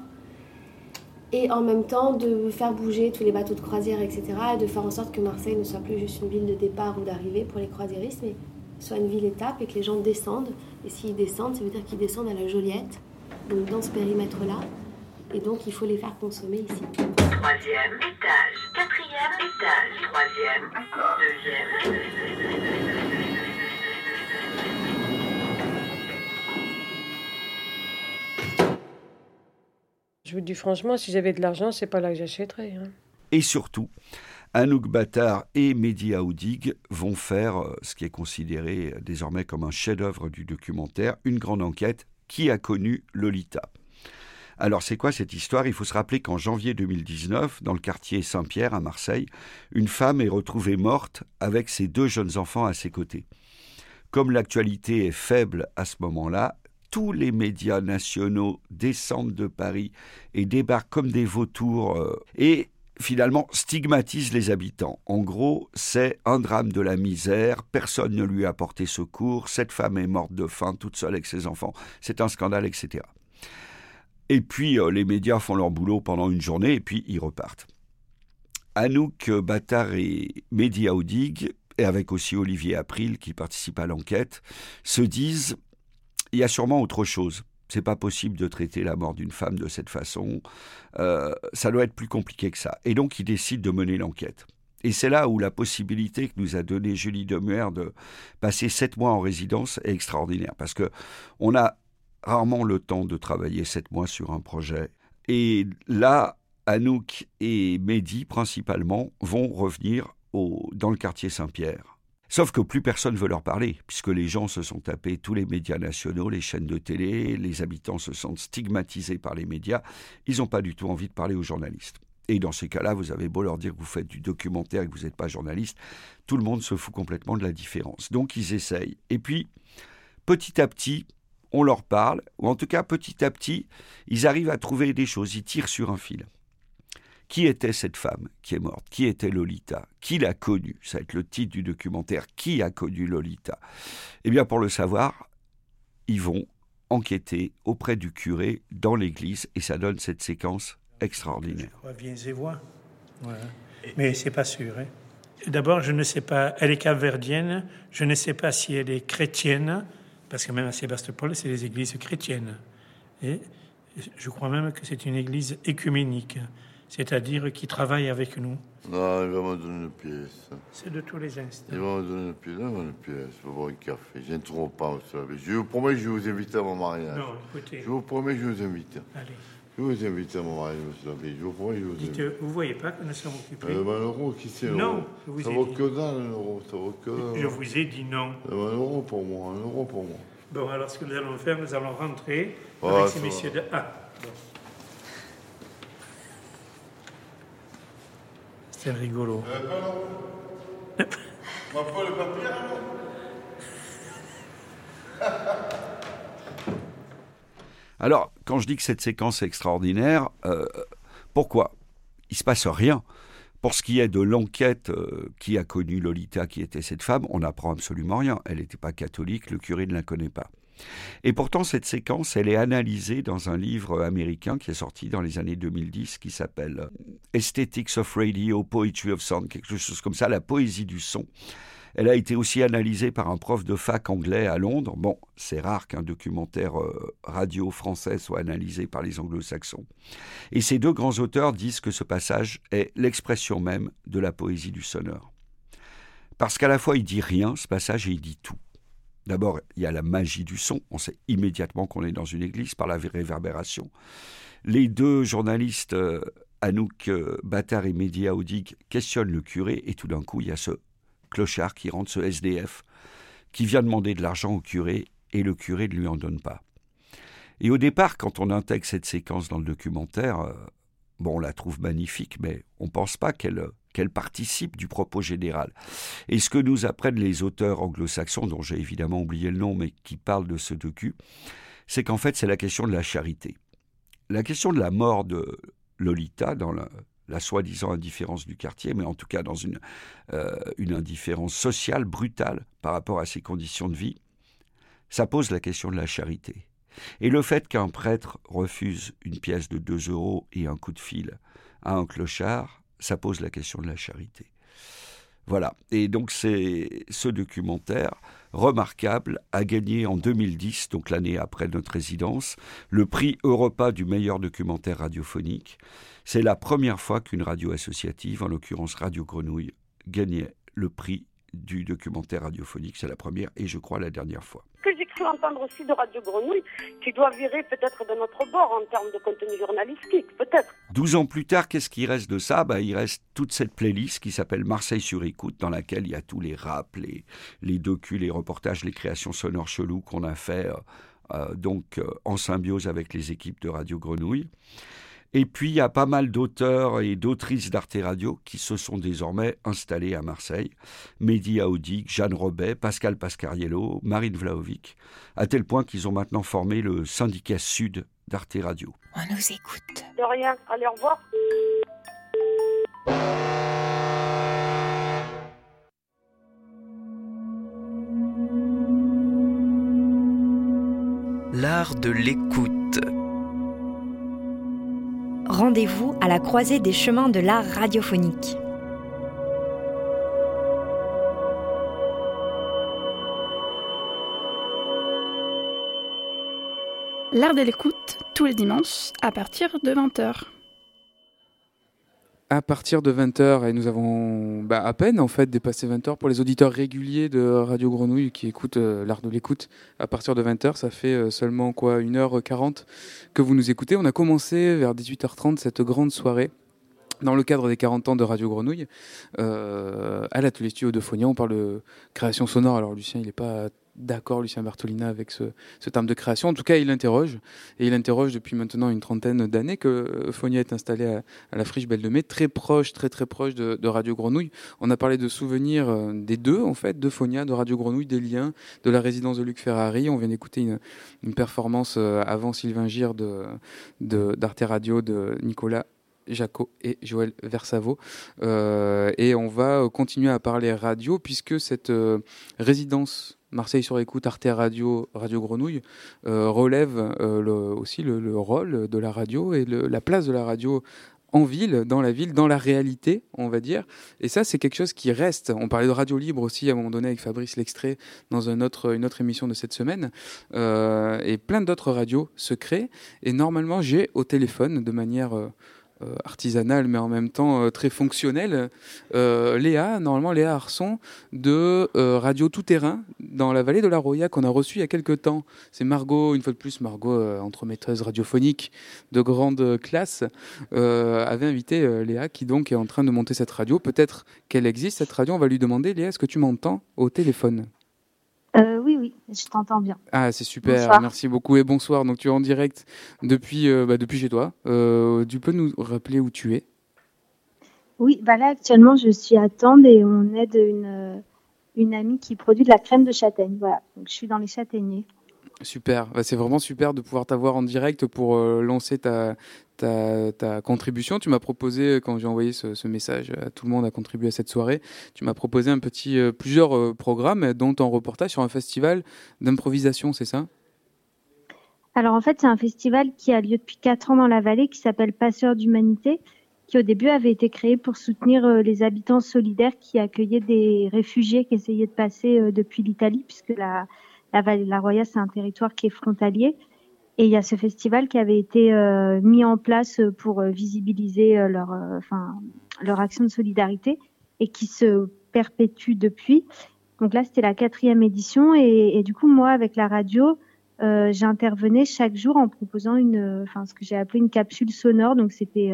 Et en même temps de faire bouger tous les bateaux de croisière, etc. et de faire en sorte que Marseille ne soit plus juste une ville de départ ou d'arrivée pour les croisiéristes, mais soit une ville étape et que les gens descendent. Et s'ils descendent, ça veut dire qu'ils descendent à la Joliette, donc dans ce périmètre-là. Et donc il faut les faire consommer ici. Troisième étage, quatrième étage, troisième, deuxième. Je vous dis franchement, si j'avais de l'argent, c'est pas là que j'achèterais. hein. Et surtout, Anouk Battard et Mehdi Aoudig vont faire euh, ce qui est considéré désormais comme un chef-d'œuvre du documentaire, une grande enquête qui a connu Lolita? Alors c'est quoi cette histoire? Il faut se rappeler qu'en janvier 2019, dans le quartier Saint-Pierre à Marseille, une femme est retrouvée morte avec ses deux jeunes enfants à ses côtés. Comme l'actualité est faible à ce moment-là, tous les médias nationaux descendent de Paris et débarquent comme des vautours euh, et finalement stigmatisent les habitants. En gros, c'est un drame de la misère, personne ne lui a apporté secours, cette femme est morte de faim toute seule avec ses enfants, c'est un scandale, etc. Et puis euh, les médias font leur boulot pendant une journée et puis ils repartent. Anouk Battard et Mehdi Aoudig, et avec aussi Olivier April qui participe à l'enquête, se disent il y a sûrement autre chose. C'est pas possible de traiter la mort d'une femme de cette façon. Euh, ça doit être plus compliqué que ça. Et donc, ils décident de mener l'enquête. Et c'est là où la possibilité que nous a donnée Julie Demuer de passer sept mois en résidence est extraordinaire. Parce que on a rarement le temps de travailler sept mois sur un projet. Et là, Anouk et Mehdi, principalement, vont revenir au, dans le quartier Saint-Pierre. Sauf que plus personne veut leur parler, puisque les gens se sont tapés tous les médias nationaux, les chaînes de télé, les habitants se sentent stigmatisés par les médias, ils n'ont pas du tout envie de parler aux journalistes. Et dans ces cas-là, vous avez beau leur dire que vous faites du documentaire et que vous n'êtes pas journaliste, tout le monde se fout complètement de la différence. Donc ils essayent. Et puis, petit à petit, on leur parle, ou en tout cas petit à petit, ils arrivent à trouver des choses, ils tirent sur un fil. Qui était cette femme qui est morte? Qui était Lolita? Qui l'a connue? Ça va être le titre du documentaire. Qui a connu Lolita? Eh bien, pour le savoir, ils vont enquêter auprès du curé dans l'église et ça donne cette séquence extraordinaire. Viens et vois. Mais c'est pas sûr. hein. D'abord, je ne sais pas, elle est capverdienne, je ne sais pas si elle est chrétienne, parce que même à Sébastopol, c'est des églises chrétiennes. Et je crois même que c'est une église écuménique, c'est-à-dire qui travaille avec nous. Non, il va me donner une pièce. C'est de tous les instants. Il va me donner une pièce, une pièce, je vais boire un café. J'ai trop pas, vous savez. Je vous promets que je vous inviter à mon mariage. Non, écoutez. Je vous promets que je vous invite. Allez. Je vous invite à mon mariage, monsieur l'abbé. Je vous promets je vous invite. Dites, vous voyez pas que nous sommes occupés Euh, ben, l'euro, qui c'est l'euro Non, je vous Ça ai vaut dit. que dalle, un euro. Ça vaut que dalle. Je vous ai dit non. Eh ben, un euro pour moi, un euro pour moi. Bon, alors ce que nous allons faire, nous allons rentrer Ah, avec ça ces va. messieurs de... Ah, bon. C'est rigolo. Euh, pardon On va pas le papier, alors Alors, quand je dis que cette séquence est extraordinaire, euh, pourquoi? Il se passe rien. Pour ce qui est de l'enquête euh, qui a connu Lolita, qui était cette femme, on n'apprend absolument rien. Elle n'était pas catholique, le curé ne la connaît pas. Et pourtant, cette séquence, elle est analysée dans un livre américain qui est sorti dans les années 2010, qui s'appelle Aesthetics of Radio, Poetry of Sound, quelque chose comme ça, la poésie du son. Elle a été aussi analysée par un prof de fac anglais à Londres. Bon, c'est rare qu'un documentaire euh, radio français soit analysé par les anglo-saxons. Et ces deux grands auteurs disent que ce passage est l'expression même de la poésie du sonore. Parce qu'à la fois il dit rien, ce passage, et il dit tout. D'abord, il y a la magie du son. On sait immédiatement qu'on est dans une église par la réverbération. Les deux journalistes, euh, Anouk euh, Battard et Mehdi Aoudig, questionnent le curé et tout d'un coup, il y a ce clochard qui rentre ce SDF, qui vient demander de l'argent au curé et le curé ne lui en donne pas. Et au départ, quand on intègre cette séquence dans le documentaire, euh, bon, on la trouve magnifique, mais on ne pense pas qu'elle qu'elle participe du propos général. Et ce que nous apprennent les auteurs anglo-saxons, dont j'ai évidemment oublié le nom, mais qui parlent de ce docu, c'est qu'en fait, c'est la question de la charité. La question de la mort de Lolita dans la, la soi-disant indifférence du quartier, mais en tout cas dans une, euh, une indifférence sociale brutale par rapport à ses conditions de vie, ça pose la question de la charité. Et le fait qu'un prêtre refuse une pièce de 2 euros et un coup de fil à un clochard, ça pose la question de la charité. Voilà. Et donc c'est ce documentaire remarquable a gagné en 2010, donc l'année après notre résidence, le prix Europa du meilleur documentaire radiophonique. C'est la première fois qu'une radio associative, en l'occurrence Radio Grenouille, gagnait le prix du documentaire radiophonique. C'est la première et je crois la dernière fois. Que j'ai cru entendre aussi de Radio Grenouille, qui doit virer peut-être de notre bord en termes de contenu journalistique, peut-être. Douze ans plus tard, qu'est-ce qui reste de ça? Bah, Il reste toute cette playlist qui s'appelle Marseille sur écoute, dans laquelle il y a tous les raps, les, les docus, les reportages, les créations sonores cheloues qu'on a fait euh, euh, donc euh, en symbiose avec les équipes de Radio Grenouille. Et puis, il y a pas mal d'auteurs et d'autrices d'Arte Radio qui se sont désormais installés à Marseille. Mehdi Aoudik, Jeanne Robet, Pascal Pascariello, Marine Vlaovic, à tel point qu'ils ont maintenant formé le syndicat sud d'Arte Radio. On nous écoute. De rien. Allez, au revoir. L'art de l'écoute. Rendez-vous à la croisée des chemins de l'art radiophonique. L'art de l'écoute, tous les dimanches, à partir de 20h. À partir de 20h, et nous avons bah, à peine en fait dépassé 20h pour les auditeurs réguliers de Radio Grenouille qui écoutent euh, l'art de l'écoute. À partir de 20h, ça fait euh, seulement quoi 1h40 que vous nous écoutez. On a commencé vers 18h30 cette grande soirée dans le cadre des 40 ans de Radio Grenouille, euh, à l'atelier studio de Fonia, on parle de création sonore. Alors Lucien, il n'est pas d'accord, Lucien Bartolina, avec ce, terme de création. En tout cas, il interroge, et il interroge depuis maintenant une trentaine d'années que Fonia est installé à, la friche Belle de Mai, très proche, très très proche de, Radio Grenouille. On a parlé de souvenirs euh, des deux, en fait, de Fonia, de Radio Grenouille, des liens, de la résidence de Luc Ferrari. On vient d'écouter une, performance euh, avant Sylvain Gire d'Arte Radio de Nicolas Jaco et Joël Versavo. Euh, et on va continuer à parler radio puisque cette euh, résidence Marseille sur écoute, Arte Radio, Radio Grenouille, euh, relève le, aussi le, le, rôle de la radio et la place de la radio en ville, dans la ville, dans la réalité, on va dire. Et ça, c'est quelque chose qui reste. On parlait de radio libre aussi à un moment donné avec Fabrice L'extrait dans une autre émission de cette semaine. Euh, et plein d'autres radios se créent. Et normalement, j'ai au téléphone, de manière euh, artisanale, mais en même temps euh, très fonctionnelle, euh, Léa, normalement Léa Arson, de euh, Radio Tout Terrain, dans la vallée de la Roya, qu'on a reçu il y a quelques temps. C'est Margot, une fois de plus, Margot, entremetteuse radiophonique de grande classe, avait invité Léa, qui donc est en train de monter cette radio. Peut-être qu'elle existe, cette radio. On va lui demander, Léa, est-ce que tu m'entends au téléphone? Euh, oui, oui, je t'entends bien. Ah, c'est super, bonsoir. merci beaucoup et bonsoir. Donc tu es en direct depuis, euh, bah, depuis chez toi. Euh, tu peux nous rappeler où tu es? Oui, bah là actuellement je suis à Tende et on aide une, une amie qui produit de la crème de châtaigne. Voilà, donc je suis dans les châtaigniers. Super, bah, c'est vraiment super de pouvoir t'avoir en direct pour euh, lancer ta, contribution. Tu m'as proposé, quand j'ai envoyé ce, message à tout le monde à contribuer à cette soirée, tu m'as proposé un petit, euh, plusieurs euh, programmes, dont un reportage sur un festival d'improvisation, c'est ça? Alors en fait, c'est un festival qui a lieu depuis 4 ans dans la vallée qui s'appelle Passeurs d'humanité, qui au début avait été créé pour soutenir euh, les habitants solidaires qui accueillaient des réfugiés qui essayaient de passer euh, depuis l'Italie, puisque la la vallée de la Roya, c'est un territoire qui est frontalier. Et il y a ce festival qui avait été euh, mis en place pour euh, visibiliser euh, leur, action de solidarité et qui se perpétue depuis. Donc là, c'était la quatrième édition. Et, du coup, moi, avec la radio, j'intervenais chaque jour en proposant une, ce que j'ai appelé une capsule sonore. Donc c'était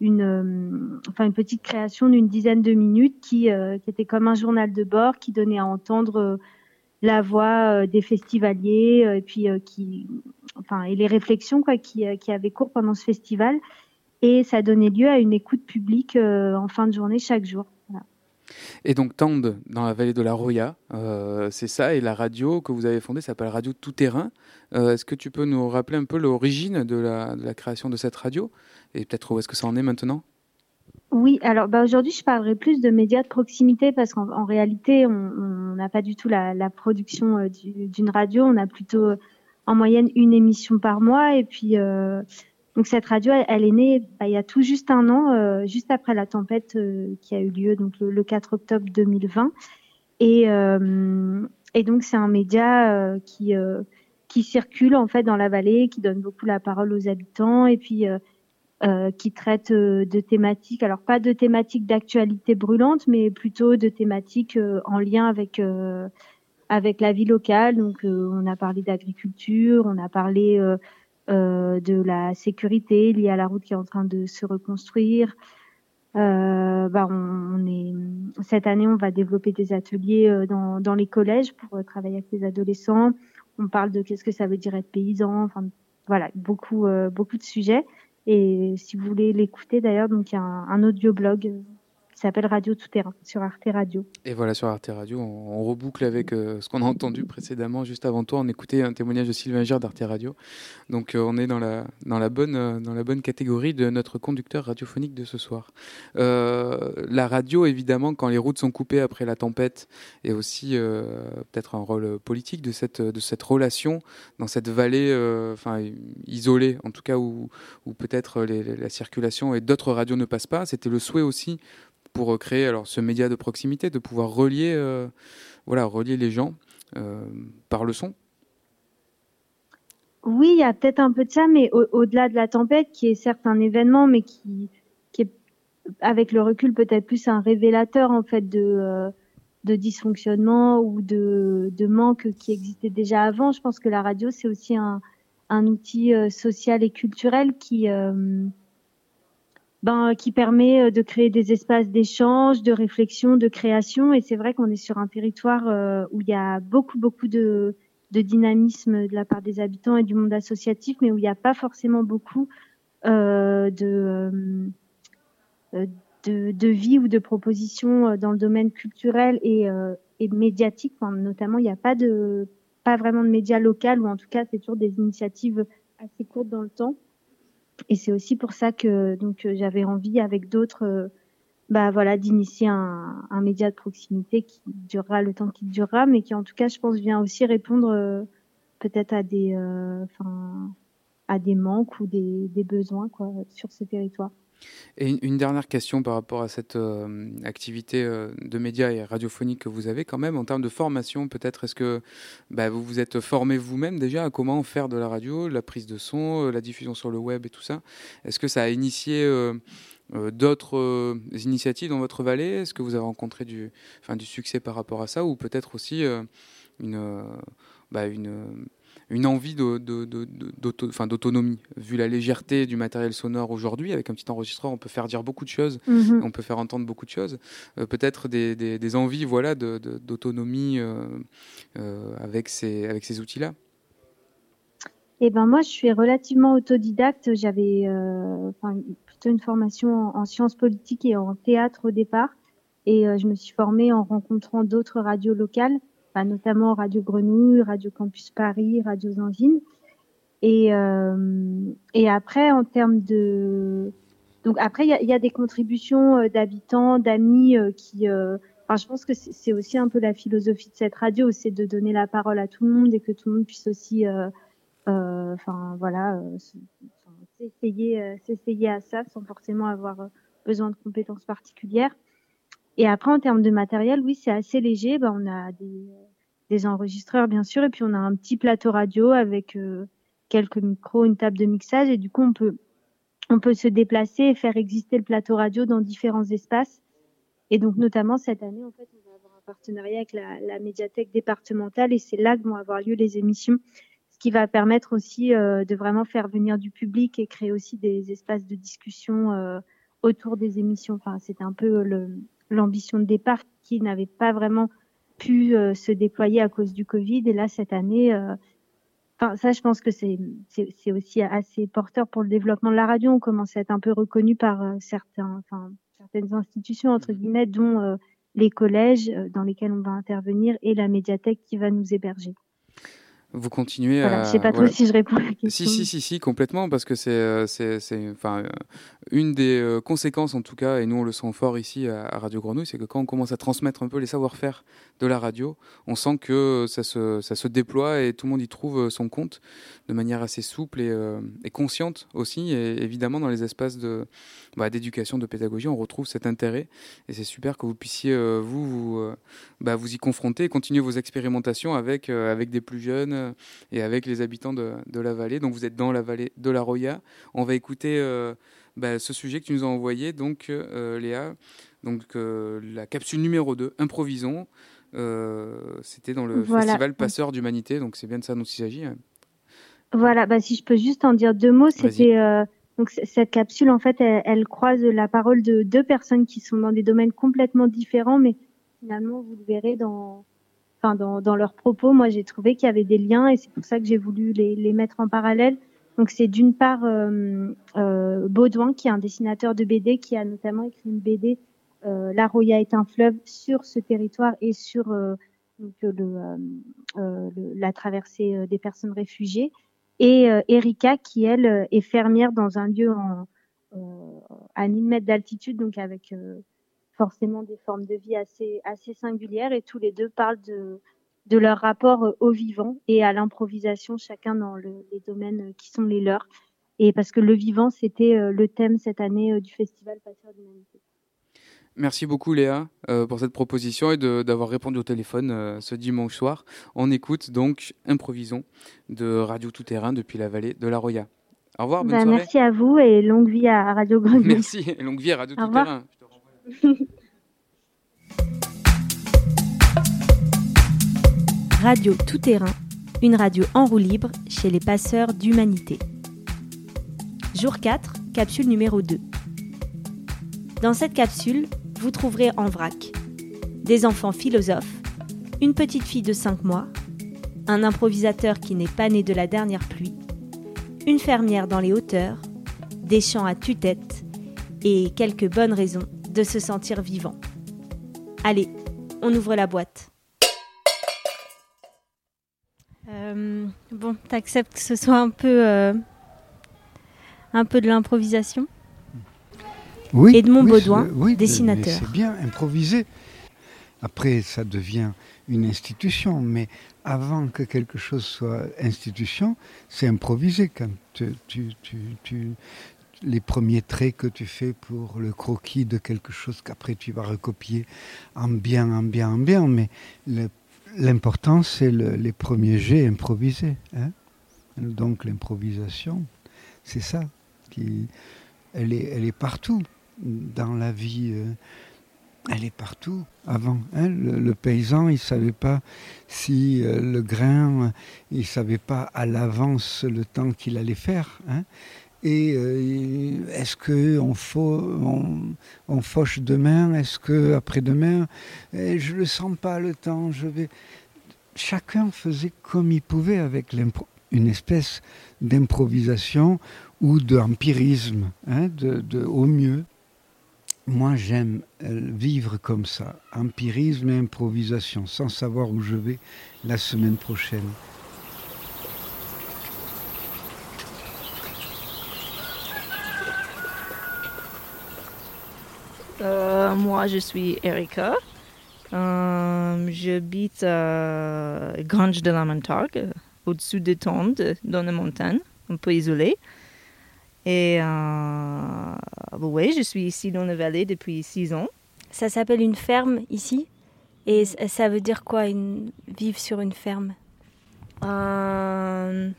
une, petite création d'une dizaine de minutes qui était comme un journal de bord qui donnait à entendre la voix des festivaliers et puis qui, enfin et les réflexions quoi qui, qui avaient cours pendant ce festival et ça donnait lieu à une écoute publique en fin de journée chaque jour. Et donc Tende, dans la vallée de la Roya, euh, c'est ça, et la radio que vous avez fondée s'appelle Radio Tout Terrain. Euh, est-ce que tu peux nous rappeler un peu l'origine de la, création de cette radio, et peut-être où est-ce que ça en est maintenant? Oui, alors bah, aujourd'hui, je parlerai plus de médias de proximité parce qu'en réalité, on n'a pas du tout la, production euh, d'une radio. On a plutôt en moyenne une émission par mois. Et puis, donc cette radio, elle, est née bah, il y a tout juste un an, euh, juste après la tempête euh, qui a eu lieu donc le, 4 octobre 2020. Et, euh, et donc c'est un média qui qui circule en fait dans la vallée, qui donne beaucoup la parole aux habitants et puis qui traite de thématiques, alors pas de thématiques d'actualité brûlante, mais plutôt de thématiques en lien avec avec la vie locale. Donc on a parlé d'agriculture, on a parlé euh, de la sécurité liée à la route qui est en train de se reconstruire. Euh, bah on, est cette année, on va développer des ateliers euh, dans, dans les collèges pour euh, travailler avec les adolescents. On parle de qu'est-ce que ça veut dire être paysan. Enfin, voilà, beaucoup beaucoup de sujets. Et si vous voulez l'écouter, d'ailleurs, donc il y a un, un audio blog s'appelle Radio Tout Terrain sur Arte Radio. Et voilà, sur Arte Radio, on, reboucle avec euh, ce qu'on a entendu précédemment, juste avant toi. On écoutait un témoignage de Sylvain Gère d'Arte Radio. Donc euh, on est dans la, dans, la bonne, euh, dans la bonne catégorie de notre conducteur radiophonique de ce soir. la radio, évidemment, quand les routes sont coupées après la tempête, et aussi peut-être un rôle politique de cette, de cette relation dans cette vallée enfin isolée, en tout cas où, où peut-être la circulation et d'autres radios ne passent pas. C'était le souhait aussi pour créer alors ce média de proximité, de pouvoir relier, euh, voilà, relier les gens euh, par le son. Oui, il y a peut-être un peu de ça, mais au-delà de la tempête, qui est certes un événement, mais qui, est avec le recul peut-être plus un révélateur en fait de, euh, dysfonctionnement ou de, manque qui existait déjà avant. Je pense que la radio c'est aussi un outil social et culturel qui ben, qui permet euh, de créer des espaces d'échange, de réflexion, de création. Et c'est vrai qu'on est sur un territoire euh, où il y a beaucoup, beaucoup de, dynamisme de la part des habitants et du monde associatif, mais où il n'y a pas forcément beaucoup euh, de, euh, vie ou de propositions dans le domaine culturel et, médiatique. Notamment, il n'y a pas de pas vraiment de médias locaux, ou en tout cas, c'est toujours des initiatives assez courtes dans le temps. Et c'est aussi pour ça que donc euh, j'avais envie avec d'autres euh, bah voilà d'initier un, un, média de proximité qui durera le temps qu'il durera, mais qui en tout cas je pense vient aussi répondre euh, peut-être à des enfin à des manques ou des, des besoins quoi sur ce territoire. Et une dernière question par rapport à cette activité de médias et radiophonique que vous avez quand même en termes de formation, peut-être est-ce que bah, vous vous êtes formé vous-même déjà à comment faire de la radio, la prise de son, la diffusion sur le web et tout ça? Est-ce que ça a initié d'autres initiatives dans votre vallée? Est-ce que vous avez rencontré du, enfin, du succès par rapport à ça? Ou peut-être aussi une, bah, une une envie d'autonomie. Vu la légèreté du matériel sonore aujourd'hui, avec un petit enregistreur, on peut faire dire beaucoup de choses, mhm. on peut faire entendre beaucoup de choses. Euh, peut-être des, envies voilà, d'autonomie euh, euh, avec ces, avec ces outils-là. Eh ben moi, je suis relativement autodidacte. J'avais plutôt une formation en, sciences politiques et en théâtre au départ, et je me suis formée en rencontrant d'autres radios locales notamment Radio Grenouille, Radio Campus Paris, Radio Zangine. Et, euh, et après, en termes de... Donc après, il y a, y a, des contributions euh, d'habitants, d'amis euh, qui... Euh, enfin, je pense que c'est aussi un peu la philosophie de cette radio, c'est de donner la parole à tout le monde et que tout le monde puisse aussi... Enfin, voilà, s'essayer s'essayer à ça sans forcément avoir besoin de compétences particulières. Et après, en termes de matériel, oui, c'est assez léger. Ben, on a des, des, enregistreurs, bien sûr, et puis on a un petit plateau radio avec euh, quelques micros, une table de mixage, et du coup, on peut, on peut se déplacer et faire exister le plateau radio dans différents espaces. Et donc, notamment cette année, en fait, on va avoir un partenariat avec la, la médiathèque départementale, et c'est là que vont avoir lieu les émissions, ce qui va permettre aussi euh, de vraiment faire venir du public et créer aussi des espaces de discussion. Euh, autour des émissions. Enfin, c'était un peu l'ambition de départ qui n'avait pas vraiment pu se déployer à cause du Covid. Et là, cette année, Enfin, ça, je pense que c'est aussi assez porteur pour le développement de la radio. On commence à être un peu reconnu par certains, enfin, certaines institutions entre guillemets, dont les collèges dans lesquels on va intervenir et la médiathèque qui va nous héberger vous continuez à. Je sais pas trop si je réponds à la question. Si, si, si, si complètement, parce que c'est, euh, c'est, c'est, enfin, euh, une des euh, conséquences, en tout cas, et nous on le sent fort ici à, Radio Grenouille, c'est que quand on commence à transmettre un peu les savoir-faire de la radio, on sent que ça se, déploie et tout le monde y trouve son compte de manière assez souple et, et consciente aussi. Et évidemment, dans les espaces bah, d'éducation, de pédagogie, on retrouve cet intérêt. Et c'est super que vous puissiez, vous, vous, bah, vous y confronter et continuer vos expérimentations avec, des plus jeunes et avec les habitants de, la vallée. Donc vous êtes dans la vallée de la Roya. On va écouter euh, bah, ce sujet que tu nous as envoyé, donc euh, Léa. Donc euh, la capsule numéro 2, Improvisons. C'était dans le festival Passeur d'Humanité, donc c'est bien de ça dont il s'agit. Voilà, bah, si je peux juste en dire deux mots, c'était donc cette capsule en fait, elle, croise la parole de deux personnes qui sont dans des domaines complètement différents, mais finalement vous le verrez dans enfin dans, dans leurs propos, moi j'ai trouvé qu'il y avait des liens et c'est pour ça que j'ai voulu les, les, mettre en parallèle. Donc c'est d'une part euh, euh, Baudouin qui est un dessinateur de BD qui a notamment écrit une BD euh, La Roya est un fleuve sur ce territoire et sur euh, donc, le, euh, le, la traversée des personnes réfugiées. Et Erika qui elle est fermière dans un lieu en, à 1000 mètres d'altitude, donc avec forcément des formes de vie assez, assez singulières et tous les deux parlent de, de leur rapport euh, au vivant et à l'improvisation, chacun dans le, les domaines euh, qui sont les leurs. Et parce que le vivant, c'était euh, le thème cette année du festival Passeur d'Humanité. Merci beaucoup Léa pour cette proposition et d'avoir répondu au téléphone ce dimanche soir. On écoute donc Improvisons de Radio Tout Terrain depuis la vallée de la Roya. Au revoir, bonne bah, soirée. Merci à vous et longue vie à Radio Grenouille. Merci et longue vie à Radio Tout Terrain. Radio Tout Terrain, une radio en roue libre chez les passeurs d'humanité. Jour 4, capsule numéro 2. Dans cette capsule, vous trouverez en vrac des enfants philosophes, une petite fille de 5 mois, un improvisateur qui n'est pas né de la dernière pluie, une fermière dans les hauteurs, des chants à tue-tête et quelques bonnes raisons de se sentir vivant. Allez, on ouvre la boîte. Euh, bon, t'acceptes que ce soit un peu, euh, un peu de l'improvisation? Oui. Edmond oui, Baudouin, oui, dessinateur. C'est bien, improviser. Après, ça devient une institution, mais avant que quelque chose soit institution, c'est improviser quand tu, tu, tu, les premiers traits que tu fais pour le croquis de quelque chose qu'après tu vas recopier en bien, en bien, en bien. Mais l'important, c'est les premiers jets improvisés. Hein. Donc l'improvisation, c'est ça. Qui, elle, est, elle est partout dans la vie. Euh, elle est partout avant. Hein. Le, paysan, il savait pas si euh, le grain, il savait pas à l'avance le temps qu'il allait faire. Hein. Et euh, est-ce que on, on, fauche demain? Est-ce que après-demain? Eh, Je le sens pas le temps. Je vais. Chacun faisait comme il pouvait avec une espèce d'improvisation ou d'empirisme, hein, de, au mieux. Moi, j'aime euh, vivre comme ça, empirisme et improvisation, sans savoir où je vais la semaine prochaine. Euh, moi, je suis Erika. Euh, J'habite à Grange de la Montague, au-dessus de Tende, dans la montagne, un peu isolé. Et euh, oui, je suis ici dans la vallée depuis six ans. Ça s'appelle une ferme ici? Et ça veut dire quoi, une... vivre sur une ferme? Euh...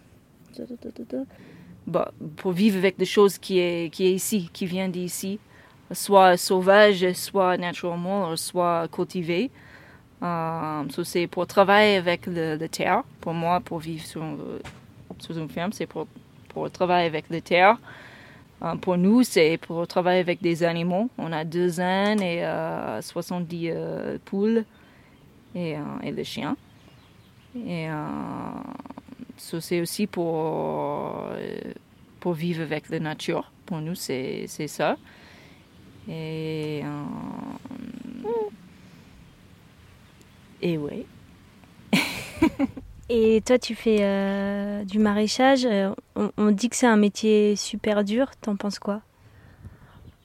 Bah, pour vivre avec des choses qui est, qui est ici, qui vient d'ici soit sauvage, soit naturellement, soit cultivé. Euh, c'est pour travailler avec le, terre. Pour moi, pour vivre sur, sur une ferme, c'est pour, pour travailler avec la terre. Euh, pour nous, c'est pour travailler avec des animaux. On a deux ânes et 70 poules et, et le chien. Et c'est aussi pour, pour vivre avec la nature. Pour nous, c'est ça. Et, et oui. Et toi, tu fais euh, du maraîchage. Euh, on, dit que c'est un métier super dur. T'en penses quoi?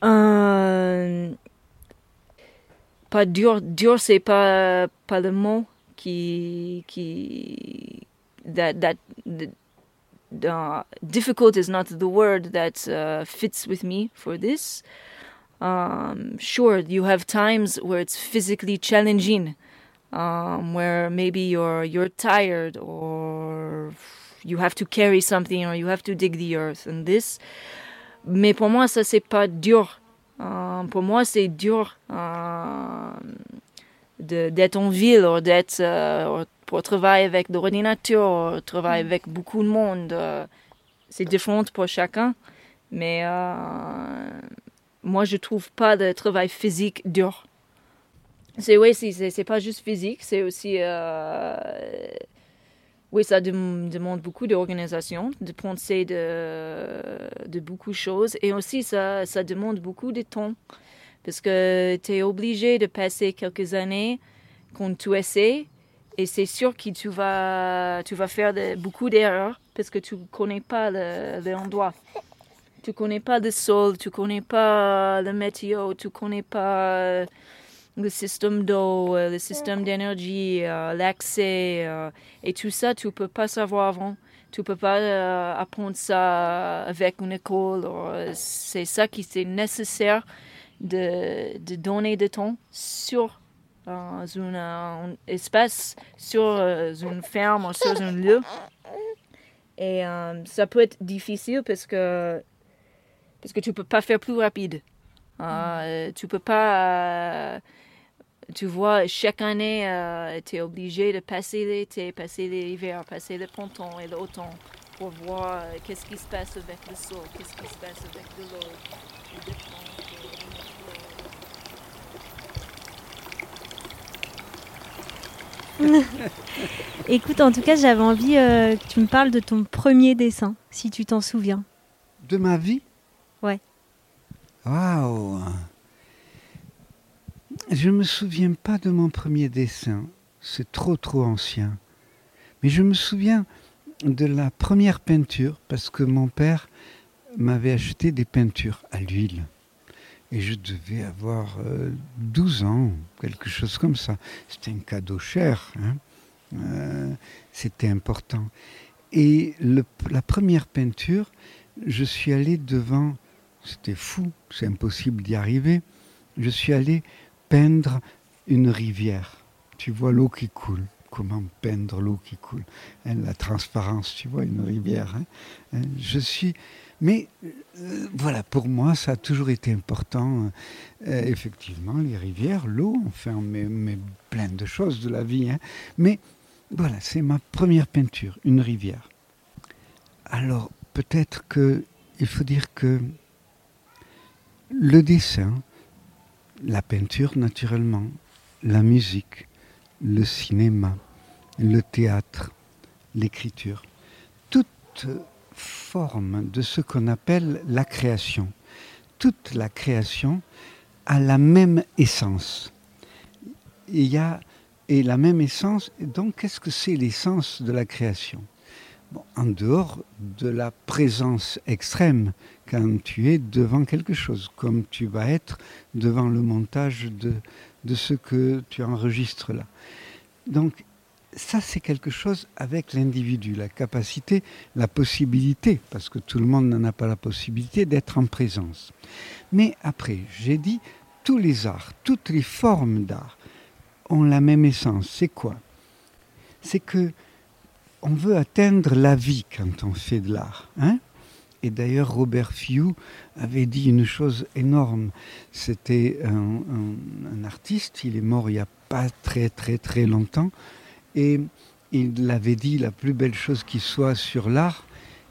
Euh, Pas dur. Dur, c'est pas pas le mot qui qui that that. uh, difficult is not the word that uh, fits with me for this. Um, sure, you have times where it's physically challenging um, where maybe you're you're tired or you have to carry something or you have to dig the earth and this. Mais pour moi, ça c'est pas dur. Euh, pour moi, c'est dur euh, d'être en ville ou d'être euh, pour travailler avec l'ordinateur, travailler avec beaucoup de monde. Euh, c'est différent pour chacun, mais euh, moi je trouve pas de travail physique dur. C'est oui, c'est pas juste physique, c'est aussi euh, oui, ça demande beaucoup d'organisation, de penser de, de beaucoup de choses et aussi ça, ça demande beaucoup de temps parce que tu es obligé de passer quelques années quand tu essaies et c'est sûr que tu vas, tu vas faire beaucoup d'erreurs parce que tu connais pas l'endroit. tu ne connais pas le sol, tu connais pas le météo, tu connais pas le système d'eau, euh, le système d'énergie, euh, l'accès euh, et tout ça, tu peux pas savoir avant. Tu peux pas apprendre ça avec une école. C'est ça qui est nécessaire de, de donner du temps sur un, espace, sur une ferme ou sur un lieu. Et ça peut être difficile parce que parce que tu peux pas faire plus rapide. Tu peux pas tu vois, chaque année, euh, tu es obligé de passer l'été, passer l'hiver, passer le printemps et l'automne pour voir euh, qu'est-ce qui se passe avec le sol, qu'est-ce qui se passe avec l'eau. Écoute, en tout cas, j'avais envie euh, que tu me parles de ton premier dessin, si tu t'en souviens. De ma vie? Ouais. Waouh je ne me souviens pas de mon premier dessin, c'est trop trop ancien. Mais je me souviens de la première peinture parce que mon père m'avait acheté des peintures à l'huile. Et je devais avoir 12 euh, ans, quelque chose comme ça. C'était un cadeau cher. Hein. Euh, c'était important. Et la première peinture, je suis allé devant, c'était fou, c'est impossible d'y arriver, je suis allé peindre une rivière. Tu vois l'eau qui coule. Comment peindre l'eau qui coule hein, La transparence, tu vois, une rivière. Hein. Hein, je suis. Mais euh, voilà, pour moi, ça a toujours été important. Euh, effectivement, les rivières, l'eau, enfin, mais, mais, plein de choses de la vie. Mais voilà, c'est ma première peinture, une rivière. Alors, peut-être que il faut dire que le dessin, la peinture naturellement, la musique, le cinéma, le théâtre, l'écriture, toute forme de ce qu'on appelle la création. Toute la création a la même essence. Il y a et la même essence. Donc, qu'est-ce que c'est l'essence de la création? En dehors de la présence extrême quand tu es devant quelque chose, comme tu vas être devant le montage de, de ce que tu enregistres là. Donc ça, c'est quelque chose avec l'individu, la capacité, la possibilité, parce que tout le monde n'en a pas la possibilité d'être en présence. Mais après, j'ai dit, tous les arts, toutes les formes d'art ont la même essence. C'est quoi? C'est que on veut atteindre la vie quand on fait de l'art. Hein et d'ailleurs, Robert Few avait dit une chose énorme. C'était un, artiste, il est mort il n'y a pas très très très longtemps, et il avait dit la plus belle chose qui soit sur l'art.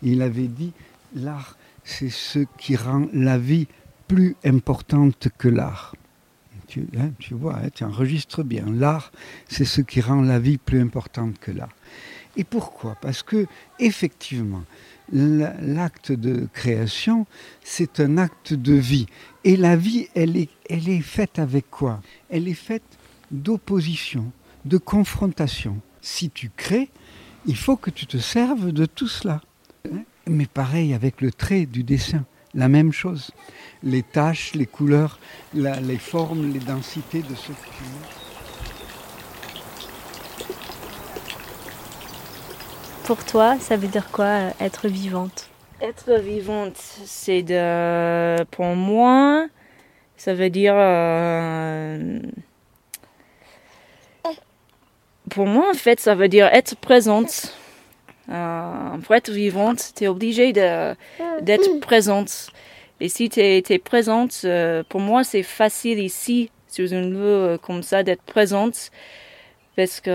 Il avait dit l'art, c'est ce qui rend la vie plus importante que l'art. Tu, hein, vois, hein, tu enregistres bien. L'art, c'est ce qui rend la vie plus importante que l'art. Et pourquoi? Parce que, effectivement, l'acte de création, c'est un acte de vie. Et la vie, elle est, faite avec quoi? Elle est faite d'opposition, de confrontation. Si tu crées, il faut que tu te serves de tout cela. Mais pareil avec le trait du dessin, la même chose. Les taches, les couleurs, les formes, les densités de ce que tu Pour toi, ça veut dire quoi euh, être vivante? Être vivante, c'est de. Pour moi, ça veut dire. Euh, pour moi, en fait, ça veut dire être présente. Euh, pour être vivante, tu es obligée d'être présente. Et si tu es, présente, euh, pour moi, c'est facile ici, sur une lieu comme ça, d'être présente. Parce que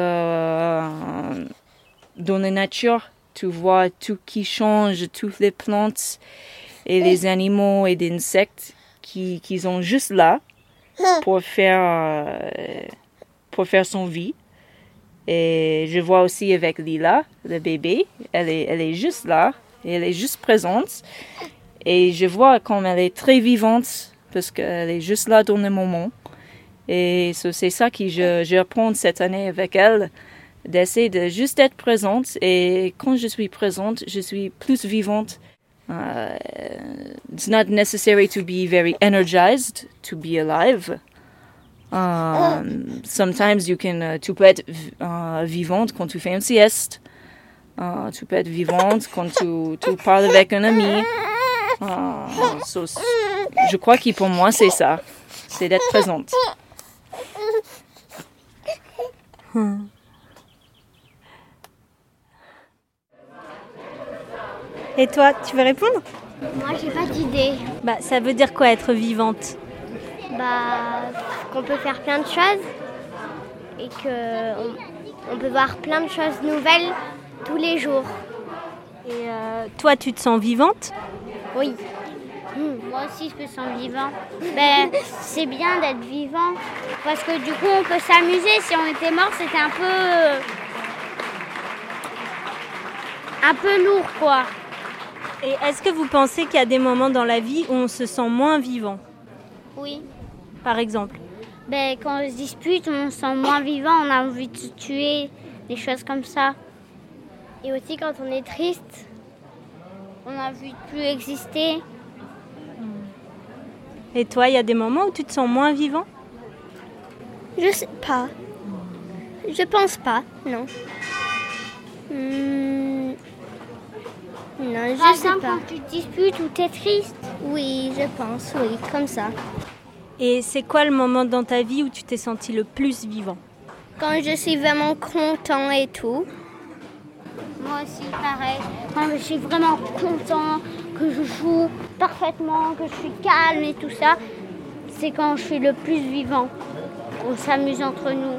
dans la nature, tu vois tout qui change, toutes les plantes et les animaux et les insectes qui, qui sont juste là pour faire, pour faire son vie. Et je vois aussi avec Lila, le bébé, elle est, elle est juste là, et elle est juste présente. Et je vois comme elle est très vivante, parce qu'elle est juste là dans le moment. Et c'est ça que je, je apprends cette année avec elle, d'essayer de juste être présente. Et quand je suis présente, je suis plus vivante. Uh, it's not necessary to be very energized to be alive. Um, sometimes you can, uh, tu peux être uh, vivante quand tu fais une sieste. Uh, tu peux être vivante quand tu, tu parles avec un ami. Uh, je crois que pour moi, c'est ça. C'est d'être présente. Hmm. Et toi, tu veux répondre? Moi, j'ai pas d'idée. Bah, ça veut dire quoi être vivante? Bah, qu'on peut faire plein de choses et qu'on on peut voir plein de choses nouvelles tous les jours. Et euh, toi, tu te sens vivante? Oui. Hmm, moi aussi, je me sens vivant. Ben, c'est bien d'être vivant parce que du coup, on peut s'amuser. Si on était mort, c'était un peu. un peu lourd, quoi. Et est-ce que vous pensez qu'il y a des moments dans la vie où on se sent moins vivant Oui par exemple ben, Quand on se dispute, on se sent moins vivant, on a envie de se tuer, des choses comme ça. Et aussi quand on est triste, on a envie de plus exister. Et toi, il y a des moments où tu te sens moins vivant Je sais pas. Je pense pas, non. Hmm. Non, je sais pas. quand tu te disputes ou tu es triste Oui, je pense, oui, comme ça. Et c'est quoi le moment dans ta vie où tu t'es senti le plus vivant? Quand je suis vraiment content et tout. Moi aussi, pareil. Quand je suis vraiment content, que je joue parfaitement, que je suis calme et tout ça, c'est quand je suis le plus vivant. On s'amuse entre nous.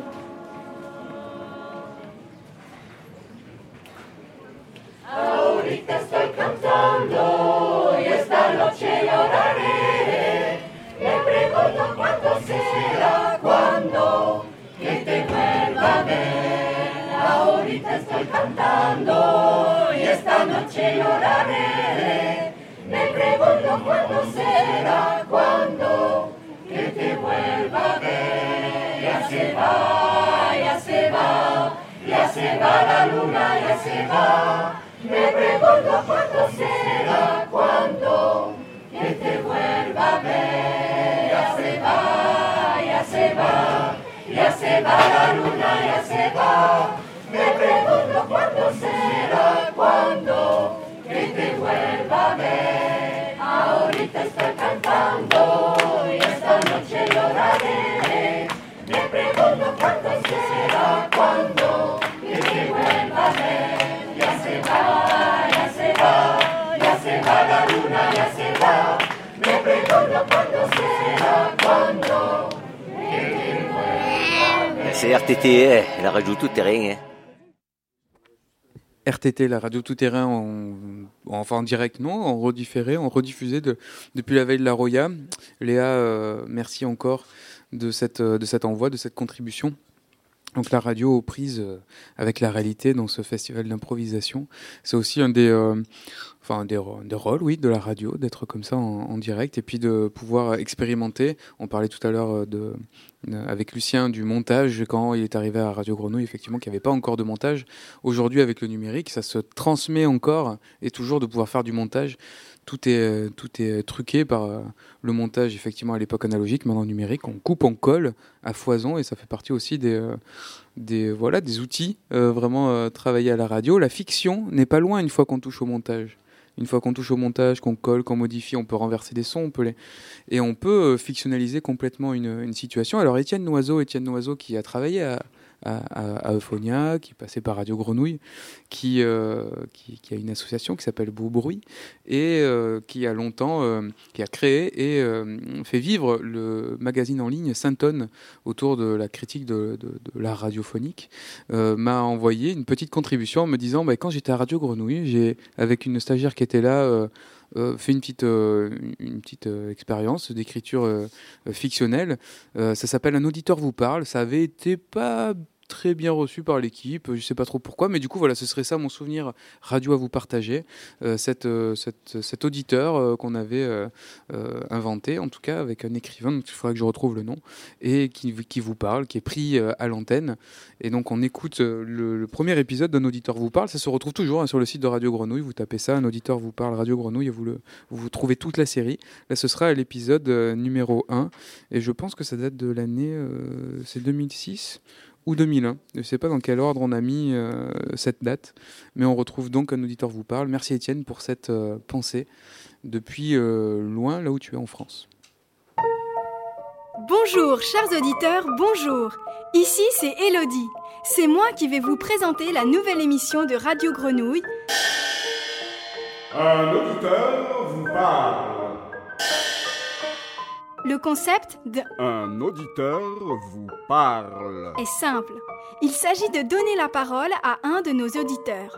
Cuánto será cuando que te vuelva a ver. Ahorita estoy cantando y esta noche lloraré. Me pregunto cuándo será cuando que te vuelva a ver. Ya se va, ya se va, ya se va la luna, ya se va. Me pregunto cuándo será cuando que te vuelva a ver. Ya se va, ya se va, ya se va la luna, ya se va. Me pregunto cuándo será, cuándo que te vuelva a ver. Ahorita estoy cantando y esta noche lloraré. Me pregunto cuándo será, cuándo que te vuelva a ver. C'est RTT, la radio tout terrain. Hein. RTT, la radio tout-terrain, en, enfin en direct, non, en redifféré, en rediffusé de, depuis la veille de la Roya. Léa, merci encore de, cette, de cet envoi, de cette contribution. Donc la radio aux prises euh, avec la réalité dans ce festival d'improvisation, c'est aussi un des, euh, enfin des, des, rôles, oui, de la radio, d'être comme ça en, direct et puis de pouvoir expérimenter. On parlait tout à l'heure euh, de avec Lucien du montage quand il est arrivé à Radio Grenouille, effectivement, qu'il n'y avait pas encore de montage. Aujourd'hui, avec le numérique, ça se transmet encore et toujours de pouvoir faire du montage tout est, tout est truqué par euh, le montage, effectivement, à l'époque analogique, maintenant numérique. On coupe, on colle à foison et ça fait partie aussi des, euh, des, voilà, des outils euh, vraiment travaillés à la radio. La fiction n'est pas loin une fois qu'on touche au montage. Une fois qu'on touche au montage, qu'on colle, qu'on modifie, on peut renverser des sons, on peut les... et on peut fictionnaliser complètement une, une situation. Alors Étienne Noiseau, Étienne Noiseau qui a travaillé à, à, Euphonia, qui passait par Radio Grenouille, qui, euh, qui, a une association qui s'appelle Beau Bruit et euh, qui a longtemps, euh, qui a créé et fait vivre le magazine en ligne Saint-Tonne autour de la critique de, l'art radiophonique, m'a envoyé une petite contribution en me disant bah, quand j'étais à Radio Grenouille, j'ai avec une stagiaire qui était là. fait une petite, une petite expérience d'écriture fictionnelle. ça s'appelle Un auditeur vous parle. Ça avait été pas très bien reçu par l'équipe. Je sais pas trop pourquoi, mais du coup, voilà, ce serait ça mon souvenir radio à vous partager. Euh, euh, cet auditeur euh, qu'on avait inventé, en tout cas avec un écrivain, donc il faudrait que je retrouve le nom, et qui, vous parle, qui est pris à l'antenne. Et donc, on écoute le, premier épisode d'un auditeur vous parle. Ça se retrouve toujours hein, sur le site de Radio Grenouille. Vous tapez ça, un auditeur vous parle, Radio Grenouille, et vous, vous trouvez toute la série. Là, ce sera l'épisode numéro 1. Et je pense que ça date de l'année, c'est 2006 ou 2001. Je ne sais pas dans quel ordre on a mis euh, cette date, mais on retrouve donc un auditeur vous parle. Merci Étienne pour cette euh, pensée depuis euh, loin, là où tu es en France. Bonjour chers auditeurs, bonjour. Ici c'est Elodie. C'est moi qui vais vous présenter la nouvelle émission de Radio Grenouille. Un auditeur vous parle. Le concept de Un auditeur vous parle est simple. Il s'agit de donner la parole à un de nos auditeurs.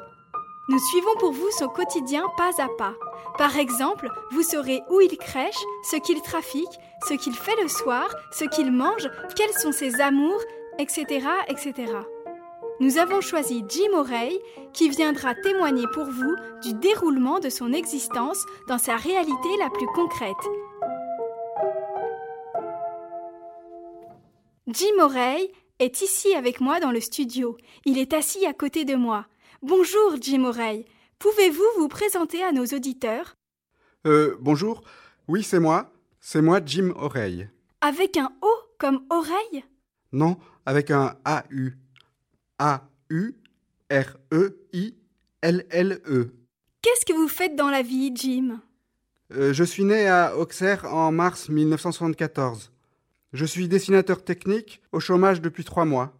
Nous suivons pour vous son quotidien pas à pas. Par exemple, vous saurez où il crèche, ce qu'il trafique, ce qu'il fait le soir, ce qu'il mange, quels sont ses amours, etc., etc. Nous avons choisi Jim O'Reilly qui viendra témoigner pour vous du déroulement de son existence dans sa réalité la plus concrète Jim O'Reilly est ici avec moi dans le studio. Il est assis à côté de moi. Bonjour Jim O'Reilly. Pouvez-vous vous présenter à nos auditeurs? Euh, bonjour. Oui, c'est moi. C'est moi Jim O'Reilly. Avec un O comme oreille Non, avec un A-U. A-U-R-E-I-L-L-E. Qu'est-ce que vous faites dans la vie, Jim? Euh, Je suis né à Auxerre en mars 1974. Je suis dessinateur technique au chômage depuis trois mois.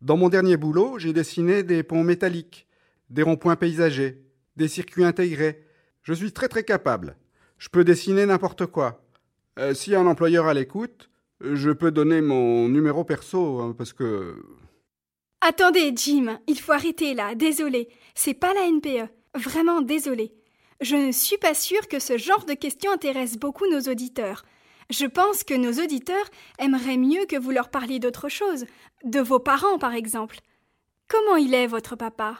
Dans mon dernier boulot, j'ai dessiné des ponts métalliques, des ronds-points paysagers, des circuits intégrés. Je suis très très capable. Je peux dessiner n'importe quoi. Euh, si un employeur à l'écoute, je peux donner mon numéro perso, hein, parce que... Attendez, Jim, il faut arrêter là, désolé. C'est pas la NPE. Vraiment désolé. Je ne suis pas sûre que ce genre de questions intéresse beaucoup nos auditeurs. Je pense que nos auditeurs aimeraient mieux que vous leur parliez d'autre chose, de vos parents par exemple. Comment il est, votre papa?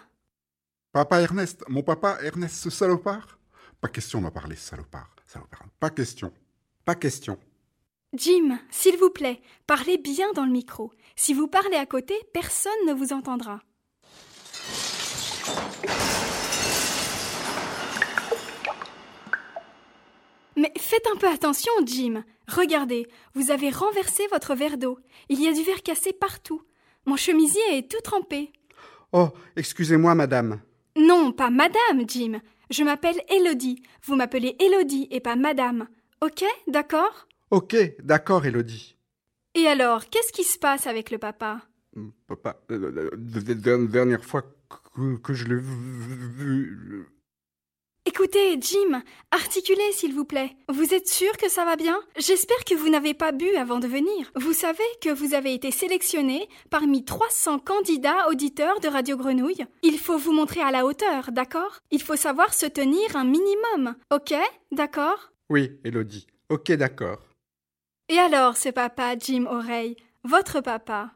Papa Ernest, mon papa Ernest ce salopard? Pas question d'en parler, salopard, salopard. Pas question, pas question. Jim, s'il vous plaît, parlez bien dans le micro. Si vous parlez à côté, personne ne vous entendra. Mais faites un peu attention, Jim. Regardez, vous avez renversé votre verre d'eau. Il y a du verre cassé partout. Mon chemisier est tout trempé. Oh, excusez-moi, madame. Non, pas madame, Jim. Je m'appelle Elodie. Vous m'appelez Elodie et pas madame. Ok, d'accord? Ok, d'accord, Elodie. Et alors, qu'est-ce qui se passe avec le papa? Papa, la dernière fois que, je l'ai vu. Écoutez, Jim, articulez s'il vous plaît. Vous êtes sûr que ça va bien? J'espère que vous n'avez pas bu avant de venir. Vous savez que vous avez été sélectionné parmi 300 candidats auditeurs de Radio Grenouille. Il faut vous montrer à la hauteur, d'accord? Il faut savoir se tenir un minimum. Ok? D'accord? Oui, Elodie. Ok, d'accord. Et alors, ce papa, Jim Oreille, votre papa?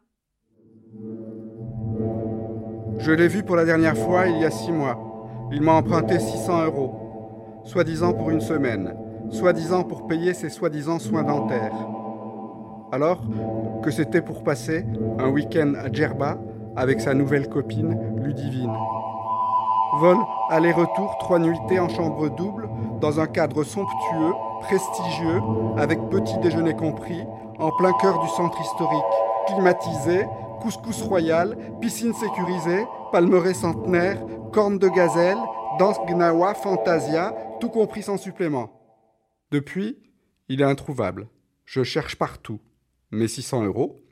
Je l'ai vu pour la dernière fois il y a six mois. Il m'a emprunté 600 euros, soi-disant pour une semaine, soi-disant pour payer ses soi-disant soins dentaires. Alors que c'était pour passer un week-end à Djerba avec sa nouvelle copine, Ludivine. Vol aller-retour, trois nuitées en chambre double, dans un cadre somptueux, prestigieux, avec petit déjeuner compris, en plein cœur du centre historique, climatisé, couscous royal, piscine sécurisée, palmeraie centenaire, cornes de gazelle, danse gnawa, fantasia, tout compris sans supplément. Depuis, il est introuvable. Je cherche partout. Mes 600 euros,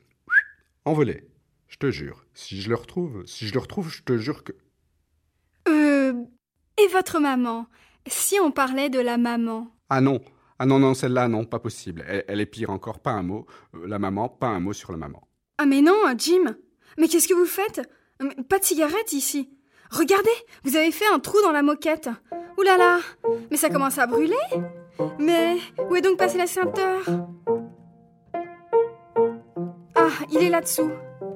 envolés. Je te jure. Si je le retrouve, si je le retrouve, je te jure que. Euh. Et votre maman? Si on parlait de la maman? Ah non. Ah non, non, celle-là, non, pas possible. Elle, est pire encore, pas un mot. Euh, la maman, pas un mot sur la maman. Ah mais non, Jim Mais qu'est-ce que vous faites? Pas de cigarette ici. Regardez, vous avez fait un trou dans la moquette. Ouh là là Mais ça commence à brûler Mais où est donc passé l'extincteur Ah, il est là-dessous.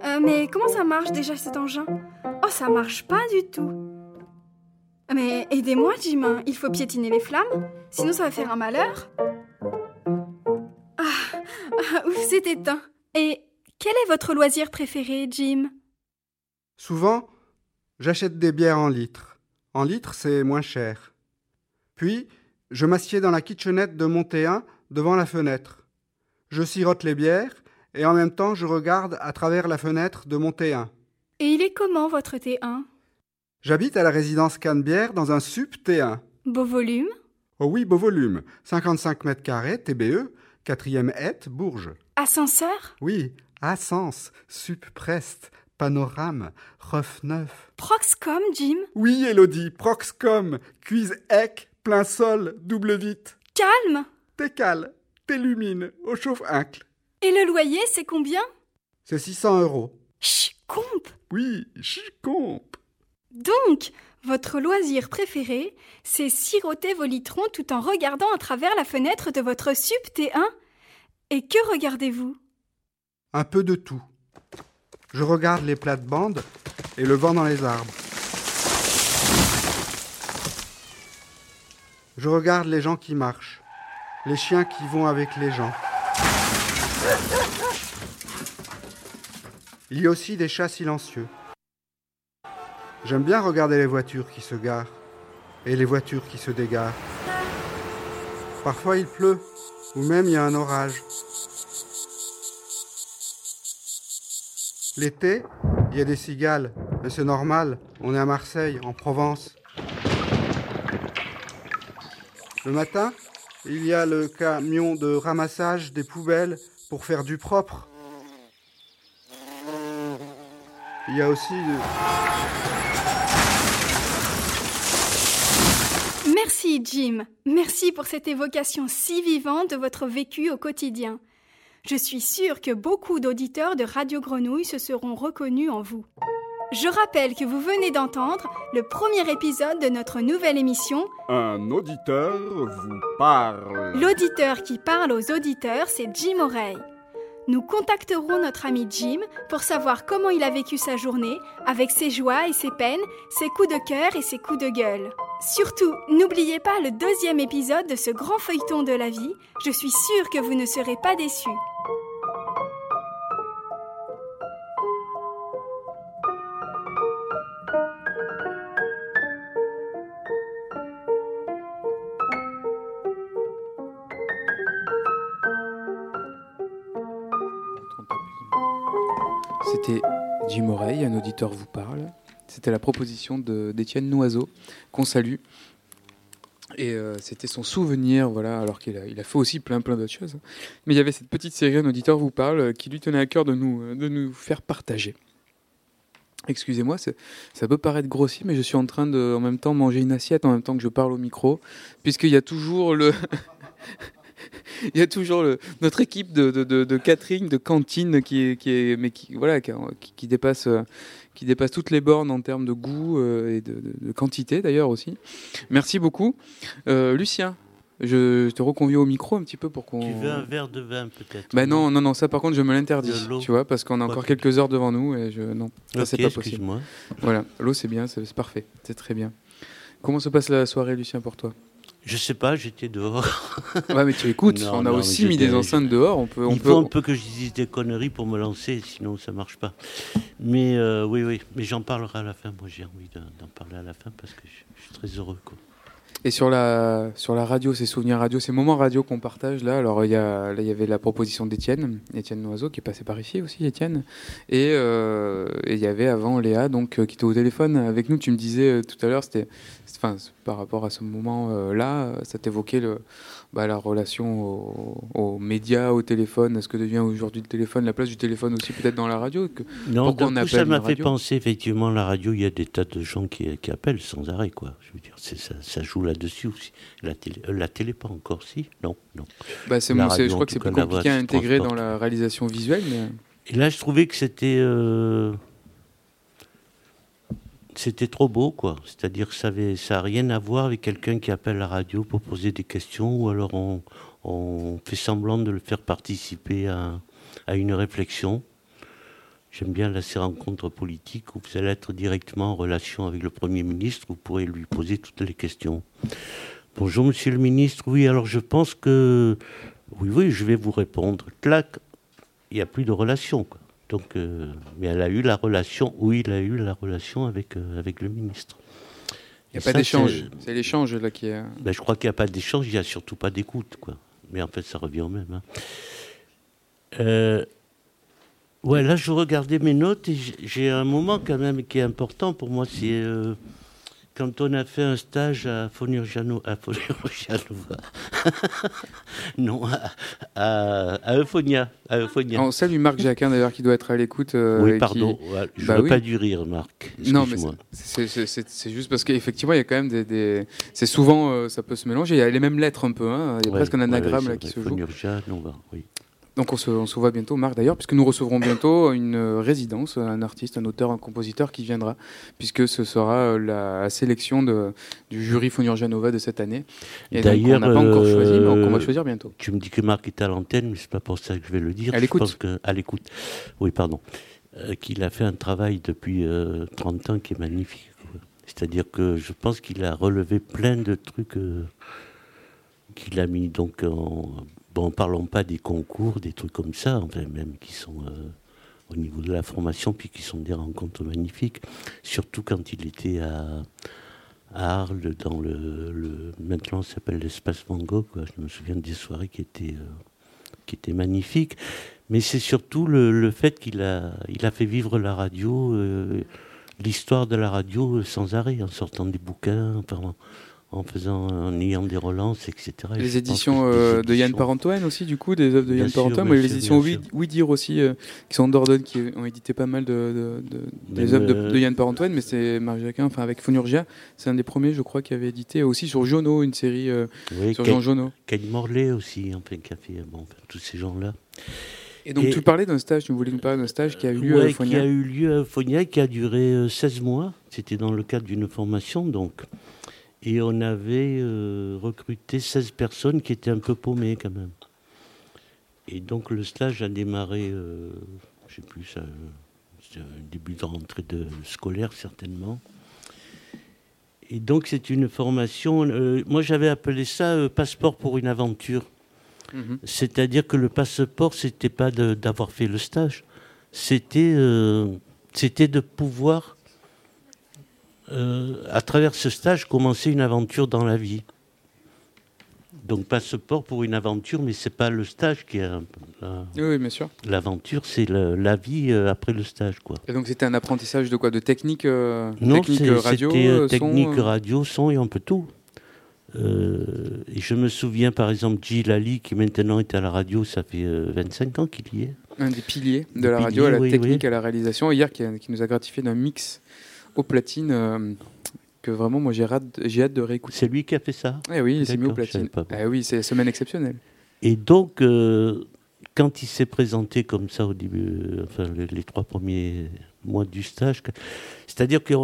Euh, mais comment ça marche déjà cet engin? Oh, ça marche pas du tout. Mais aidez-moi, Jim. Il faut piétiner les flammes, sinon ça va faire un malheur. Ah, ah ouf, c'est éteint. Et quel est votre loisir préféré, Jim? Souvent, j'achète des bières en litres. En litres, c'est moins cher. Puis, je m'assieds dans la kitchenette de mon T1 devant la fenêtre. Je sirote les bières et en même temps je regarde à travers la fenêtre de mon T1. Et il est comment votre T1 J'habite à la résidence Canebière dans un sup T1. Beau volume? Oh oui, beau volume. 55 mètres carrés, TBE, quatrième hête, Bourges. Ascenseur? Oui, Assens, sup Prest, Panorame, Ref 9. Proxcom, Jim? Oui, Elodie, Proxcom, cuise ec, plein sol, double vite. Calme T'es cal, t'illumines, au chauffe incle. Et le loyer, c'est combien? C'est 600 euros. Chut, compe Oui, chut, compe. Donc, votre loisir préféré, c'est siroter vos litrons tout en regardant à travers la fenêtre de votre sup T1 Et que regardez-vous? Un peu de tout. Je regarde les plates-bandes et le vent dans les arbres. Je regarde les gens qui marchent, les chiens qui vont avec les gens. Il y a aussi des chats silencieux. J'aime bien regarder les voitures qui se garent et les voitures qui se dégarent. Parfois il pleut, ou même il y a un orage. L'été, il y a des cigales, mais c'est normal, on est à Marseille, en Provence. Le matin, il y a le camion de ramassage des poubelles pour faire du propre. Il y a aussi... Merci Jim, merci pour cette évocation si vivante de votre vécu au quotidien. Je suis sûre que beaucoup d'auditeurs de Radio Grenouille se seront reconnus en vous. Je rappelle que vous venez d'entendre le premier épisode de notre nouvelle émission Un auditeur vous parle. L'auditeur qui parle aux auditeurs, c'est Jim Oreille. Nous contacterons notre ami Jim pour savoir comment il a vécu sa journée, avec ses joies et ses peines, ses coups de cœur et ses coups de gueule. Surtout, n'oubliez pas le deuxième épisode de ce grand feuilleton de la vie. Je suis sûre que vous ne serez pas déçus. C'était Jim Oreille, un auditeur vous parle. C'était la proposition d'Étienne Noiseau, qu'on salue. Et euh, c'était son souvenir, voilà, alors qu'il a, fait aussi plein plein d'autres choses. Mais il y avait cette petite série Un auditeur vous parle qui lui tenait à cœur de nous, de nous faire partager. Excusez-moi, ça peut paraître grossier, mais je suis en train de, en même temps, manger une assiette en même temps que je parle au micro, puisqu'il y a toujours le, il y a toujours le, notre équipe de, de, de, de catering, de cantine qui est, qui est, mais qui, voilà, qui, dépasse, euh, qui dépasse toutes les bornes en termes de goût euh, et de, quantité d'ailleurs aussi. Merci beaucoup, Euh, Lucien. Je te reconvie au micro un petit peu pour qu'on. Tu veux un verre de vin peut-être? Bah non, non, non, ça par contre je me l'interdis, tu vois, parce qu'on a encore que- quelques heures devant nous et je non, ça c'est pas possible. Voilà, l'eau c'est bien, c'est parfait, c'est très bien. Comment se passe la soirée, Lucien, pour toi? Je sais pas, j'étais dehors. Ouais, mais tu écoutes, Non, on a non, aussi mis des enceintes dehors, on peut, on Il peut. faut un peu que je dise des conneries pour me lancer, sinon ça marche pas. Mais euh, oui, oui, mais j'en parlerai à la fin. Moi, j'ai envie d'en parler à la fin parce que je, je suis très heureux. Quoi. Et sur la, sur la radio, ces souvenirs radio, ces moments radio qu'on partage là, alors il y, a, là, il y avait la proposition d'Étienne, Étienne Noiseau qui est passé par ici aussi, Étienne. Et euh, il y avait avant Léa, donc, euh, qui était au téléphone avec nous. Tu me disais tout à l'heure, c'était, enfin, par rapport à ce moment-là, ça t'évoquait le, bah, la relation au- aux médias, au téléphone, à ce que devient aujourd'hui le téléphone, la place du téléphone aussi peut-être dans la radio. que- Non, on appelle ça m'a fait penser effectivement la radio. Il y a des tas de gens qui, qui appellent sans arrêt, quoi. Je veux dire, ça, ça joue là-dessus aussi. La télé, euh, la télé pas encore, si? Non, non. Bah, c'est je crois que c'est plus compliqué à intégrer dans la réalisation visuelle, mais. Et là, je trouvais que c'était euh, c'était trop beau, quoi. C'est-à-dire que ça avait, ça a rien à voir avec quelqu'un qui appelle la radio pour poser des questions, ou alors on, fait semblant de le faire participer à, une réflexion. J'aime bien ces rencontres politiques où vous allez être directement en relation avec le Premier ministre, vous pourrez lui poser toutes les questions. Bonjour Monsieur le ministre, oui, alors je pense que... Oui, oui, je vais vous répondre. Clac, il n'y a plus de relation. Quoi. Donc, euh, mais elle a eu la relation, oui, il a eu la relation avec, euh, avec le ministre. Il n'y a pas d'échange. c'est- l'échange là qui est. ben, je crois qu'il n'y a pas d'échange, il n'y a surtout pas d'écoute. quoi. Mais en fait, ça revient au même. hein. Euh, ouais, là, je regardais mes notes et j'ai- un moment quand même qui est important pour moi. C'est quand on a fait un stage à Fonurgianova. non, à, Euphonia. À Euphonia. On salue Marc Jacquin d'ailleurs qui doit être à l'écoute. euh, oui, qui- pardon. ouais, je Bah oui. pas dû rire, Marc. Non, mais c'est- juste parce qu'effectivement, il y a quand même des. des- C'est souvent, euh, ça peut se mélanger. Il y a les mêmes lettres un peu. hein. Il y a Ouais, presque un anagramme ouais, là qui se joue. Bah, oui. Donc on se, on se voit bientôt, Marc d'ailleurs, puisque nous recevrons bientôt une euh, résidence, un artiste, un auteur, un compositeur qui viendra, puisque ce sera euh, la sélection de, du jury Fonurjanova de cette année. Et donc, D'ailleurs, on n'a pas encore choisi, mais on, on va euh, choisir bientôt. Tu me dis que Marc est à l'antenne, mais c'est pas pour ça que je vais le dire. À Je l'écoute. pense que- à l'écoute. Oui, pardon. Euh, qu'il a fait un travail depuis euh, 30 ans qui est magnifique. C'est-à-dire que je pense qu'il a relevé plein de trucs euh, qu'il a mis. Donc, en, bon, parlons pas des concours, des trucs comme ça, enfin, même qui sont euh, au niveau de la formation, puis qui sont des rencontres magnifiques. Surtout quand il était à, Arles, dans le, maintenant ça s'appelle l'espace Van. Je me souviens des soirées qui étaient, euh, qui étaient magnifiques. Mais c'est surtout le, le fait qu'il a, il a fait vivre la radio, euh, l'histoire de la radio sans arrêt, en sortant des bouquins, enfin, en, en faisant, en ayant des relances, etc. Et Les éditions euh, de Yann Parentoine aussi, du coup, des œuvres de Bien Yann sûr, Parentoine, mais les éditions Oui, Dire aussi, euh, qui sont en Dordogne, qui ont édité pas mal de, de- de- des œuvres de, euh, de Yann Parentoine, mais c'est Marc Jacquin, enfin avec Fonurgia, c'est un des premiers, je crois, qui avait édité aussi sur Jono, une série euh, Oui, sur Jean Jono. Ken Morley aussi, qui a fait bon, enfin, tous ces gens-là. Et donc tu parlais d'un stage, tu voulais nous parler d'un stage qui a eu lieu Ouais, à qui Fonia. a eu lieu à Euphonia, qui a duré euh, 16 mois. C'était dans le cadre d'une formation, donc. Et on avait euh, recruté 16 personnes qui étaient un peu paumées, quand même. Et donc, le stage a démarré, euh, je sais plus, ça, un début de rentrée de, scolaire, certainement. Et donc, c'est une formation, euh, moi j'avais appelé ça euh, passeport pour une aventure. Mhm. C'est-à-dire que le passeport, c'était pas d'avoir fait le stage, c'était euh, c'était de pouvoir, euh, à travers ce stage, commencer une aventure dans la vie. Donc passeport pour une aventure, mais c'est pas le stage qui est la- Oui, bien sûr. L'aventure, c'est la vie euh, après le stage, quoi. Et donc c'était un apprentissage de quoi? De technique, euh, Non, technique euh, radio, c'était son, technique radio, son et un peu tout. Et je me souviens par exemple Gilles Ali qui maintenant est à la radio, ça fait euh, 25 ans qu'il y est. Un des piliers de la radio, à la oui, technique, oui. à la réalisation. Hier, qui, a- qui nous a gratifié d'un mix aux platines euh, que vraiment, moi, j'ai hâte, de réécouter. C'est lui qui a fait ça Eh oui, il s'est mis aux platines. Eh oui, c'est semaine exceptionnelle. Et donc, euh, quand il s'est présenté comme ça au début, euh, enfin les, les trois premiers mois du stage, c'est-à-dire qu'il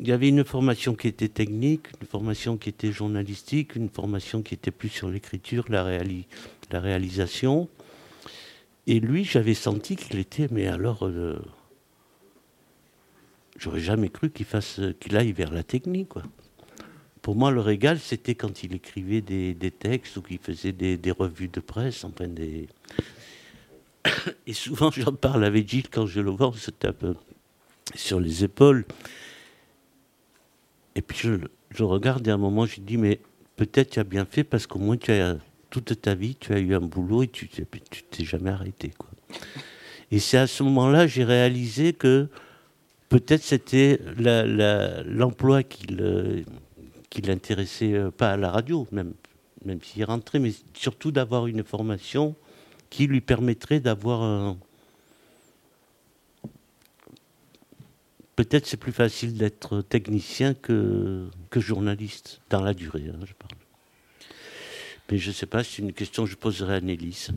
y avait une formation qui était technique, une formation qui était journalistique, une formation qui était plus sur l'écriture, la, réali- la réalisation. Et lui, j'avais senti qu'il était, mais alors, euh, j'aurais jamais cru qu'il aille vers la technique, quoi. Pour moi, le régal, c'était quand il écrivait des, textes ou qu'il faisait des, revues de presse, enfin des. Et souvent, j'en parle avec Gilles quand je le vois, on se tape sur les épaules. Et puis je, je regarde et à un moment, je dis, mais peut-être tu as bien fait parce qu'au moins, tu as, toute ta vie, tu as eu un boulot et tu tu t'es jamais arrêté. Quoi. Et c'est à ce moment-là, j'ai réalisé que peut-être c'était l'emploi qui qui l'intéressait euh, pas à la radio, même, même s'il rentrait, mais surtout d'avoir une formation qui lui permettrait d'avoir un. Peut-être c'est plus facile d'être technicien que, journaliste, dans la durée, hein, je parle. Mais je ne sais pas, c'est une question que je poserai à Nelly.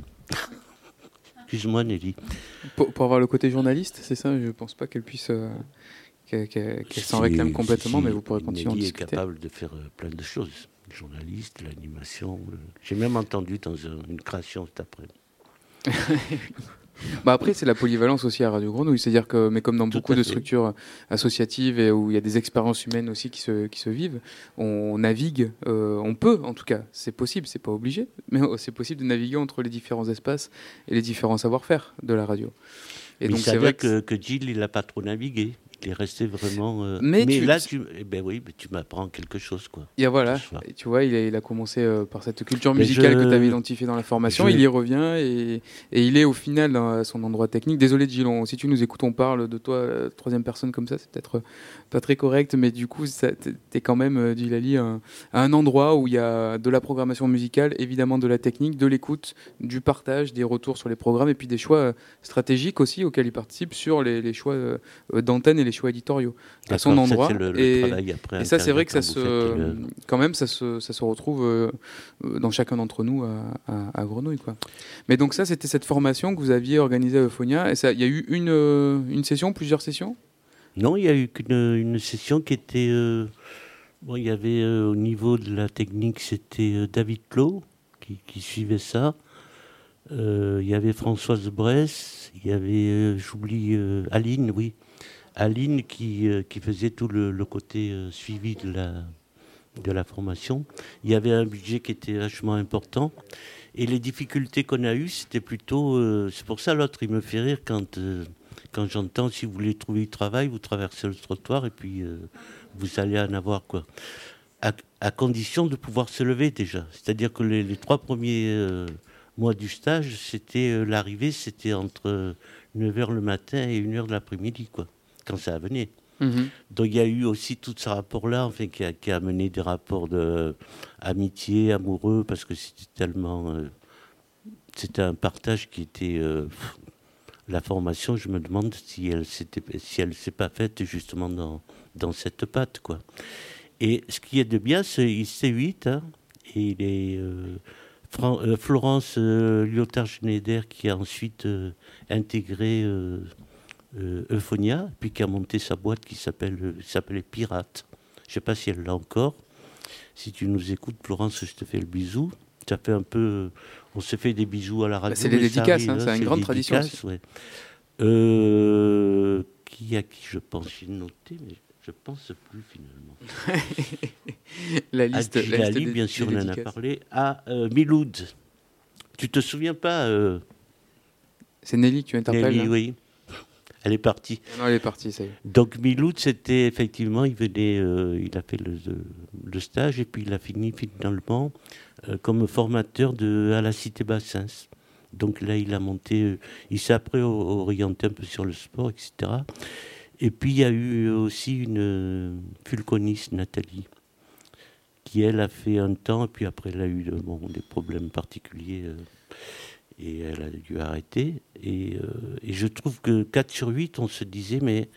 Excuse-moi, Nelly. Pour, pour avoir le côté journaliste, c'est ça? Je pense pas qu'elle puisse. euh, qu'elle s'en réclame complètement, mais vous pourrez continuer à en Nelly est discuter. capable de faire euh, plein de choses. Journaliste, l'animation. le- J'ai même entendu dans un- une création cet après. Bah après, c'est la polyvalence aussi à Radio Grenouille. C'est-à-dire que, mais comme dans Tout beaucoup de structures associatives et où il y a des expériences humaines aussi qui se, qui se vivent, on navigue, euh, on peut en tout cas, c'est possible, c'est pas obligé, mais c'est possible de naviguer entre les différents espaces et les différents savoir-faire de la radio. Et donc c'est vrai que, que Gilles, il n'a pas trop navigué. Il est resté vraiment. euh, Mais Mais, tu- là, tu, eh ben oui, mais tu m'apprends quelque chose, quoi. Et voilà. Et tu vois, il a, il a commencé euh, par cette culture musicale je- que tu avais identifiée dans la formation, je- il y revient et, et il est au final dans- à son endroit technique. Désolé Gilon, si tu nous écoutes, on parle de toi, euh, troisième personne comme ça, c'est peut-être pas très correct, mais du coup, tu es quand même, Gilali, un- à un endroit où il y a de la programmation musicale, évidemment de la technique, de l'écoute, du partage, des retours sur les programmes et puis des choix stratégiques aussi auxquels il participe sur les, les choix d'antenne et les choix éditoriaux à son endroit. c'est le- le et, travail après et ça, c'est vrai que ça se, quand le- même, ça se, ça se retrouve euh, dans chacun d'entre nous à, à, à Grenouille. Quoi. Mais donc ça, c'était cette formation que vous aviez organisée à Euphonia. Et ça, il y a eu une, euh, une session, plusieurs sessions? Non, il y a eu qu'une une session qui était. euh, bon, il y avait au niveau de la technique, c'était David Clos qui, qui suivait ça. Euh, il y avait Françoise Bress, il y avait, euh, j'oublie, euh, Aline, oui. Aline qui, euh, qui faisait tout le, côté euh, suivi de la, de la formation. Il y avait un budget qui était vachement important. Et les difficultés qu'on a eues, c'était plutôt. euh, c'est pour ça, l'autre, il me fait rire quand, quand j'entends si vous voulez trouver du travail, vous traversez le trottoir et puis vous allez en avoir, quoi. À, à condition de pouvoir se lever déjà. C'est-à-dire que les, trois premiers mois du stage, c'était l'arrivée, c'était entre 9h le matin et 1h de l'après-midi, quoi, quand ça venait. Mhm. Donc il y a eu aussi tout ce rapport-là, enfin, qui a, qui a amené des rapports de amitié, amoureux, parce que c'était tellement, euh, c'était un partage qui était euh, la formation. Je me demande si elle si elle s'est pas faite justement dans dans cette patte, quoi. Et ce qui est de bien, c'est il C8, hein, et il est euh, Fran- euh, Florence euh, Lyotard-Schneider qui a ensuite intégré Euphonia, puis qui a monté sa boîte qui euh, s'appelait Pirate. Je sais pas si elle l'a encore. Si tu nous écoutes, Florence, je te fais le bisou. Ça fait un peu, on se fait des bisous à la radio. Bah, c'est les dédicaces, hein, c'est une les grande tradition dédicaces, aussi. ouais. Euh, qui a qui je pense J'ai noté, mais je pense plus finalement. La liste- À la liste des- bien sûr, des on en a parlé. À euh, Miloud. Tu te souviens pas euh, C'est Nelly que tu interpelles Nelly, là oui. Elle est partie. Non, elle est partie, ça y est. Donc Miloud, c'était effectivement, il venait, euh, il a fait le, le stage et puis il a fini finalement euh, comme formateur de, à la Cité Bassins. Donc là, il a monté, euh, il s'est après orienté un peu sur le sport, etc. Et puis il y a eu aussi une fulconiste, Nathalie, qui elle a fait un temps, et puis après elle a eu bon, des problèmes particuliers. Et elle a dû arrêter. Et, euh, et je trouve que 4 sur 8, on se disait, mais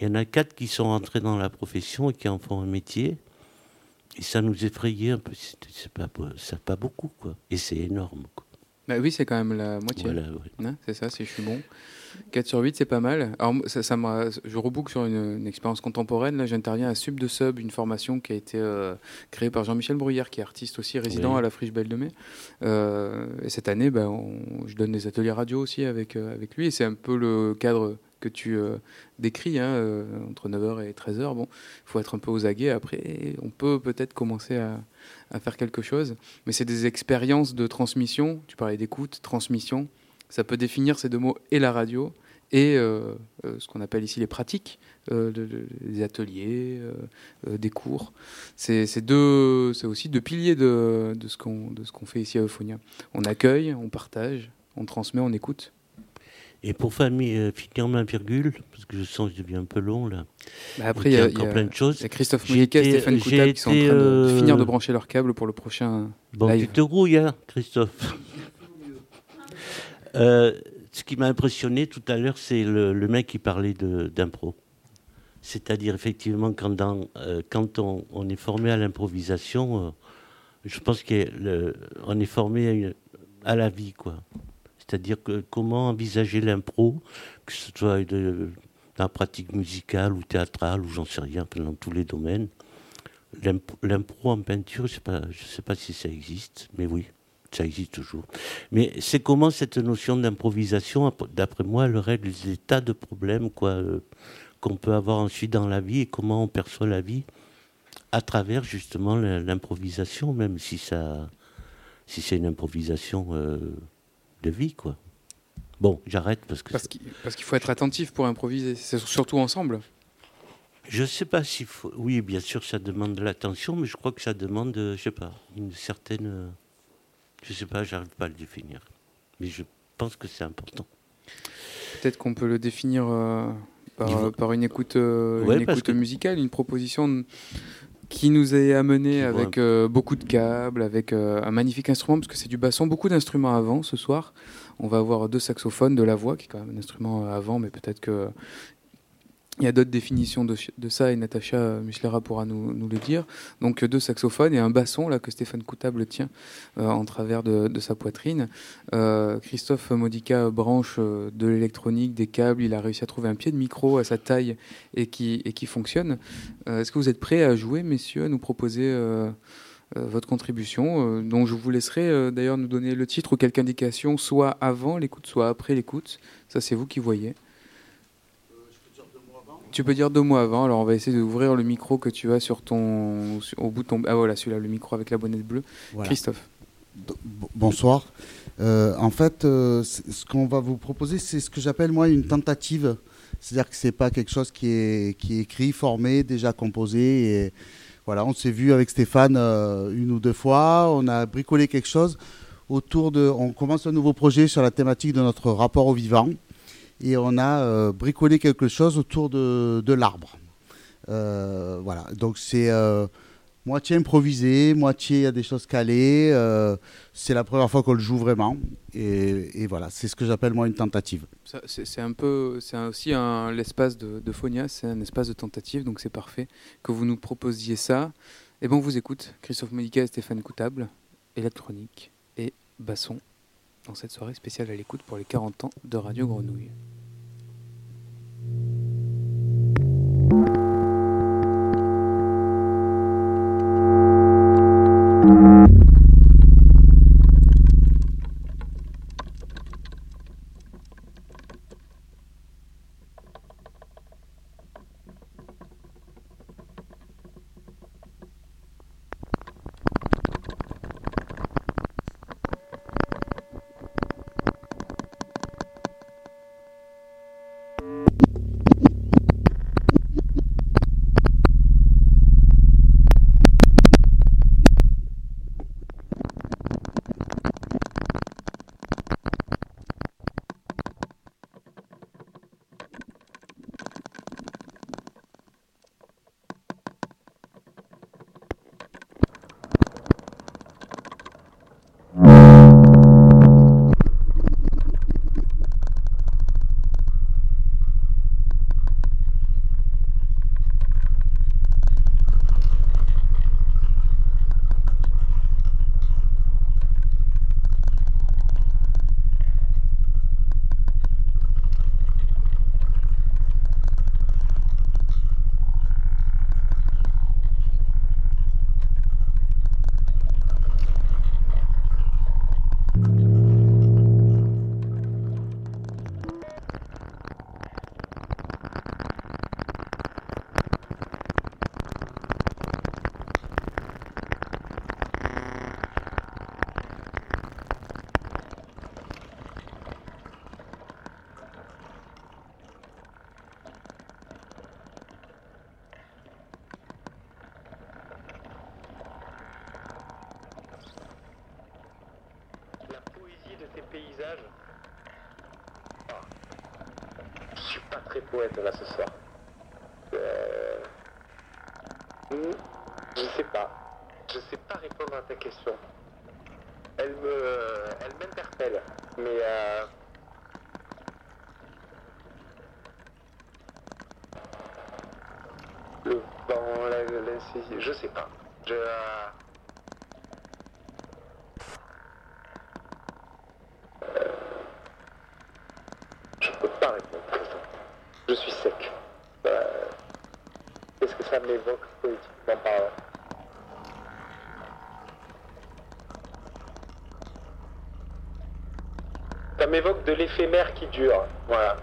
il y en a 4 qui sont entrés dans la profession et qui en font un métier. Et ça nous effrayait un peu. C'est pas, pas beaucoup, quoi. Et c'est énorme, quoi. Bah oui, c'est quand même la moitié. Voilà, oui. Hein, c'est ça, si je suis bon. 4 sur 8, c'est pas mal. Alors, ça, je reboucle sur une, une expérience contemporaine. Là, j'interviens à Sub de Sub, une formation qui a été euh, créée par Jean-Michel Bruyère, qui est artiste aussi, résident Oui. à la Friche Belle de Mai. Euh, et cette année, ben, on- je donne des ateliers radio aussi avec, euh, avec lui. Et c'est un peu le cadre que tu euh, décris, hein, euh, entre 9h et 13h. Bon, il faut être un peu aux aguets. Après, on peut peut-être commencer à, à faire quelque chose. Mais c'est des expériences de transmission. Tu parlais d'écoute, transmission. Ça peut définir ces deux mots et la radio et euh, euh, ce qu'on appelle ici les pratiques, euh, de- de- des ateliers, euh, des cours. C'est c'est deux, c'est aussi deux piliers de, de ce qu'on de ce qu'on fait ici à Euphonia. On accueille, on partage, on transmet, on écoute. Et pour finir ma virgule, parce que je sens que je deviens un peu long là. Bah après, il y a, y a- plein de choses. y a Christophe Molica et Stéphane j'ai Coutable qui sont en train de, finir de brancher leur câble pour le prochain Bon, live. tu te grouilles, hein, Christophe. Euh, ce qui m'a impressionné tout à l'heure, c'est le, mec qui parlait d'impro. C'est-à-dire, effectivement, quand, euh, on, est formé à l'improvisation, euh, je pense qu'on est formé à, la vie, quoi. C'est-à-dire que comment envisager l'impro, que ce soit dans la pratique musicale ou théâtrale, ou j'en sais rien, dans tous les domaines. L'imp- L'impro en peinture, je ne sais pas si ça existe, mais oui, ça existe toujours. Mais c'est comment cette notion d'improvisation, ap- d'après moi, elle règle des tas de problèmes quoi, euh, qu'on peut avoir ensuite dans la vie et comment on perçoit la vie à travers justement l'improvisation, même si, ça, si c'est une improvisation euh, de vie. quoi. Bon, j'arrête parce que... Parce qu'il parce qu'il faut être attentif pour improviser. C'est surtout ensemble. Je sais pas s'il faut. Oui, bien sûr, ça demande de l'attention, mais je crois que ça demande, euh, je sais pas, une certaine. Je sais pas, j'arrive pas à le définir. Mais je pense que c'est important. Peut-être qu'on peut le définir euh, par, une écoute, euh, Ouais, une écoute que- musicale, une proposition qui nous est amenée avec euh, beaucoup de câbles, avec un magnifique instrument, parce que c'est du basson, beaucoup d'instruments avant ce soir. On va avoir deux saxophones, de la voix, qui est quand même un instrument avant, mais peut-être que il y a d'autres définitions de, ça et Natacha Muslera pourra nous, le dire. Donc euh, deux saxophones et un basson là que Stéphane Coutable tient euh, en travers de, sa poitrine. Euh, Christophe Modica branche euh, de l'électronique, des câbles. Il a réussi à trouver un pied de micro à sa taille et qui, et qui fonctionne. Euh, Est-ce que vous êtes prêts à jouer, messieurs, à nous proposer euh, euh, votre contribution euh, dont je vous laisserai euh, d'ailleurs nous donner le titre ou quelque indication, soit avant l'écoute, soit après l'écoute. Ça, c'est vous qui voyez. Tu peux dire deux mots avant. Alors, on va essayer d'ouvrir le micro que tu as sur ton, au bout de ton. Ah voilà, celui-là, le micro avec la bonnette bleue. Voilà. Christophe. Bonsoir. Euh, en fait, euh, ce qu'on va vous proposer, c'est ce que j'appelle moi une tentative. C'est-à-dire que c'est pas quelque chose qui est, qui est écrit, formé, déjà composé. Et voilà, on s'est vu avec Stéphane euh, une ou deux fois. On a bricolé quelque chose autour de. On commence un nouveau projet sur la thématique de notre rapport au vivant. Et on a euh, bricolé quelque chose autour de, l'arbre. Euh, voilà, donc c'est euh, moitié improvisé, moitié il y a des choses calées. c'est la première fois qu'on le joue vraiment. Et, voilà, c'est ce que j'appelle moi une tentative. C'est un peu, c'est aussi un l'espace de, de Phonia, c'est un espace de tentative, donc c'est parfait que vous nous proposiez ça. Et bon, on vous écoute, Christophe Modica et Stéphane Coutable, électronique et basson, dans cette soirée spéciale à l'écoute pour les 40 ans de Radio Grenouille. Ce soir. Euh... hmm, Je sais pas. Je sais pas répondre à ta question. Elle me, elle m'interpelle. Mais euh... le vent, la, la- je sais pas. Je, euh, Je peux pas répondre à ça. Je suis sec. Euh, Qu'est-ce que ça m'évoque politiquement parlant Ça m'évoque de l'éphémère qui dure. Voilà.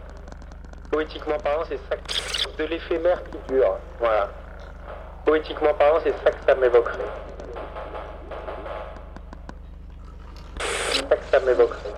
Poétiquement parlant, c'est ça. que- De l'éphémère qui dure. Voilà. Poétiquement parlant, c'est ça que ça m'évoquerait. C'est ça que ça m'évoquerait.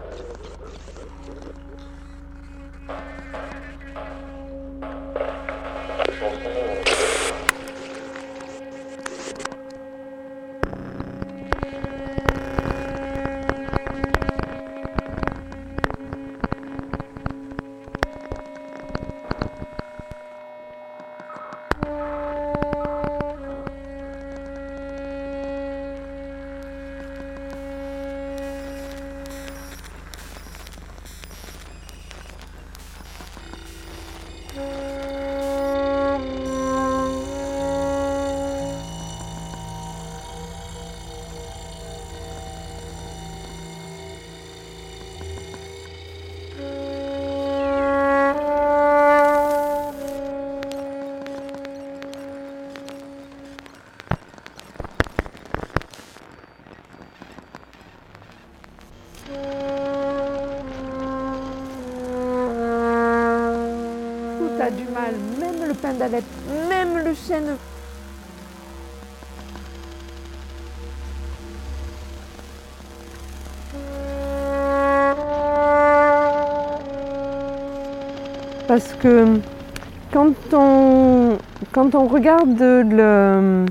Même le chêne. Parce que quand on, quand on regarde le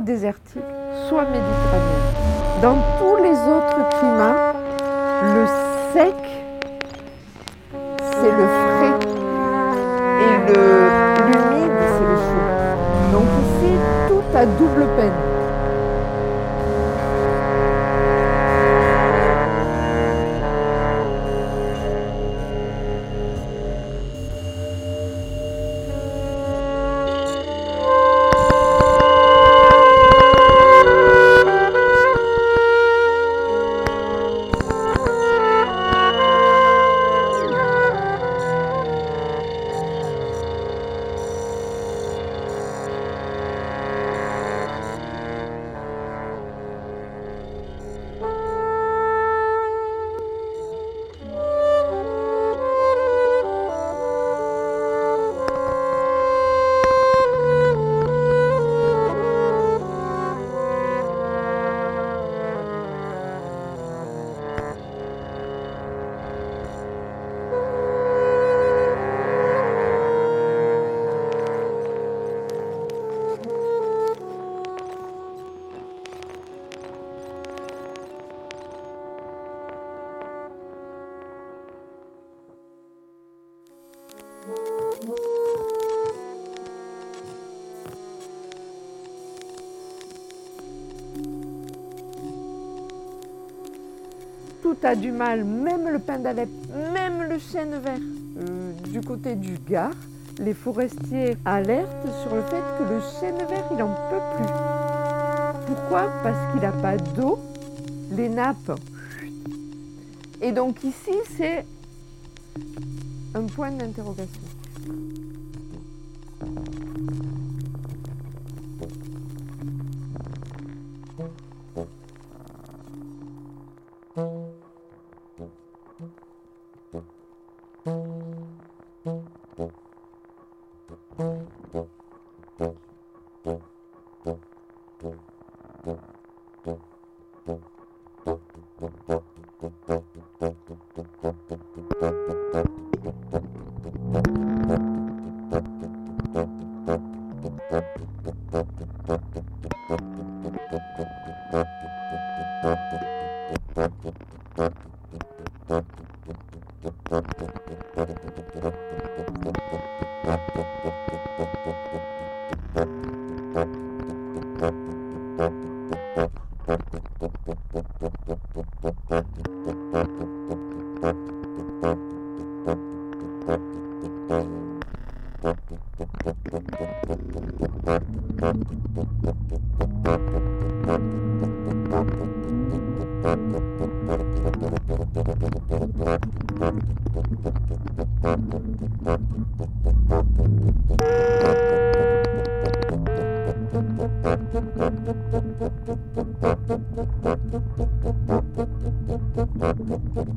désertique, Tout a du mal, même le pin d'Alep, même le chêne vert. Euh, du côté du Gard, les forestiers alertent sur le fait que le chêne vert, il n'en peut plus. Pourquoi? Parce qu'il n'a pas d'eau, les nappes. Et donc ici, c'est un point d'interrogation.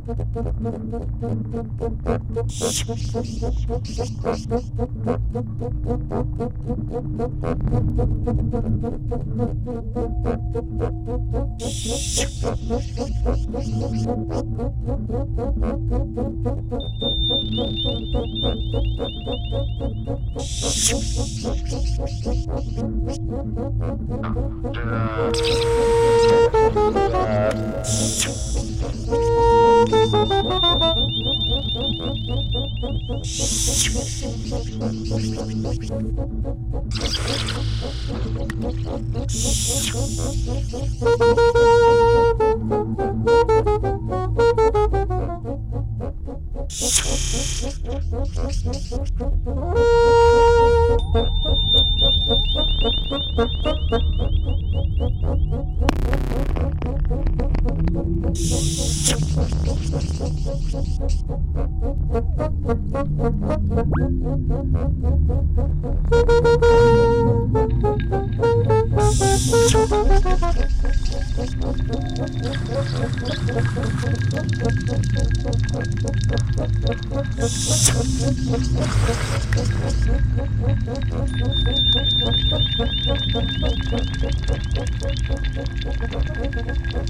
Shh. Oops. Shut up!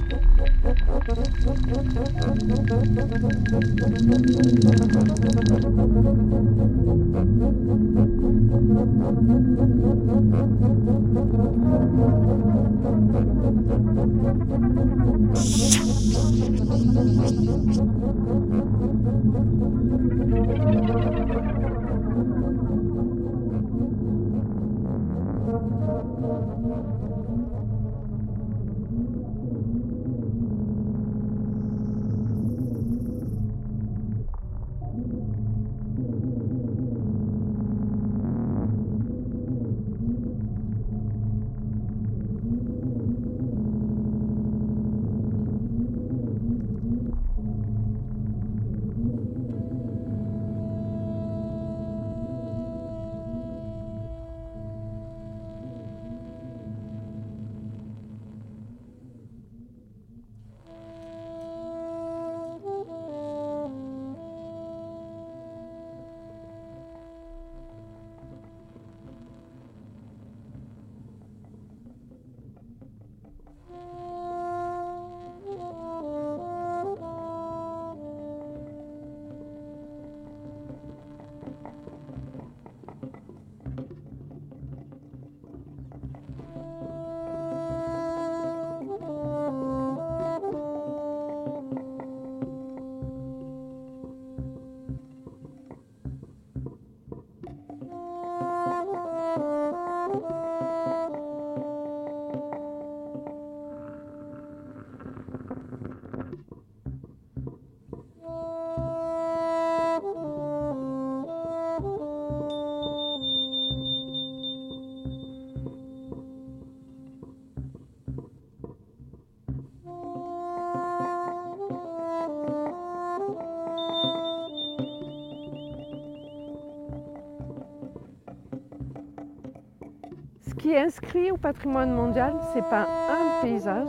Inscrit au patrimoine mondial, ce n'est pas un paysage,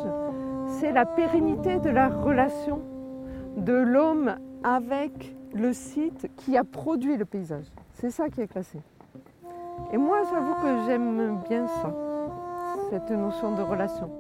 c'est la pérennité de la relation de l'homme avec le site qui a produit le paysage. C'est ça qui est classé. Et moi, j'avoue que j'aime bien ça, cette notion de relation.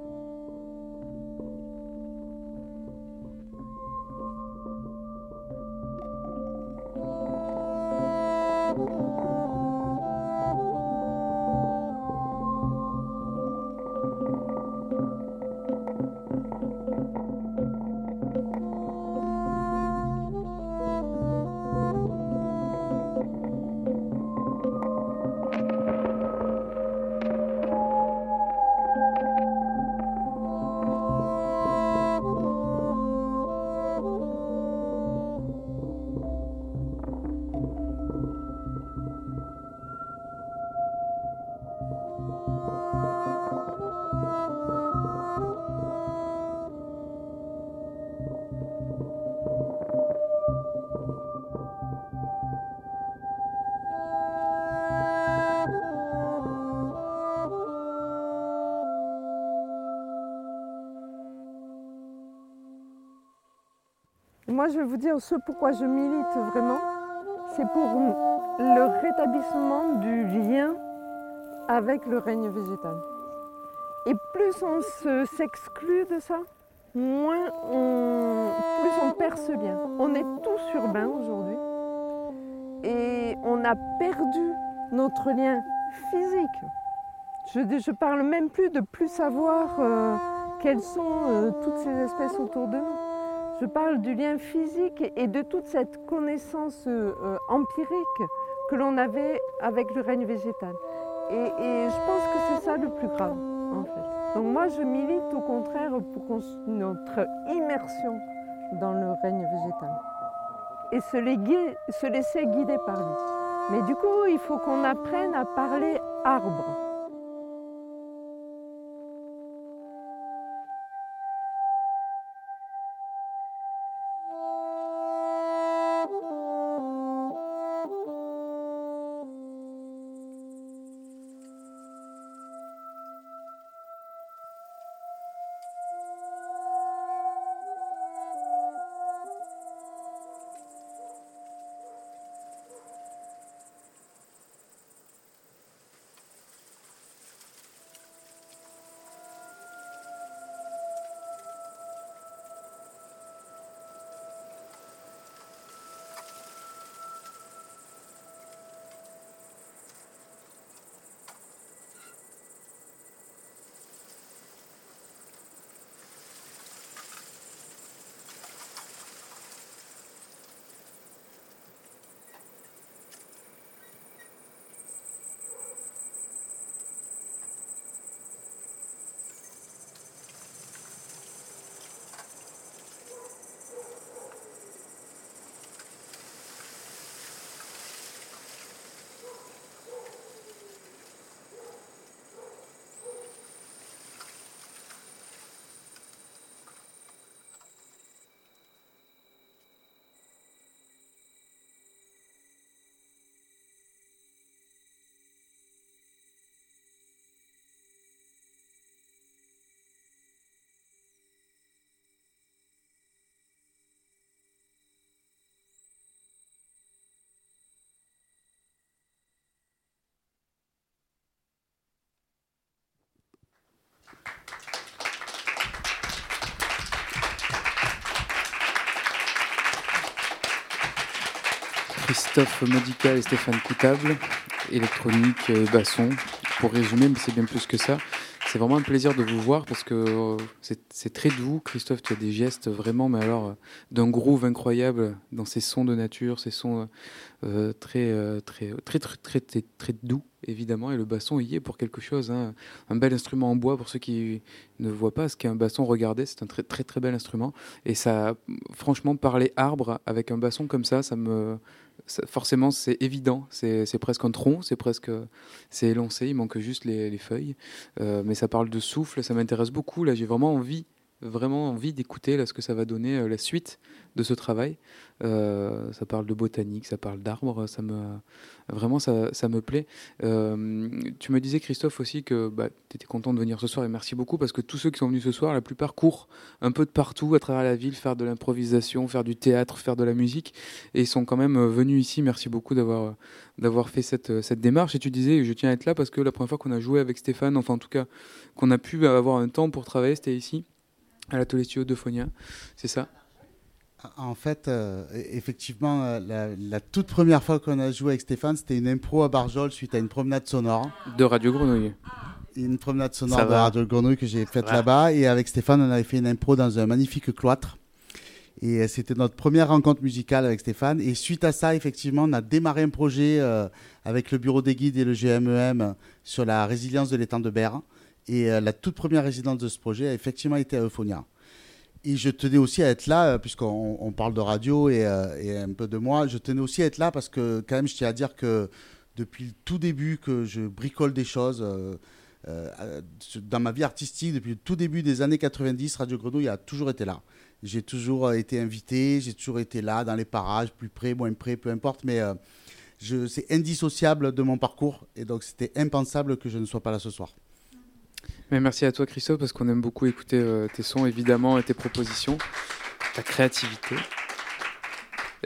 Moi, je vais vous dire ce pourquoi je milite vraiment, c'est pour le rétablissement du lien avec le règne végétal. Et plus on s'exclut de ça, moins on, plus on perd ce lien. On est tous urbains aujourd'hui et on a perdu notre lien physique. Je ne parle même plus de plus savoir euh, quelles sont euh, toutes ces espèces autour de nous. Je parle du lien physique et de toute cette connaissance euh, empirique que l'on avait avec le règne végétal. Et, je pense que c'est ça le plus grave, en fait. Donc moi, je milite au contraire pour notre immersion dans le règne végétal et se laisser guider par lui. Mais du coup, il faut qu'on apprenne à parler arbre. Christophe Modica et Stéphane Coutable, électronique et basson. Pour résumer, mais c'est bien plus que ça. C'est vraiment un plaisir de vous voir parce que euh, c'est très doux. Christophe, tu as des gestes vraiment, mais alors, euh, d'un groove incroyable dans ces sons de nature, ces sons euh, très, très, très, très, très, très, doux, évidemment. Et le basson y est pour quelque chose. Hein. Un bel instrument en bois pour ceux qui ne voient pas ce qu'est un basson. Regardez, c'est un très, très, très bel instrument. Et ça, franchement, parler arbre avec un basson comme ça, ça me forcément, c'est évident. C'est presque un tronc, c'est presque c'est élancé. Il manque juste les, feuilles. Euh, mais ça parle de souffle, ça m'intéresse beaucoup. Là, j'ai vraiment envie vraiment envie d'écouter ce que ça va donner, euh, la suite de ce travail. Euh, ça parle de botanique, ça parle d'arbres, ça me, vraiment ça, ça me plaît. Euh, tu me disais Christophe aussi que bah, tu étais content de venir ce soir et merci beaucoup parce que tous ceux qui sont venus ce soir, la plupart courent un peu de partout à travers la ville, faire de l'improvisation, faire du théâtre, faire de la musique et sont quand même venus ici. Merci beaucoup d'avoir d'avoir fait cette, cette démarche. Et tu disais, je tiens à être là parce que la première fois qu'on a joué avec Stéphane, enfin en tout cas qu'on a pu avoir un temps pour travailler, c'était ici à l'atelier studio de Phonia, c'est ça? En fait, euh, effectivement, euh, la, toute première fois qu'on a joué avec Stéphane, c'était une impro à Barjol suite à une promenade sonore. De Radio Grenouille. Une promenade sonore de Radio Grenouille que j'ai faite là-bas. Et avec Stéphane, on avait fait une impro dans un magnifique cloître. Et euh, c'était notre première rencontre musicale avec Stéphane. Et suite à ça, effectivement, on a démarré un projet avec le bureau des guides et le GMEM sur la résilience de l'étang de Berre. Et la toute première résidence de ce projet a effectivement été à Euphonia. Et je tenais aussi à être là, euh, puisqu'on parle de radio euh, et, un peu de moi, je tenais aussi à être là parce que quand même, je tiens à dire que depuis le tout début que je bricole des choses euh, dans ma vie artistique, depuis le tout début des années 90, Radio Grenouille a toujours été là. J'ai toujours été invité, j'ai toujours été là dans les parages, plus près, moins près, peu importe, mais c'est indissociable de mon parcours et donc c'était impensable que je ne sois pas là ce soir merci à toi Christophe parce qu'on aime beaucoup écouter euh, tes sons évidemment et tes propositions, ta créativité.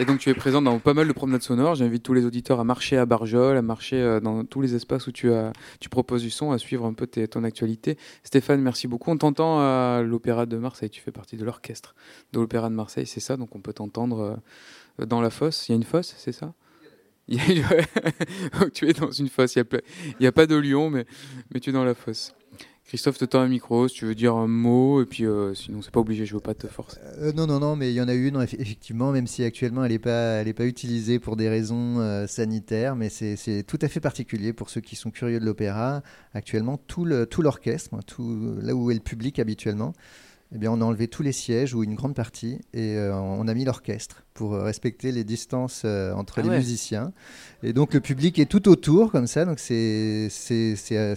Et donc tu es présent dans pas mal de promenades sonores. J'invite tous les auditeurs à marcher à Barjol, à marcher euh, dans tous les espaces où tu, as, tu proposes du son, à suivre un peu ton actualité. Stéphane, merci beaucoup. On t'entend à l'Opéra de Marseille. Tu fais partie de l'orchestre de l'Opéra de Marseille, c'est ça? Donc on peut t'entendre euh, dans la fosse. Il y a une fosse, c'est ça? Tu es dans une fosse. Il n'y a, a, pas de lion, mais, mais tu es dans la fosse. Christophe te tend un micro, si tu veux dire un mot, et puis euh, sinon c'est pas obligé, je veux pas te forcer. Euh, non, non, non, mais il y en a une, effectivement, même si actuellement elle n'est pas, elle pas utilisée pour des raisons euh, sanitaires, mais c'est tout à fait particulier pour ceux qui sont curieux de l'opéra. Actuellement, tout l'orchestre, tout, là où est le public habituellement, eh bien, on a enlevé tous les sièges ou une grande partie et euh, on a mis l'orchestre pour euh, respecter les distances euh, entre ah les musiciens. Et donc le public est tout autour comme ça, donc c'est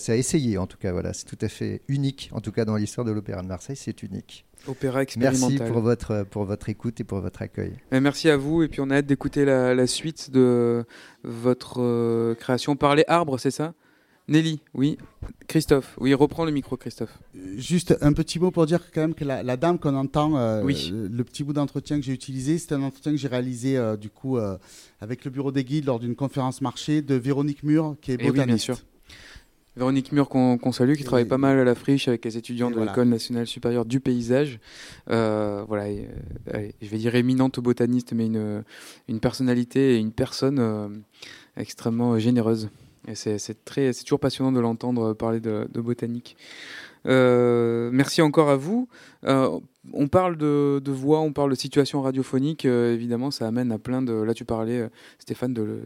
à essayer en tout cas. Voilà, c'est tout à fait unique, en tout cas dans l'histoire de l'Opéra de Marseille, c'est unique. Opéra expérimental. Merci pour votre, pour votre écoute et pour votre accueil. merci à vous et puis on a hâte d'écouter la, la, suite de votre création. Parler arbre, c'est ça? Nelly, oui. Christophe, oui, reprends le micro, Christophe. Juste un petit mot pour dire quand même que la, dame qu'on entend, euh, le, petit bout d'entretien que j'ai utilisé, c'est un entretien que j'ai réalisé euh, du coup euh, avec le bureau des guides lors d'une conférence marché de Véronique Mur, qui est botaniste. Eh oui, bien sûr. Véronique Mur qu'on salue, qui travaille pas mal à la friche avec les étudiants de l'école nationale supérieure du paysage. voilà, je vais dire éminente botaniste, mais une, une personnalité et une personne extrêmement généreuse. C'est toujours passionnant de l'entendre parler de, botanique. Euh, merci encore à vous. Euh, on parle de, voix, on parle de situation radiophonique. Euh, évidemment, ça amène à plein de. Là, tu parlais, Stéphane, de,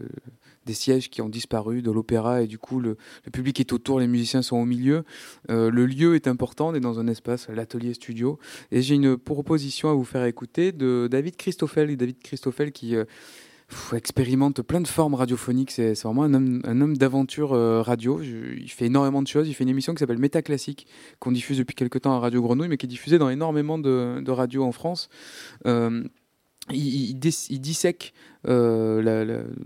des sièges qui ont disparu, de l'opéra, et du coup, le, public est autour, les musiciens sont au milieu. le lieu est important. On est dans un espace, l'atelier studio. Et j'ai une proposition à vous faire écouter de David Christoffel. David Christoffel qui expérimente plein de formes radiophoniques. C'est vraiment un homme, d'aventure euh, radio. il fait énormément de choses. Il fait une émission qui s'appelle Méta Classique, qu'on diffuse depuis quelques temps à Radio Grenouille, mais qui est diffusée dans énormément de, radios en France. Euh, il, dissèque euh,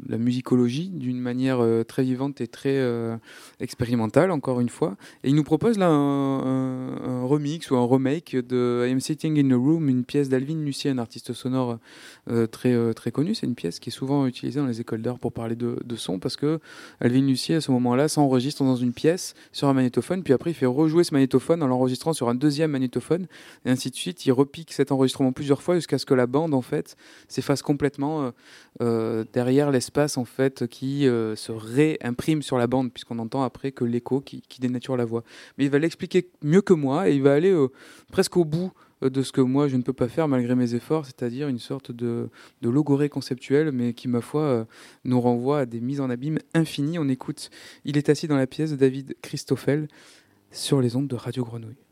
la, musicologie d'une manière euh, très vivante et très euh, expérimentale, encore une fois. Et il nous propose là un, remix ou un remake de I Am Sitting in a Room, une pièce d'Alvin Lucier, un artiste sonore très, très connu. C'est une pièce qui est souvent utilisée dans les écoles d'art pour parler de, de, son, parce que Alvin Lucier, à ce moment-là, s'enregistre dans une pièce sur un magnétophone, puis après il fait rejouer ce magnétophone en l'enregistrant sur un deuxième magnétophone, et ainsi de suite. Il repique cet enregistrement plusieurs fois jusqu'à ce que la bande, en fait, s'efface complètement euh, derrière l'espace en fait qui euh, se réimprime sur la bande, puisqu'on entend après que l'écho qui, dénature la voix. Mais il va l'expliquer mieux que moi et il va aller euh, presque au bout de ce que moi je ne peux pas faire malgré mes efforts, c'est-à-dire une sorte de, logorée conceptuelle, mais qui, ma foi, nous renvoie à des mises en abîme infinies. On écoute Il est assis dans la pièce de David Christoffel sur les ondes de Radio Grenouille.